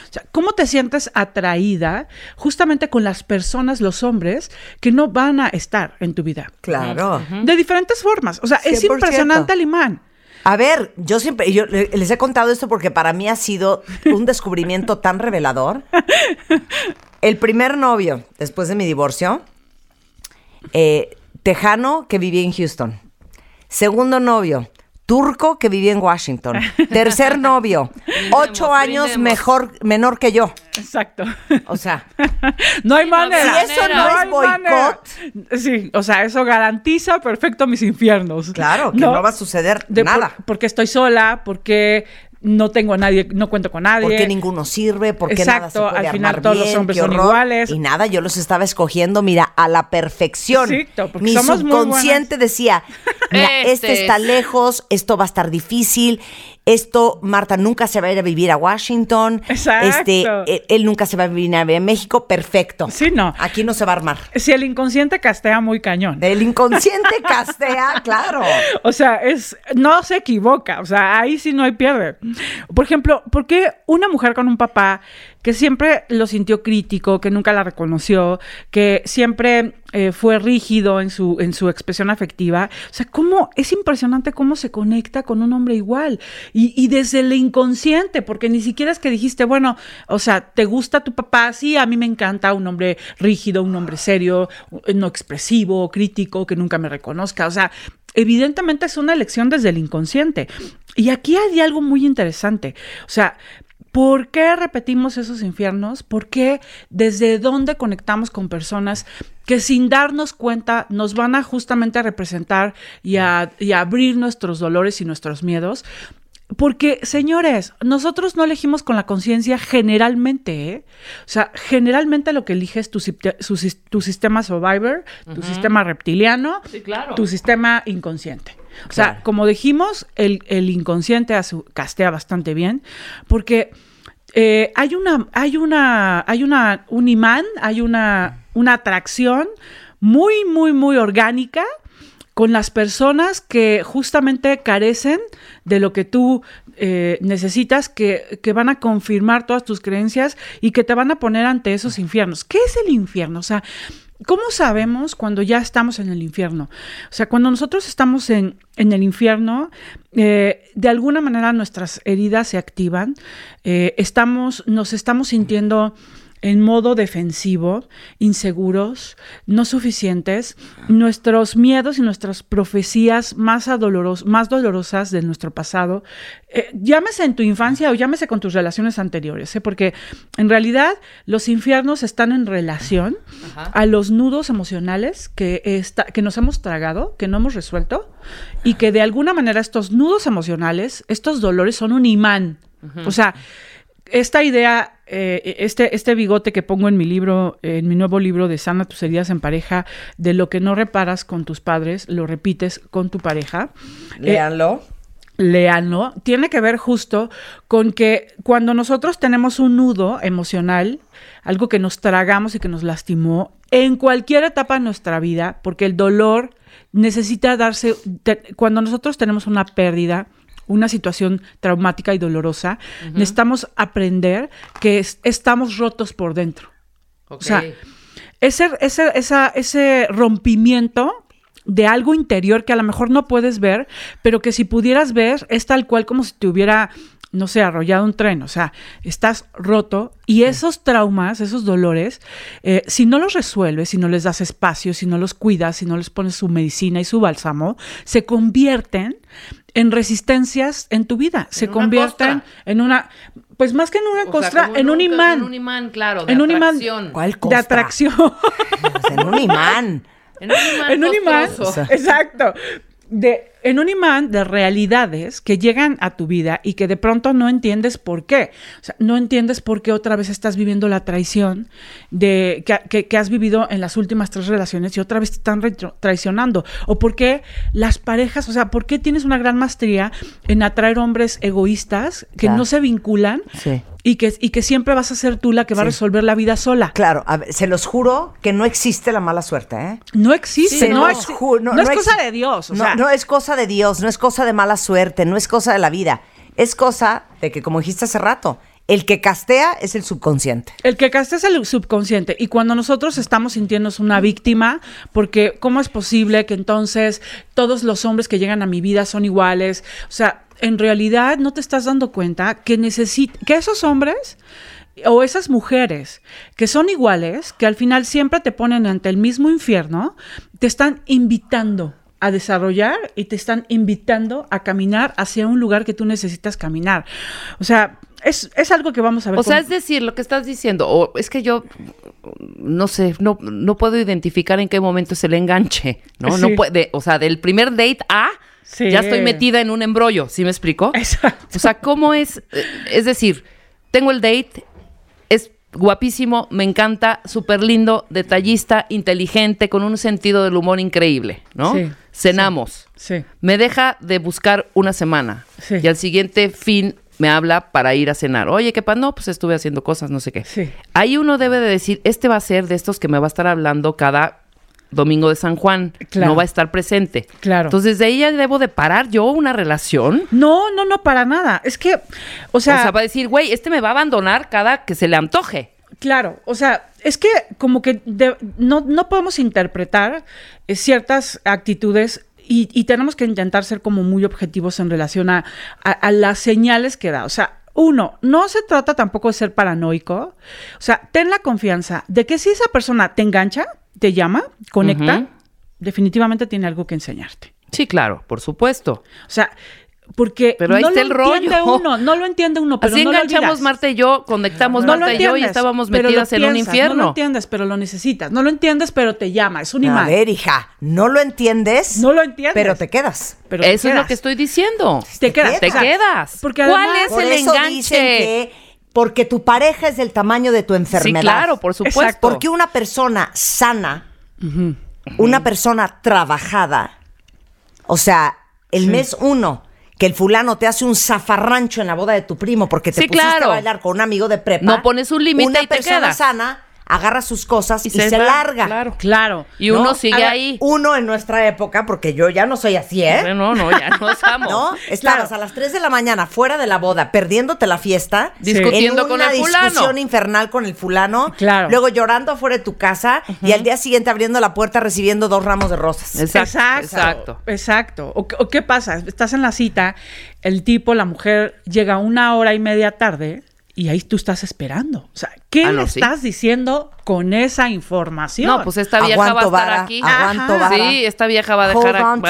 O sea, ¿cómo te sientes atraída justamente con las personas, los hombres, que no van a estar en tu vida? Claro. De diferentes formas. O sea, es 100%. impresionante el imán. A ver, yo siempre, yo le- les he contado esto porque para mí ha sido un descubrimiento tan revelador. El primer novio, después de mi divorcio, eh, tejano que vivía en Houston. Segundo novio, turco que vivía en Washington. Tercer novio, ocho años mejor, menor que yo. Exacto. O sea, No hay manera. Si eso no es boicot. Sí, o sea, eso garantiza perfecto mis infiernos. claro, que no, va a suceder De por- nada. porque estoy sola, porque no tengo a nadie, no cuento con nadie. Porque ninguno sirve, porque nada se Exacto, puede al final armar todos los hombres son iguales. Y nada, yo los estaba escogiendo, mira, a la perfección. Exacto, porque Mi somos muy subconsciente decía, mira, este, Este está es. lejos, esto va a estar difícil, esto, Marta nunca se va a ir a vivir a Washington, Exacto. este, él nunca se va a vivir a México, perfecto. Sí, no. Aquí no se va a armar. Si el inconsciente castea muy cañón. El inconsciente castea, claro. O sea, es no se equivoca, o sea, ahí sí no hay pierde. Por ejemplo, ¿por qué una mujer con un papá que siempre lo sintió crítico, que nunca la reconoció, que siempre eh, fue rígido en su, en su expresión afectiva? O sea, cómo es impresionante cómo se conecta con un hombre igual. Y, desde el inconsciente, porque ni siquiera es que dijiste, bueno, o sea, ¿te gusta tu papá? Sí, a mí me encanta un hombre rígido, un hombre serio, no expresivo, crítico, que nunca me reconozca. O sea, evidentemente es una elección desde el inconsciente. Y aquí hay algo muy interesante. O sea, ¿por qué repetimos esos infiernos? ¿Por qué desde dónde conectamos con personas que sin darnos cuenta nos van a justamente a representar y y a abrir nuestros dolores y nuestros miedos? Porque, señores, nosotros no elegimos con la conciencia generalmente, ¿eh? O sea, generalmente lo que eliges es tu, su sistema survivor, tu sistema reptiliano, Sí, claro. tu sistema inconsciente. O sea, como dijimos, el, el inconsciente castea bastante bien, porque eh, hay una, hay una, hay una, un imán, hay una, una atracción muy, muy, muy orgánica con las personas que justamente carecen de lo que tú eh, necesitas, que, que van a confirmar todas tus creencias y que te van a poner ante esos infiernos. ¿Qué es el infierno? O sea, ¿cómo sabemos cuando ya estamos en el infierno? O sea, cuando nosotros estamos en, en el infierno, eh, de alguna manera nuestras heridas se activan, eh, estamos, nos estamos sintiendo en modo defensivo, inseguros, no suficientes, nuestros miedos y nuestras profecías más, adoloros- más dolorosas de nuestro pasado, eh, llámese en tu infancia o llámese con tus relaciones anteriores, ¿eh? porque en realidad los infiernos están en relación a los nudos emocionales que, está, que nos hemos tragado, que no hemos resuelto, y que de alguna manera estos nudos emocionales, estos dolores son un imán. O sea, esta idea, eh, este, este bigote que pongo en mi libro, en mi nuevo libro de Sana tus heridas en pareja, de lo que no reparas con tus padres, lo repites con tu pareja. Eh, Léanlo. léanlo, tiene que ver justo con que cuando nosotros tenemos un nudo emocional, algo que nos tragamos y que nos lastimó, en cualquier etapa de nuestra vida, porque el dolor necesita darse, te- cuando nosotros tenemos una pérdida, una situación traumática y dolorosa, necesitamos aprender que es- estamos rotos por dentro. O sea, ese, ese, esa- ese rompimiento de algo interior que a lo mejor no puedes ver, pero que si pudieras ver es tal cual como si te hubiera, no sé, arrollado un tren. O sea, estás roto y esos traumas, esos dolores, eh, si no los resuelves, si no les das espacio, si no los cuidas, si no les pones su medicina y su bálsamo, se convierten en resistencias en tu vida, se convierten en una, pues más que en una O costra, en un imán. En un imán, claro. De En un imán. ¿Cuál de costra? atracción. En un imán. En un imán. en un imán, exacto, de, en un imán de realidades que llegan a tu vida y que de pronto no entiendes por qué. O sea, no entiendes por qué otra vez estás viviendo la traición de, que, que- que has vivido en las últimas tres relaciones y otra vez te están traicionando. O por qué las parejas, o sea, por qué tienes una gran maestría en atraer hombres egoístas que Claro. no se vinculan Sí. y, que, y que siempre vas a ser tú la que va a resolver la vida sola. Claro, a ver, se los juro que no existe la mala suerte, ¿eh? No existe, no, exi- es cosa de Dios. O no, sea, no es cosa de Dios, no es cosa de mala suerte, no es cosa de la vida. Es cosa de que, como dijiste hace rato, el que castea es el subconsciente. El que casta es el subconsciente. Y cuando nosotros estamos sintiéndonos una víctima, porque ¿cómo es posible que entonces todos los hombres que llegan a mi vida son iguales? O sea, en realidad no te estás dando cuenta que necesita que esos hombres o esas mujeres que son iguales, que al final siempre te ponen ante el mismo infierno, te están invitando a desarrollar y te están invitando a caminar hacia un lugar que tú necesitas caminar. O sea, es, es algo que vamos a ver. O sea, con- es decir, lo que estás diciendo, o es que yo no sé, no, no puedo identificar en qué momento es el enganche, ¿no? Sí. No puede, o sea, del primer date a Sí. ya estoy metida en un embrollo, ¿sí me explico? Exacto. O sea, ¿cómo es? Eh, Es decir, tengo el date, es guapísimo, me encanta, súper lindo, detallista, inteligente, con un sentido del humor increíble, ¿no? Sí, Cenamos. Sí. Me deja de buscar una semana. Sí. Y al siguiente fin me habla para ir a cenar. Oye, ¿qué pasa? No, pues estuve haciendo cosas, no sé qué. Sí. Ahí uno debe de decir, este va a ser de estos que me va a estar hablando cada domingo de San Juan. Claro. No va a estar presente. Claro. Entonces, de ahí ya debo de parar yo una relación. No, no, no, para nada. Es que, o O sea, sea, va a decir, güey, este me va a abandonar cada que se le antoje. claro, o sea, es que como que de- no, no podemos interpretar eh, ciertas actitudes y, y tenemos que intentar ser como muy objetivos en relación a, a- a las señales que da. O sea, uno, no se trata tampoco de ser paranoico. O sea, ten la confianza de que si esa persona te engancha, te llama, conecta, definitivamente tiene algo que enseñarte. Sí, claro, por supuesto. O sea, porque Pero ahí no está lo el rollo. entiende uno, no lo entiende uno, pero Así no lo enganchamos olvidas. Marta y yo, conectamos No lo Marta y yo y entiendes, estábamos lo metidas en un infierno. No lo entiendes, pero lo necesitas. No lo entiendes, pero te llama. Es un A imán. ver, hija, no lo entiendes, no lo entiendes. pero te quedas. pero te Eso es lo que estoy diciendo. Te quedas. Te quedas. Porque ¿Cuál además- es Por el eso enganche? dicen que porque tu pareja es del tamaño de tu enfermedad. Sí, claro, por supuesto. Exacto. Porque una persona sana, una persona trabajada, o sea, el mes uno, que el fulano te hace un zafarrancho en la boda de tu primo porque te Sí, pusiste claro. a bailar con un amigo de prepa. No pones un límite Una y te persona sana agarra sus cosas y, Y se, se va, larga. claro. Claro. Y ¿no? uno sigue ahí. Uno en nuestra época, porque yo ya no soy así, ¿eh? No, no, ya no estamos. ¿No? Estabas a las 3 de la mañana fuera de la boda, perdiéndote la fiesta, Discutiendo en con una el fulano. discusión infernal con el fulano, Claro. luego llorando afuera de tu casa y al día siguiente abriendo la puerta recibiendo dos ramos de rosas. Exacto. Exacto. Exacto. Exacto. O, o qué pasa? Estás en la cita, el tipo, la mujer, llega una hora y media tarde y ahí tú estás esperando. O sea, ¿qué Ah, no, le sí. estás diciendo con esa información? No, pues esta vieja va a estar vara, aquí. aguanto vara. Sí, esta vieja va a dejar a- va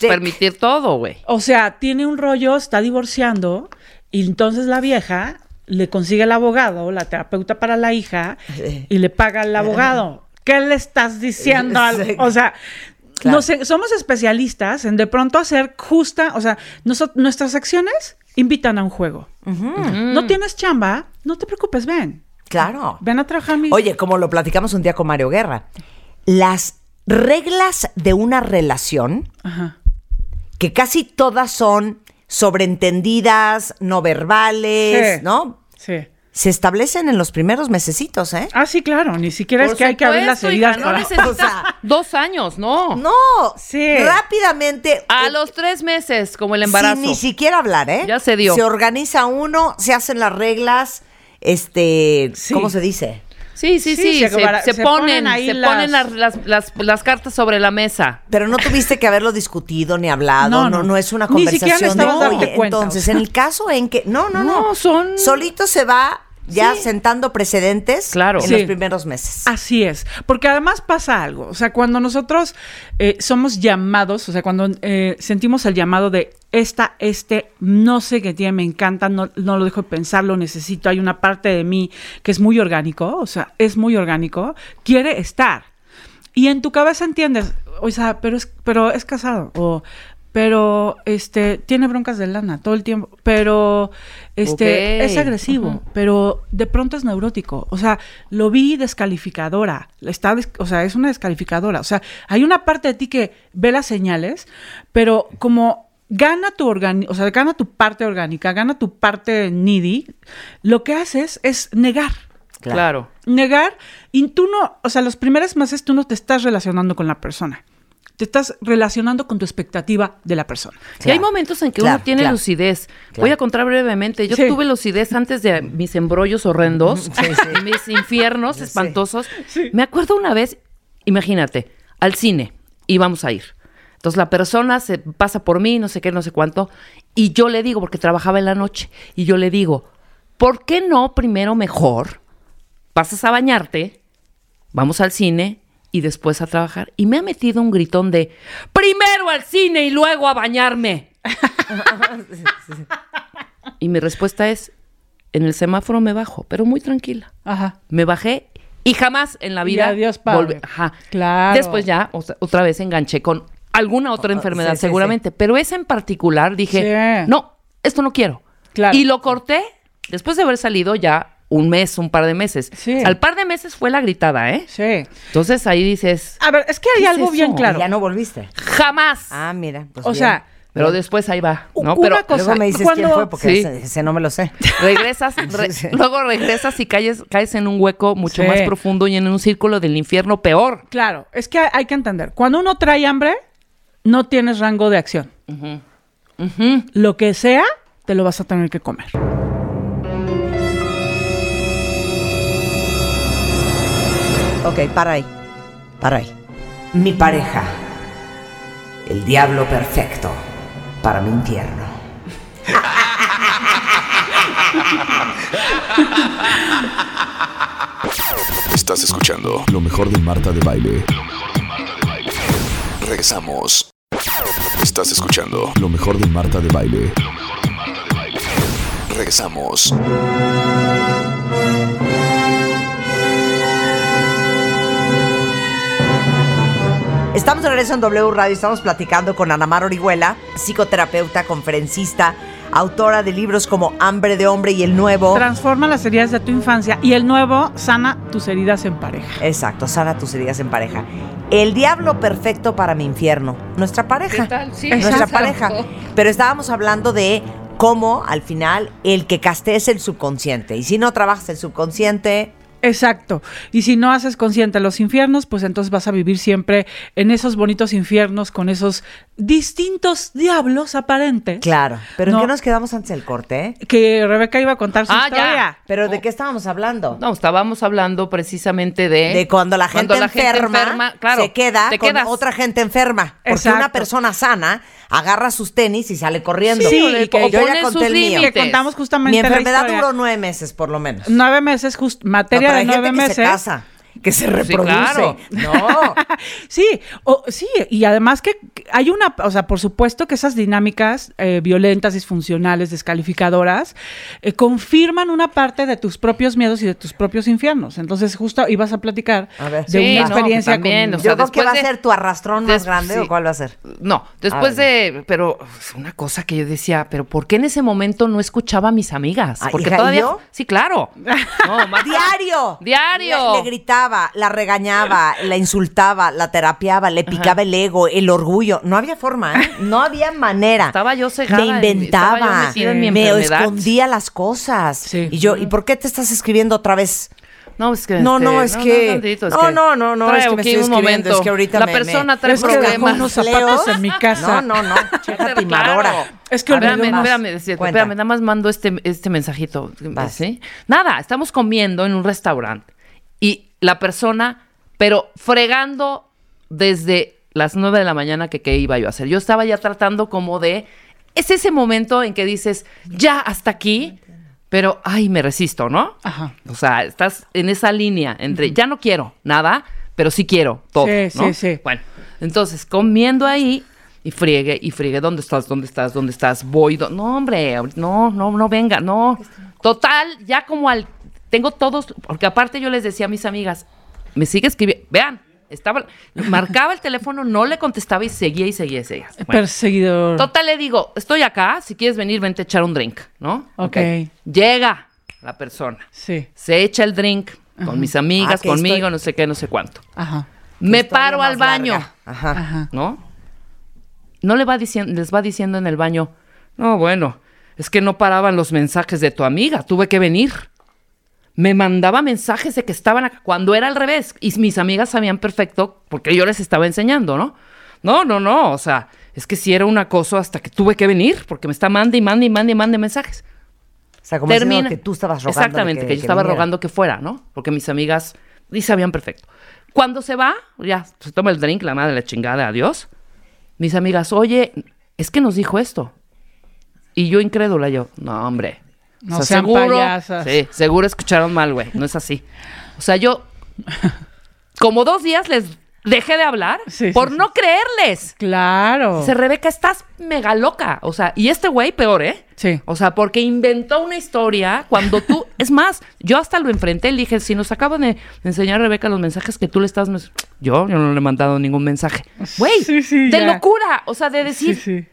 permitir todo, güey. O sea, tiene un rollo, está divorciando y entonces la vieja le consigue el abogado, la terapeuta para la hija y le paga al abogado. ¿Qué le estás diciendo? al-. O sea, Claro. no sé, somos especialistas en de pronto hacer justa, o sea, nuestras acciones invitan a un juego. No tienes chamba, no te preocupes, ven. Claro. Ven a trabajar mi... Oye, como lo platicamos un día con Mario Guerra, las reglas de una relación, Ajá. que casi todas son sobreentendidas, no verbales, Sí. ¿no? Sí. Se establecen en los primeros mesecitos, ¿eh? Ah, sí, claro. Ni siquiera Por es que hay que abrir las supuesto, hija, heridas no para... O sea, dos años, no. No, Sí. rápidamente. A eh, los tres meses, como el embarazo. Sin ni siquiera hablar, ¿eh? Ya se dio. Se organiza uno, se hacen las reglas, este, Sí. ¿cómo se dice? Sí, sí, Sí, sí. se Se, bara- se se ponen, ponen ahí se las- ponen las, las, las- las cartas sobre la mesa. Pero no tuviste que haberlo discutido ni hablado, no, No, no, no. es una Ni siquiera conversación de oye, cuenta, entonces, o sea. en el caso en que no, no, no, No, son- solito se va ya Sí. sentando precedentes Claro. en Sí. los primeros meses. Así es, porque además pasa algo, o sea, cuando nosotros eh, somos llamados, o sea, cuando eh, sentimos el llamado de esta, este, no sé qué tiene, me encanta, no, no lo dejo de pensar, lo necesito, hay una parte de mí que es muy orgánico, o sea, es muy orgánico, quiere estar. Y en tu cabeza entiendes, o sea, pero es, pero es casado, o pero este tiene broncas de lana todo el tiempo, pero este es agresivo, pero de pronto es neurótico. O sea, lo vi descalificadora. Está, des- o sea, es una descalificadora. O sea, hay una parte de ti que ve las señales, pero como gana tu organi o sea, gana tu parte orgánica, gana tu parte needy, lo que haces es negar. Claro. Negar, y tú no, o sea, los primeros meses tú no te estás relacionando con la persona. Te estás relacionando con tu expectativa de la persona. Y hay momentos en que claro, uno tiene claro. lucidez. Claro. Voy a contar brevemente. Yo Sí. tuve lucidez antes de mis embrollos horrendos, Sí, sí. y mis infiernos espantosos. Me acuerdo una vez, imagínate, al cine íbamos a ir. Entonces la persona se pasa por mí, no sé qué, no sé cuánto, y yo le digo, porque trabajaba en la noche, y yo le digo, ¿por qué no primero mejor pasas a bañarte, vamos al cine y después a trabajar? Y me ha metido un gritón de, primero al cine y luego a bañarme. y mi respuesta es, en el semáforo me bajo, pero muy tranquila. Ajá. Me bajé y jamás en la Y vida adiós, padre. volví- Ajá. Claro. Después ya otra vez enganché con alguna otra enfermedad sí, sí, seguramente, pero esa en particular dije, no, esto no quiero. Claro. Y lo corté después de haber salido ya un mes, un par de meses. Sí. Al par de meses fue la gritada, ¿eh? Sí. Entonces ahí dices, A ver, es que hay ¿Qué es algo bien claro. Ya no volviste. jamás. Ah, mira. pues o bien. sea, pero después ahí va, ¿no? U- Pero una cosa- Luego me dices cuando- quién fue porque Sí. ese, ese no me lo sé. regresas, re- Sí. luego regresas y caes, caes en un hueco mucho Sí. más profundo y en un círculo del infierno peor. claro, es que hay, hay que entender. Cuando uno trae hambre, no tienes rango de acción. Lo que sea, te lo vas a tener que comer. Ok, para ahí. Para ahí. Mi pareja. El diablo perfecto para mi infierno. Estás escuchando lo mejor de Marta de Baile. Regresamos. Estás escuchando lo mejor de Marta de Baile. Regresamos. Estamos de regreso en W Radio, estamos platicando con Ana Mar Orihuela, psicoterapeuta, conferencista, autora de libros como Hambre de Hombre y El Nuevo. Transforma las heridas de tu infancia y el nuevo sana tus heridas en pareja. Exacto, sana tus heridas en pareja. El diablo perfecto para mi infierno. Nuestra pareja. ¿Qué tal? Sí, Nuestra exacto. pareja. Pero estábamos hablando de cómo al final el que castees el subconsciente. Y si no trabajas el subconsciente, Exacto. Y si no haces consciente los infiernos, pues entonces vas a vivir siempre en esos bonitos infiernos con esos distintos diablos aparentes. claro. Pero No. ¿en qué nos quedamos antes del corte? eh? Que Rebeca iba a contar su Ah, ya. historia. ¿Pero de qué estábamos hablando? No, estábamos hablando precisamente de... De cuando la gente, cuando la gente enferma, claro, se queda te con quedas. otra gente enferma. Porque Exacto. una persona sana agarra sus tenis y sale corriendo. Sí, y que yo ya conté sus el mío. Que contamos Mi justamente la enfermedad duró nueve meses, por lo menos. Nueve meses, just, No, materia pero de hay nueve gente que meses. se casa que se Sí, reproduce. claro. No. Sí, o, sí, y además que hay una, o sea, por supuesto que esas dinámicas eh, violentas, disfuncionales, descalificadoras, eh, confirman una parte de tus propios miedos y de tus propios infiernos. Entonces, justo ibas a platicar A ver. de Sí, una no, experiencia también, con- o sea, Yo creo que va a ser tu arrastrón más des- grande sí. o cuál va a ser. No, después de, pero una cosa que yo decía, pero ¿por qué en ese momento no escuchaba a mis amigas? Ah, Porque hija, ¿y todavía, yo? sí, claro. No, más- Diario. Diario. Le, le gritaba, la regañaba, la insultaba, la terapiaba, le picaba el ego, el orgullo. No había forma, ¿eh? No había manera. Estaba yo cegada Me en- inventaba, yo metida en mi me escondía las cosas. Sí. Y yo, ¿y por qué te estás escribiendo otra vez? No, es que No, este, no, es que- tantito, es no, que no, no, no, es que me estoy un momento. es que ahorita la me- persona trae Es que dejó problemas. unos zapatos en mi casa. No, no, no, checa Claro. timadora. Es que olvidó Espérame, espérame, espérame, nada más mando este, este mensajito. Nada, estamos comiendo en un restaurante y la persona, pero fregando desde las nueve de la mañana que qué iba yo a hacer. Yo estaba ya tratando como de... Es ese momento en que dices, ya hasta aquí, pero, ay, me resisto, ¿no? Ajá. O sea, estás en esa línea entre, ya no quiero nada, pero sí quiero todo, Sí, ¿no? sí, sí. Bueno, entonces, comiendo ahí y friegue y friegue, ¿dónde estás? ¿Dónde estás? ¿Dónde estás? Voy, no, hombre, no, no, no venga, no. Total, ya como al, tengo todos, porque aparte yo les decía a mis amigas, me sigue escribiendo, vean, estaba, marcaba el teléfono, no le contestaba y seguía y seguía y seguía. Bueno, Perseguidor. Total, le digo, estoy acá, si quieres venir, vente a echar un drink, ¿no? Ok. Llega la persona, Sí. se echa el drink con mis amigas, Ah, conmigo, no sé qué, no sé cuánto. Ajá. Me paro al baño. Ajá. Ajá. ¿no? No le va diciendo, les va diciendo en el baño, no, bueno, es que no paraban los mensajes de tu amiga, tuve que venir. Me mandaba mensajes de que estaban acá, cuando era al revés. Y mis amigas sabían perfecto porque yo les estaba enseñando, ¿no? No, no, no, o sea, es que si era un acoso hasta que tuve que venir, porque me está mande y mande y mande y mande mensajes. O sea, como diciendo que tú estabas rogando. Exactamente, que, que yo estaba viniera. rogando que fuera, ¿no? Porque mis amigas y sabían perfecto. Cuando se va, ya se toma el drink, la madre la chingada, adiós. Mis amigas, oye, es que nos dijo esto. Y yo incrédula, yo, no, hombre. No sean payasas. Sí, seguro escucharon mal, güey. No es así. O sea, yo, como dos días les dejé de hablar Sí, por sí, no creerles. Claro. Dice, Rebeca, estás mega loca. O sea, y este güey peor, ¿eh? Sí. O sea, porque inventó una historia cuando tú. es más, yo hasta lo enfrenté. Le dije, si nos acaban de enseñar, Rebeca, los mensajes que tú le estás. Yo, yo no le he mandado ningún mensaje. Güey, Sí, sí, de ya. locura. O sea, de Sí, decir. sí.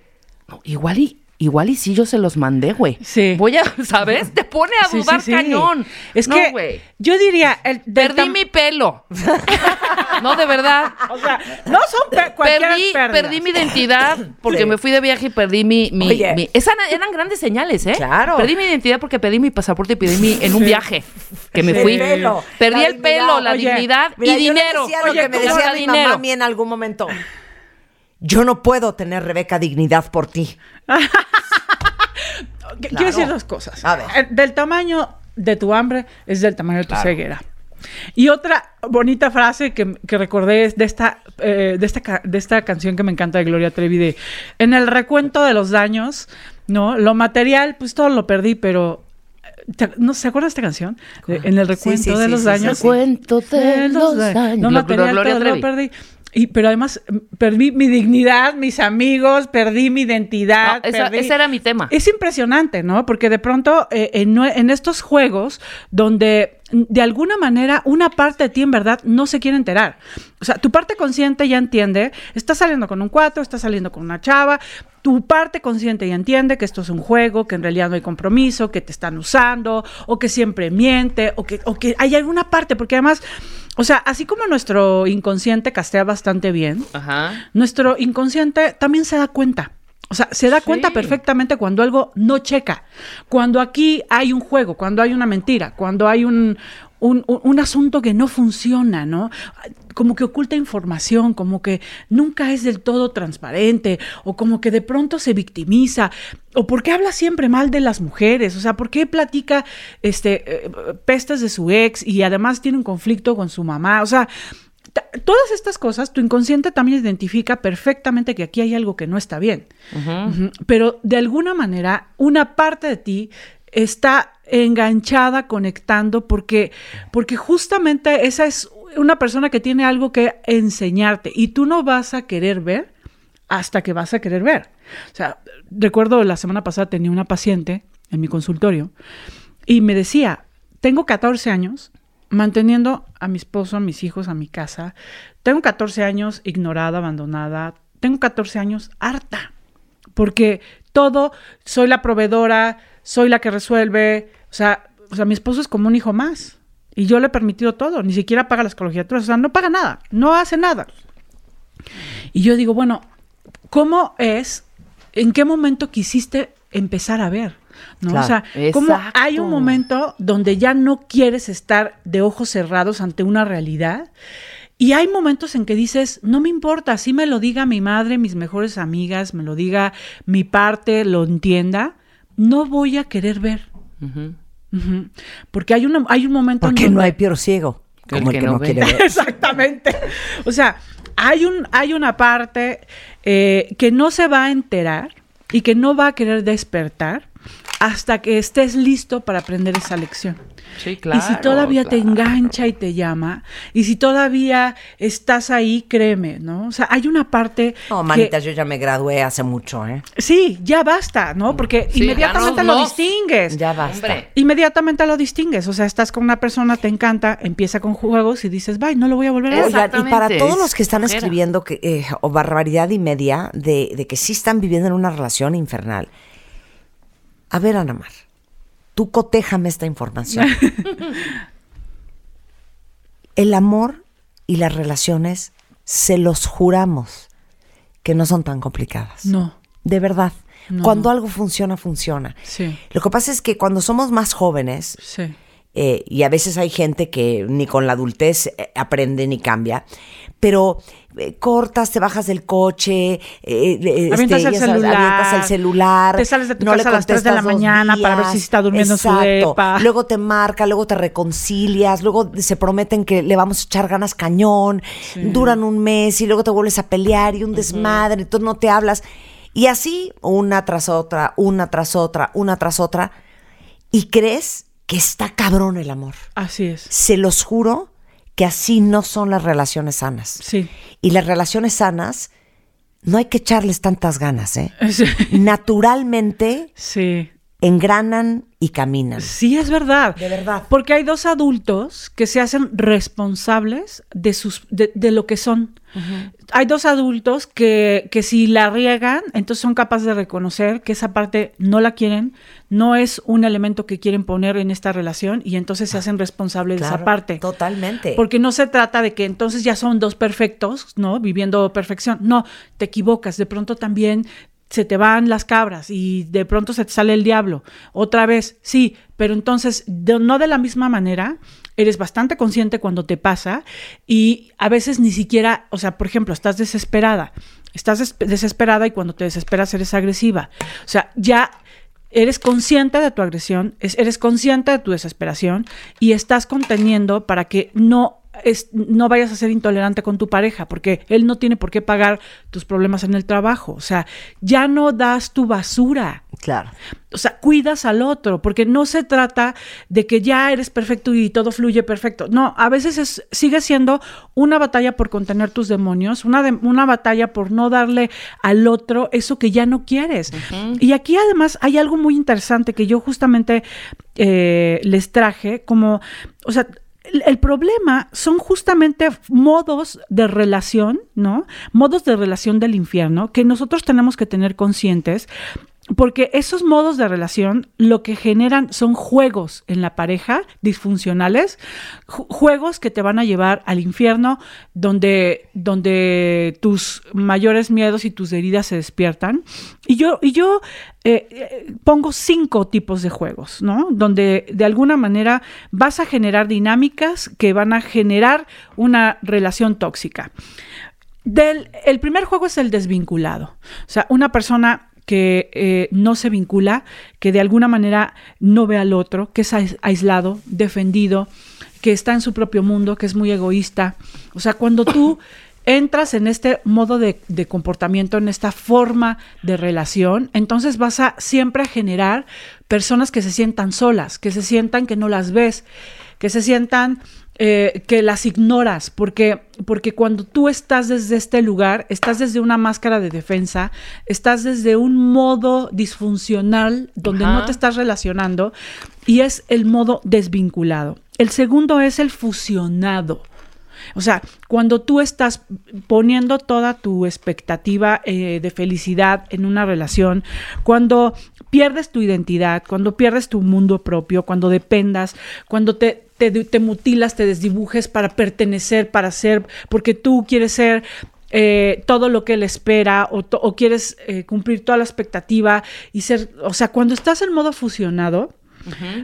"No, igual y. Igual y sí yo se los mandé, güey. Sí. Voy a, ¿sabes? Te pone a Sí, sí, dudar sí. cañón. Es No, que güey. yo diría, el, Perdí tam- mi pelo. no, de verdad. O sea, no son pe- cualquier Perdí, pérdidas. perdí mi identidad porque Sí. me fui de viaje y perdí mi... mi, Oye. mi- esa na- eran grandes señales, ¿eh? Claro. Perdí mi identidad porque perdí mi pasaporte y perdí mi... En un viaje que me fui. El pelo, Perdí la el pelo, dignidad. la Oye, dignidad Mira, y yo le dinero. decía lo Oye, que me ¿cómo decía mi dinero? mamá a mí en algún momento. Yo no puedo tener, Rebeca, dignidad por ti. Claro. Quiero decir dos cosas. A ver. Eh, Del tamaño de tu hambre es del tamaño de tu Claro. ceguera. Y otra bonita frase que, que recordé es de esta, eh, de, esta, de esta canción que me encanta de Gloria Trevi de en el recuento de los daños, ¿no? Lo material, pues todo lo perdí, pero eh, ¿te- ¿no se acuerda de esta canción? De, en el recuento sí, de sí, los sí, daños. sí, sí. Cuento de los da- daños. No, material, Gloria todo Trevi. lo perdí. Y, pero además mm, perdí mi dignidad, mis amigos, perdí mi identidad. No, esa- perdí- ese era mi tema. Es impresionante, ¿no? Porque de pronto eh, en, en estos juegos donde de alguna manera una parte de ti en verdad no se quiere enterar. O sea, tu parte consciente ya entiende, estás saliendo con un cuatro, estás saliendo con una chava, tu parte consciente ya entiende que esto es un juego, que en realidad no hay compromiso, que te están usando, o que siempre miente, o que, o que hay alguna parte, porque además, o sea, así como nuestro inconsciente castea bastante bien, Ajá. nuestro inconsciente también se da cuenta. O sea, se da cuenta perfectamente cuando algo no checa. Cuando aquí hay un juego, cuando hay una mentira, cuando hay un, un, un- un asunto que no funciona, ¿no? Como que oculta información, como que nunca es del todo transparente, o como que de pronto se victimiza, o porque habla siempre mal de las mujeres, o sea, ¿por qué platica este, eh, pestes de su ex y además tiene un conflicto con su mamá? O sea, Todas estas cosas, tu inconsciente también identifica perfectamente que aquí hay algo que no está bien. Pero de alguna manera, una parte de ti está enganchada, conectando, porque, porque justamente esa es, una persona que tiene algo que enseñarte y tú no vas a querer ver hasta que vas a querer ver. O sea, recuerdo la semana pasada tenía una paciente en mi consultorio y me decía, tengo 14 años manteniendo a mi esposo, a mis hijos, a mi casa. Tengo 14 años ignorada, abandonada. Tengo 14 años harta. Porque todo, soy la proveedora, soy la que resuelve. O sea, o sea, mi esposo es como un hijo más. Y yo le he permitido todo. Ni siquiera paga las colegiaturas. O sea, no paga nada. No hace nada. Y yo digo, bueno, ¿cómo es? ¿En qué momento quisiste empezar a ver? ¿No? Claro, o sea, como hay un momento donde ya no quieres estar de ojos cerrados ante una realidad. Y hay momentos en que dices, no me importa, si me lo diga mi madre, mis mejores amigas, me lo diga mi parte, lo entienda, no voy a querer ver. Porque hay, una, hay un momento en Porque no donde- hay peor ciego como el que, no, ve. quiere ver. Exactamente. O sea, hay, un, hay una parte eh, que no se va a enterar y que no va a querer despertar hasta que estés listo para aprender esa lección. Sí, claro. y si todavía te engancha y te llama, y si todavía estás ahí, créeme, ¿no? O sea, hay una parte... No, que- manitas, yo ya me gradué hace mucho, ¿eh? sí, ya basta, ¿no? Porque Sí, inmediatamente lo distingues. Ya basta. Hombre. Inmediatamente lo distingues, o sea, estás con una persona, te encanta, empieza con juegos y dices, bye, no lo voy a volver a. Oigan, y para todos los que están escribiendo que, eh, o barbaridad y media de, de que sí están viviendo en una relación infernal. A ver, Anamar, tú cotéjame esta información. El amor y las relaciones, se los juramos que no son tan complicadas. No. De verdad. No. Cuando algo funciona, funciona. Sí, Lo que pasa es que cuando somos más jóvenes, sí. eh, y a veces hay gente que ni con la adultez eh, aprende ni cambia, pero eh, cortas, te bajas del coche, eh, eh, Avientas este, el celular, avientas el celular, te sales de tu no casa a las tres de la mañana para ver si está durmiendo en su exacto. depa. Luego te marca, luego te reconcilias, luego se prometen que le vamos a echar ganas cañón, duran un mes y luego te vuelves a pelear y un desmadre, entonces no te hablas. Y así, una tras otra, una tras otra, una tras otra, y crees que está cabrón el amor. Así es. Se los juro que así no son las relaciones sanas. Sí. Y las relaciones sanas, no hay que echarles tantas ganas, ¿eh? Sí. Naturalmente Sí. engranan y caminan. Sí, es verdad. De verdad. Porque hay dos adultos que se hacen responsables de, sus, de, de lo que son. Hay dos adultos que, que si la riegan, entonces son capaces de reconocer que esa parte no la quieren, no es un elemento que quieren poner en esta relación y entonces se hacen responsables de esa parte. Totalmente. Porque no se trata de que entonces ya son dos perfectos, ¿no? Viviendo perfección. No, te equivocas. De pronto también se te van las cabras y de pronto se te sale el diablo. Otra vez, sí, pero entonces de- no de la misma manera. Eres bastante consciente cuando te pasa y a veces ni siquiera, o sea, por ejemplo, estás desesperada. Estás des- desesperada y cuando te desesperas eres agresiva. O sea, ya eres consciente de tu agresión, es- eres consciente de tu desesperación y estás conteniendo para que no, es- no vayas a ser intolerante con tu pareja, porque él no tiene por qué pagar tus problemas en el trabajo. O sea, ya no das tu basura. Claro. O sea, cuidas al otro, porque no se trata de que ya eres perfecto y todo fluye perfecto. No, a veces es, sigue siendo una batalla por contener tus demonios, una, de- una batalla por no darle al otro eso que ya no quieres. Y aquí además hay algo muy interesante que yo justamente eh, les traje, como, o sea, el, problema son justamente modos de relación, ¿no? Modos de relación del infierno que nosotros tenemos que tener conscientes porque esos modos de relación lo que generan son juegos en la pareja disfuncionales, ju- juegos que te van a llevar al infierno donde, donde tus mayores miedos y tus heridas se despiertan. Y yo, y yo eh, eh, pongo cinco tipos de juegos, ¿no? Donde de alguna manera vas a generar dinámicas que van a generar una relación tóxica. Del, el primer juego es el desvinculado. O sea, una persona que eh, no se vincula, que de alguna manera no ve al otro, que es ais- aislado, defendido, que está en su propio mundo, que es muy egoísta. O sea, cuando tú entras en este modo de, de comportamiento, en esta forma de relación, entonces vas a siempre a generar personas que se sientan solas, que se sientan que no las ves, que se sientan eh, que las ignoras, porque, porque cuando tú estás desde este lugar, estás desde una máscara de defensa, estás desde un modo disfuncional donde no te estás relacionando y es el modo desvinculado. El segundo es el fusionado. O sea, cuando tú estás poniendo toda tu expectativa eh, de felicidad en una relación, cuando pierdes tu identidad, cuando pierdes tu mundo propio, cuando dependas, cuando te, te, te mutilas, te desdibujes para pertenecer, para ser, porque tú quieres ser eh, todo lo que él espera o, o quieres eh, cumplir toda la expectativa y ser, o sea, cuando estás en modo fusionado,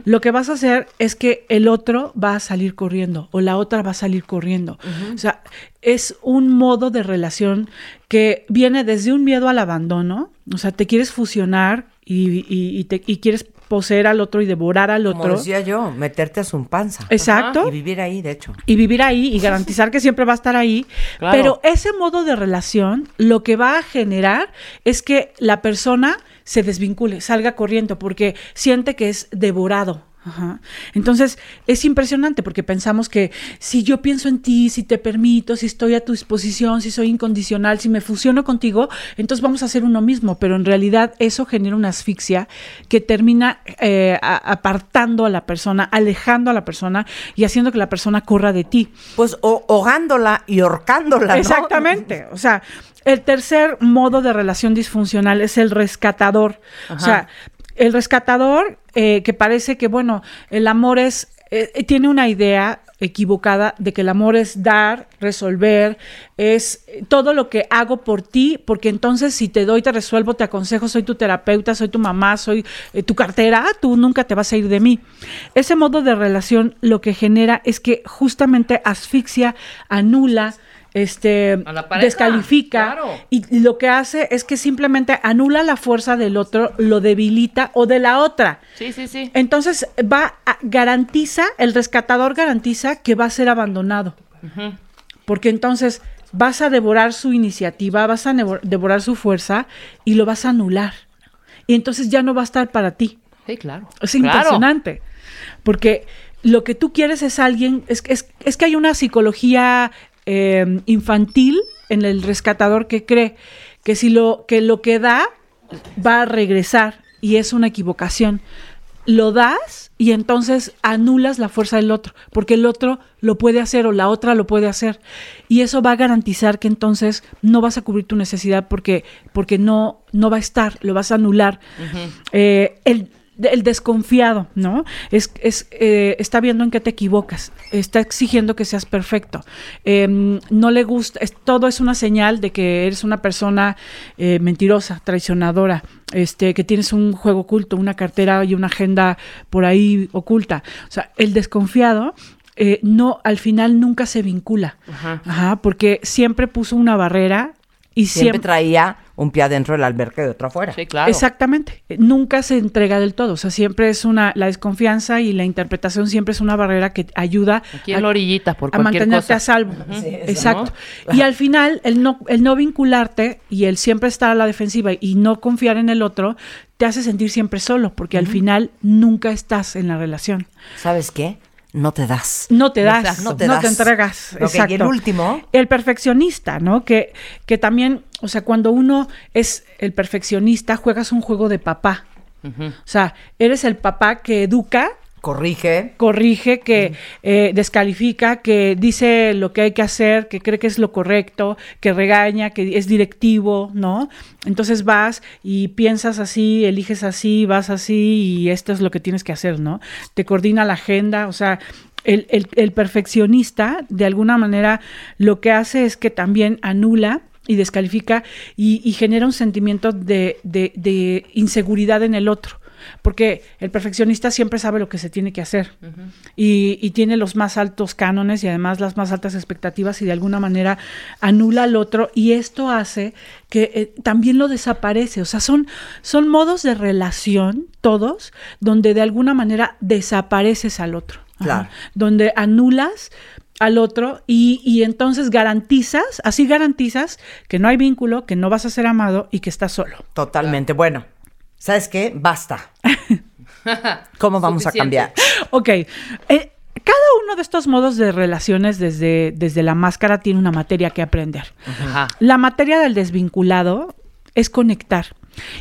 lo que vas a hacer es que el otro va a salir corriendo o la otra va a salir corriendo. O sea, es un modo de relación que viene desde un miedo al abandono, o sea, te quieres fusionar y, y- y te- y quieres poseer al otro y devorar al Como otro. decía yo, meterte a su panza. Exacto. Y vivir ahí, de hecho. y vivir ahí y garantizar que siempre va a estar ahí. Claro. Pero ese modo de relación lo que va a generar es que la persona se desvincule, salga corriendo, porque siente que es devorado. Ajá. Entonces es impresionante porque pensamos que si yo pienso en ti, si te permito, si estoy a tu disposición, si soy incondicional, si me fusiono contigo, entonces vamos a hacer uno mismo. Pero en realidad eso genera una asfixia que termina eh, apartando a la persona, alejando a la persona y haciendo que la persona corra de ti. Pues ahogándola y horcándola. ¿no? Exactamente. O sea, el tercer modo de relación disfuncional es el rescatador. O sea, el rescatador eh, que parece que, bueno, el amor es, eh, tiene una idea equivocada de que el amor es dar, resolver, es todo lo que hago por ti, porque entonces si te doy, te resuelvo, te aconsejo, soy tu terapeuta, soy tu mamá, soy eh, tu cartera, tú nunca te vas a ir de mí. Ese modo de relación lo que genera es que justamente asfixia, anula, este descalifica claro. y lo que hace es que simplemente anula la fuerza del otro, lo debilita o de la otra. Sí, sí, sí. Entonces va a, garantiza, el rescatador garantiza que va a ser abandonado. Porque entonces vas a devorar su iniciativa, vas a devorar su fuerza y lo vas a anular. Y entonces ya no va a estar para ti. Sí, claro. Es Claro. impresionante. Porque lo que tú quieres es alguien, es, es, es que hay una psicología eh, infantil en el rescatador que cree que si lo que lo que da va a regresar y es una equivocación. Lo das y entonces anulas la fuerza del otro, porque el otro lo puede hacer o la otra lo puede hacer. Y eso va a garantizar que entonces no vas a cubrir tu necesidad porque, porque no, no va a estar, lo vas a anular. Eh, el, el desconfiado, ¿no? Es, es, eh, está viendo en qué te equivocas, está exigiendo que seas perfecto. Eh, no le gusta, es- todo es una señal de que eres una persona eh, mentirosa, traicionadora, este, que tienes un juego oculto, una cartera y una agenda por ahí oculta. O sea, el desconfiado eh, no, al final nunca se vincula. Ajá. Ajá, porque siempre puso una barrera y Siempre, siempre, traía un pie adentro del alberca y otro afuera. Sí, claro. Exactamente. Nunca se entrega del todo. O sea, siempre es una, la desconfianza y la interpretación siempre es una barrera que ayuda Aquí en la orillita, por a mantenerte cosa. a salvo. Sí, eso, Exacto. ¿no? Y al final, el no, el no vincularte y el siempre estar a la defensiva y no confiar en el otro, te hace sentir siempre solo, porque al final nunca estás en la relación. ¿Sabes qué? No te das. No te das, Exacto. no te, entregas. Ok, y Exacto. el último. El perfeccionista, ¿no? Que, que también, o sea, cuando uno es el perfeccionista, juegas un juego de papá. O sea, eres el papá que educa, Corrige. corrige, que eh, descalifica, que dice lo que hay que hacer, que cree que es lo correcto, que regaña, que es directivo, ¿no? Entonces vas y piensas así, eliges así, vas así y esto es lo que tienes que hacer, ¿no? Te coordina la agenda, o sea, el, el- el perfeccionista de alguna manera lo que hace es que también anula y descalifica y, y genera un sentimiento de, de- de inseguridad en el otro. Porque el perfeccionista siempre sabe lo que se tiene que hacer y, y tiene los más altos cánones y además las más altas expectativas y de alguna manera anula al otro y esto hace que eh, también lo desaparece. O sea, son, son modos de relación, todos, donde de alguna manera desapareces al otro. Ajá. Claro. Donde anulas al otro y, y entonces garantizas, así garantizas que no hay vínculo, que no vas a ser amado y que estás solo. Totalmente. Bueno, ¿sabes qué? Basta. ¿Cómo vamos a cambiar? Ok. eh, cada uno de estos modos de relaciones desde, desde la máscara tiene una materia que aprender. Ajá. La materia del desvinculado es conectar.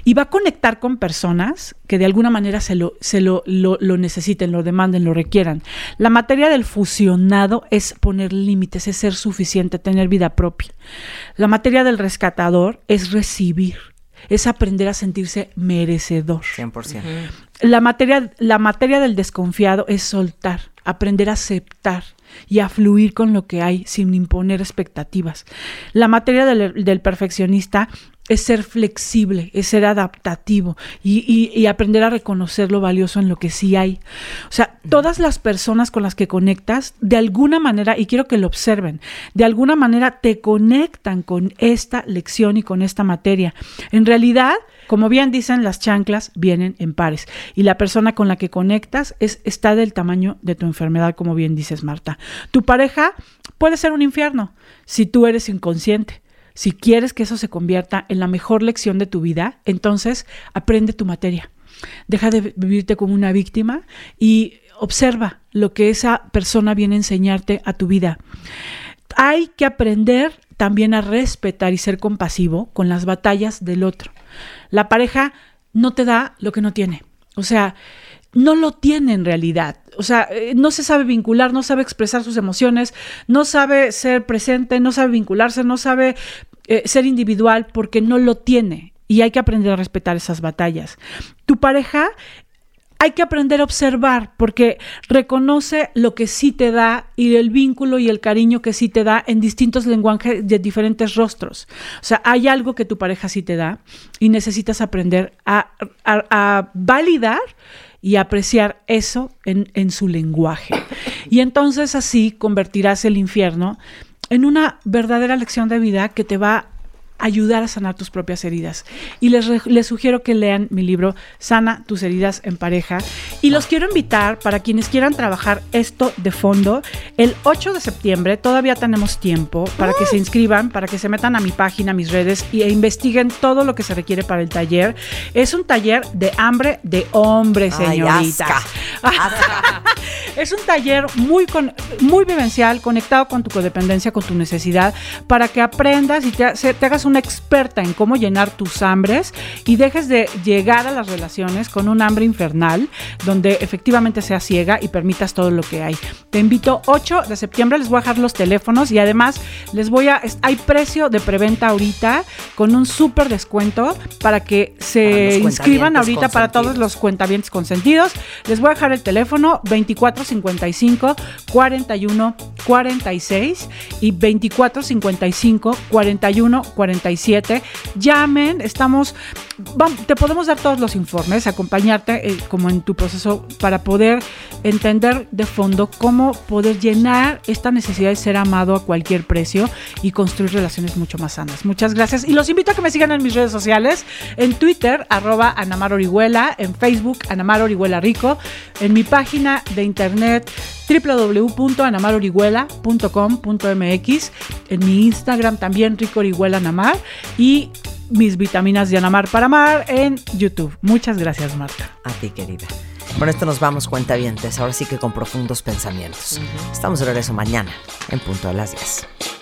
Y va a conectar con personas que de alguna manera se lo, se lo, lo- lo necesiten, lo demanden, lo requieran. La materia del fusionado es poner límites, es ser suficiente, tener vida propia. La materia del rescatador es recibir, es aprender a sentirse merecedor. 100%. La materia, la materia del desconfiado es soltar, aprender a aceptar y a fluir con lo que hay sin imponer expectativas. La materia del, del perfeccionista es ser flexible, es ser adaptativo y, y- y aprender a reconocer lo valioso en lo que sí hay. O sea, todas las personas con las que conectas, de alguna manera, y quiero que lo observen, de alguna manera te conectan con esta lección y con esta materia. En realidad, como bien dicen, las chanclas vienen en pares y la persona con la que conectas es, está del tamaño de tu enfermedad, como bien dices, Marta. Tu pareja puede ser un infierno si tú eres inconsciente. Si quieres que eso se convierta en la mejor lección de tu vida, entonces aprende tu materia. Deja de vivirte como una víctima y observa lo que esa persona viene a enseñarte a tu vida. Hay que aprender también a respetar y ser compasivo con las batallas del otro. La pareja no te da lo que no tiene. O sea, no lo tiene en realidad. O sea, eh, no se sabe vincular, no sabe expresar sus emociones, no sabe ser presente, no sabe vincularse, no sabe eh, ser individual porque no lo tiene. Y hay que aprender a respetar esas batallas. Tu pareja hay que aprender a observar porque reconoce lo que sí te da y el vínculo y el cariño que sí te da en distintos lenguajes de diferentes rostros. O sea, hay algo que tu pareja sí te da y necesitas aprender a, a- a validar y apreciar eso en, en su lenguaje. Y entonces así convertirás el infierno en una verdadera lección de vida que te va ayudar a sanar tus propias heridas. Y les, re- les sugiero que lean mi libro Sana tus heridas en pareja. Y los quiero invitar para quienes quieran trabajar esto de fondo. El 8 de septiembre todavía tenemos tiempo para que se inscriban, para que se metan a mi página, a mis redes y, e investiguen todo lo que se requiere para el taller. Es un taller de hambre de hombres, Ay, señoritas. asca. Es un taller muy, con- muy vivencial, conectado con tu codependencia, con tu necesidad, para que aprendas y te, se- te hagas una experta en cómo llenar tus hambres y dejes de llegar a las relaciones con un hambre infernal, donde efectivamente seas ciega y permitas todo lo que hay. Te invito 8 de septiembre, les voy a dejar los teléfonos y además les voy a... Hay precio de preventa ahorita con un súper descuento para que se inscriban ahorita para todos los cuentavientes consentidos. Les voy a dejar el teléfono 2455 41 46 y 2455 41 47. Llamen, estamos te podemos dar todos los informes, acompañarte eh, como en tu proceso para poder entender de fondo cómo poder llenar esta necesidad de ser amado a cualquier precio y construir relaciones mucho más sanas. Muchas gracias y los invito a que me sigan en mis redes sociales, en Twitter, arroba Anamar Orihuela, en Facebook, Anamar Orihuela Rico, en mi página de internet www.anamarorihuela.com.mx, en mi Instagram también Rico Orihuela Anamar y mis vitaminas de Anamar para amar en YouTube. Muchas gracias, Marta. A ti, querida. Con esto nos vamos, cuentavientes. Ahora sí que con profundos pensamientos. Estamos de regreso mañana, en punto de las 10.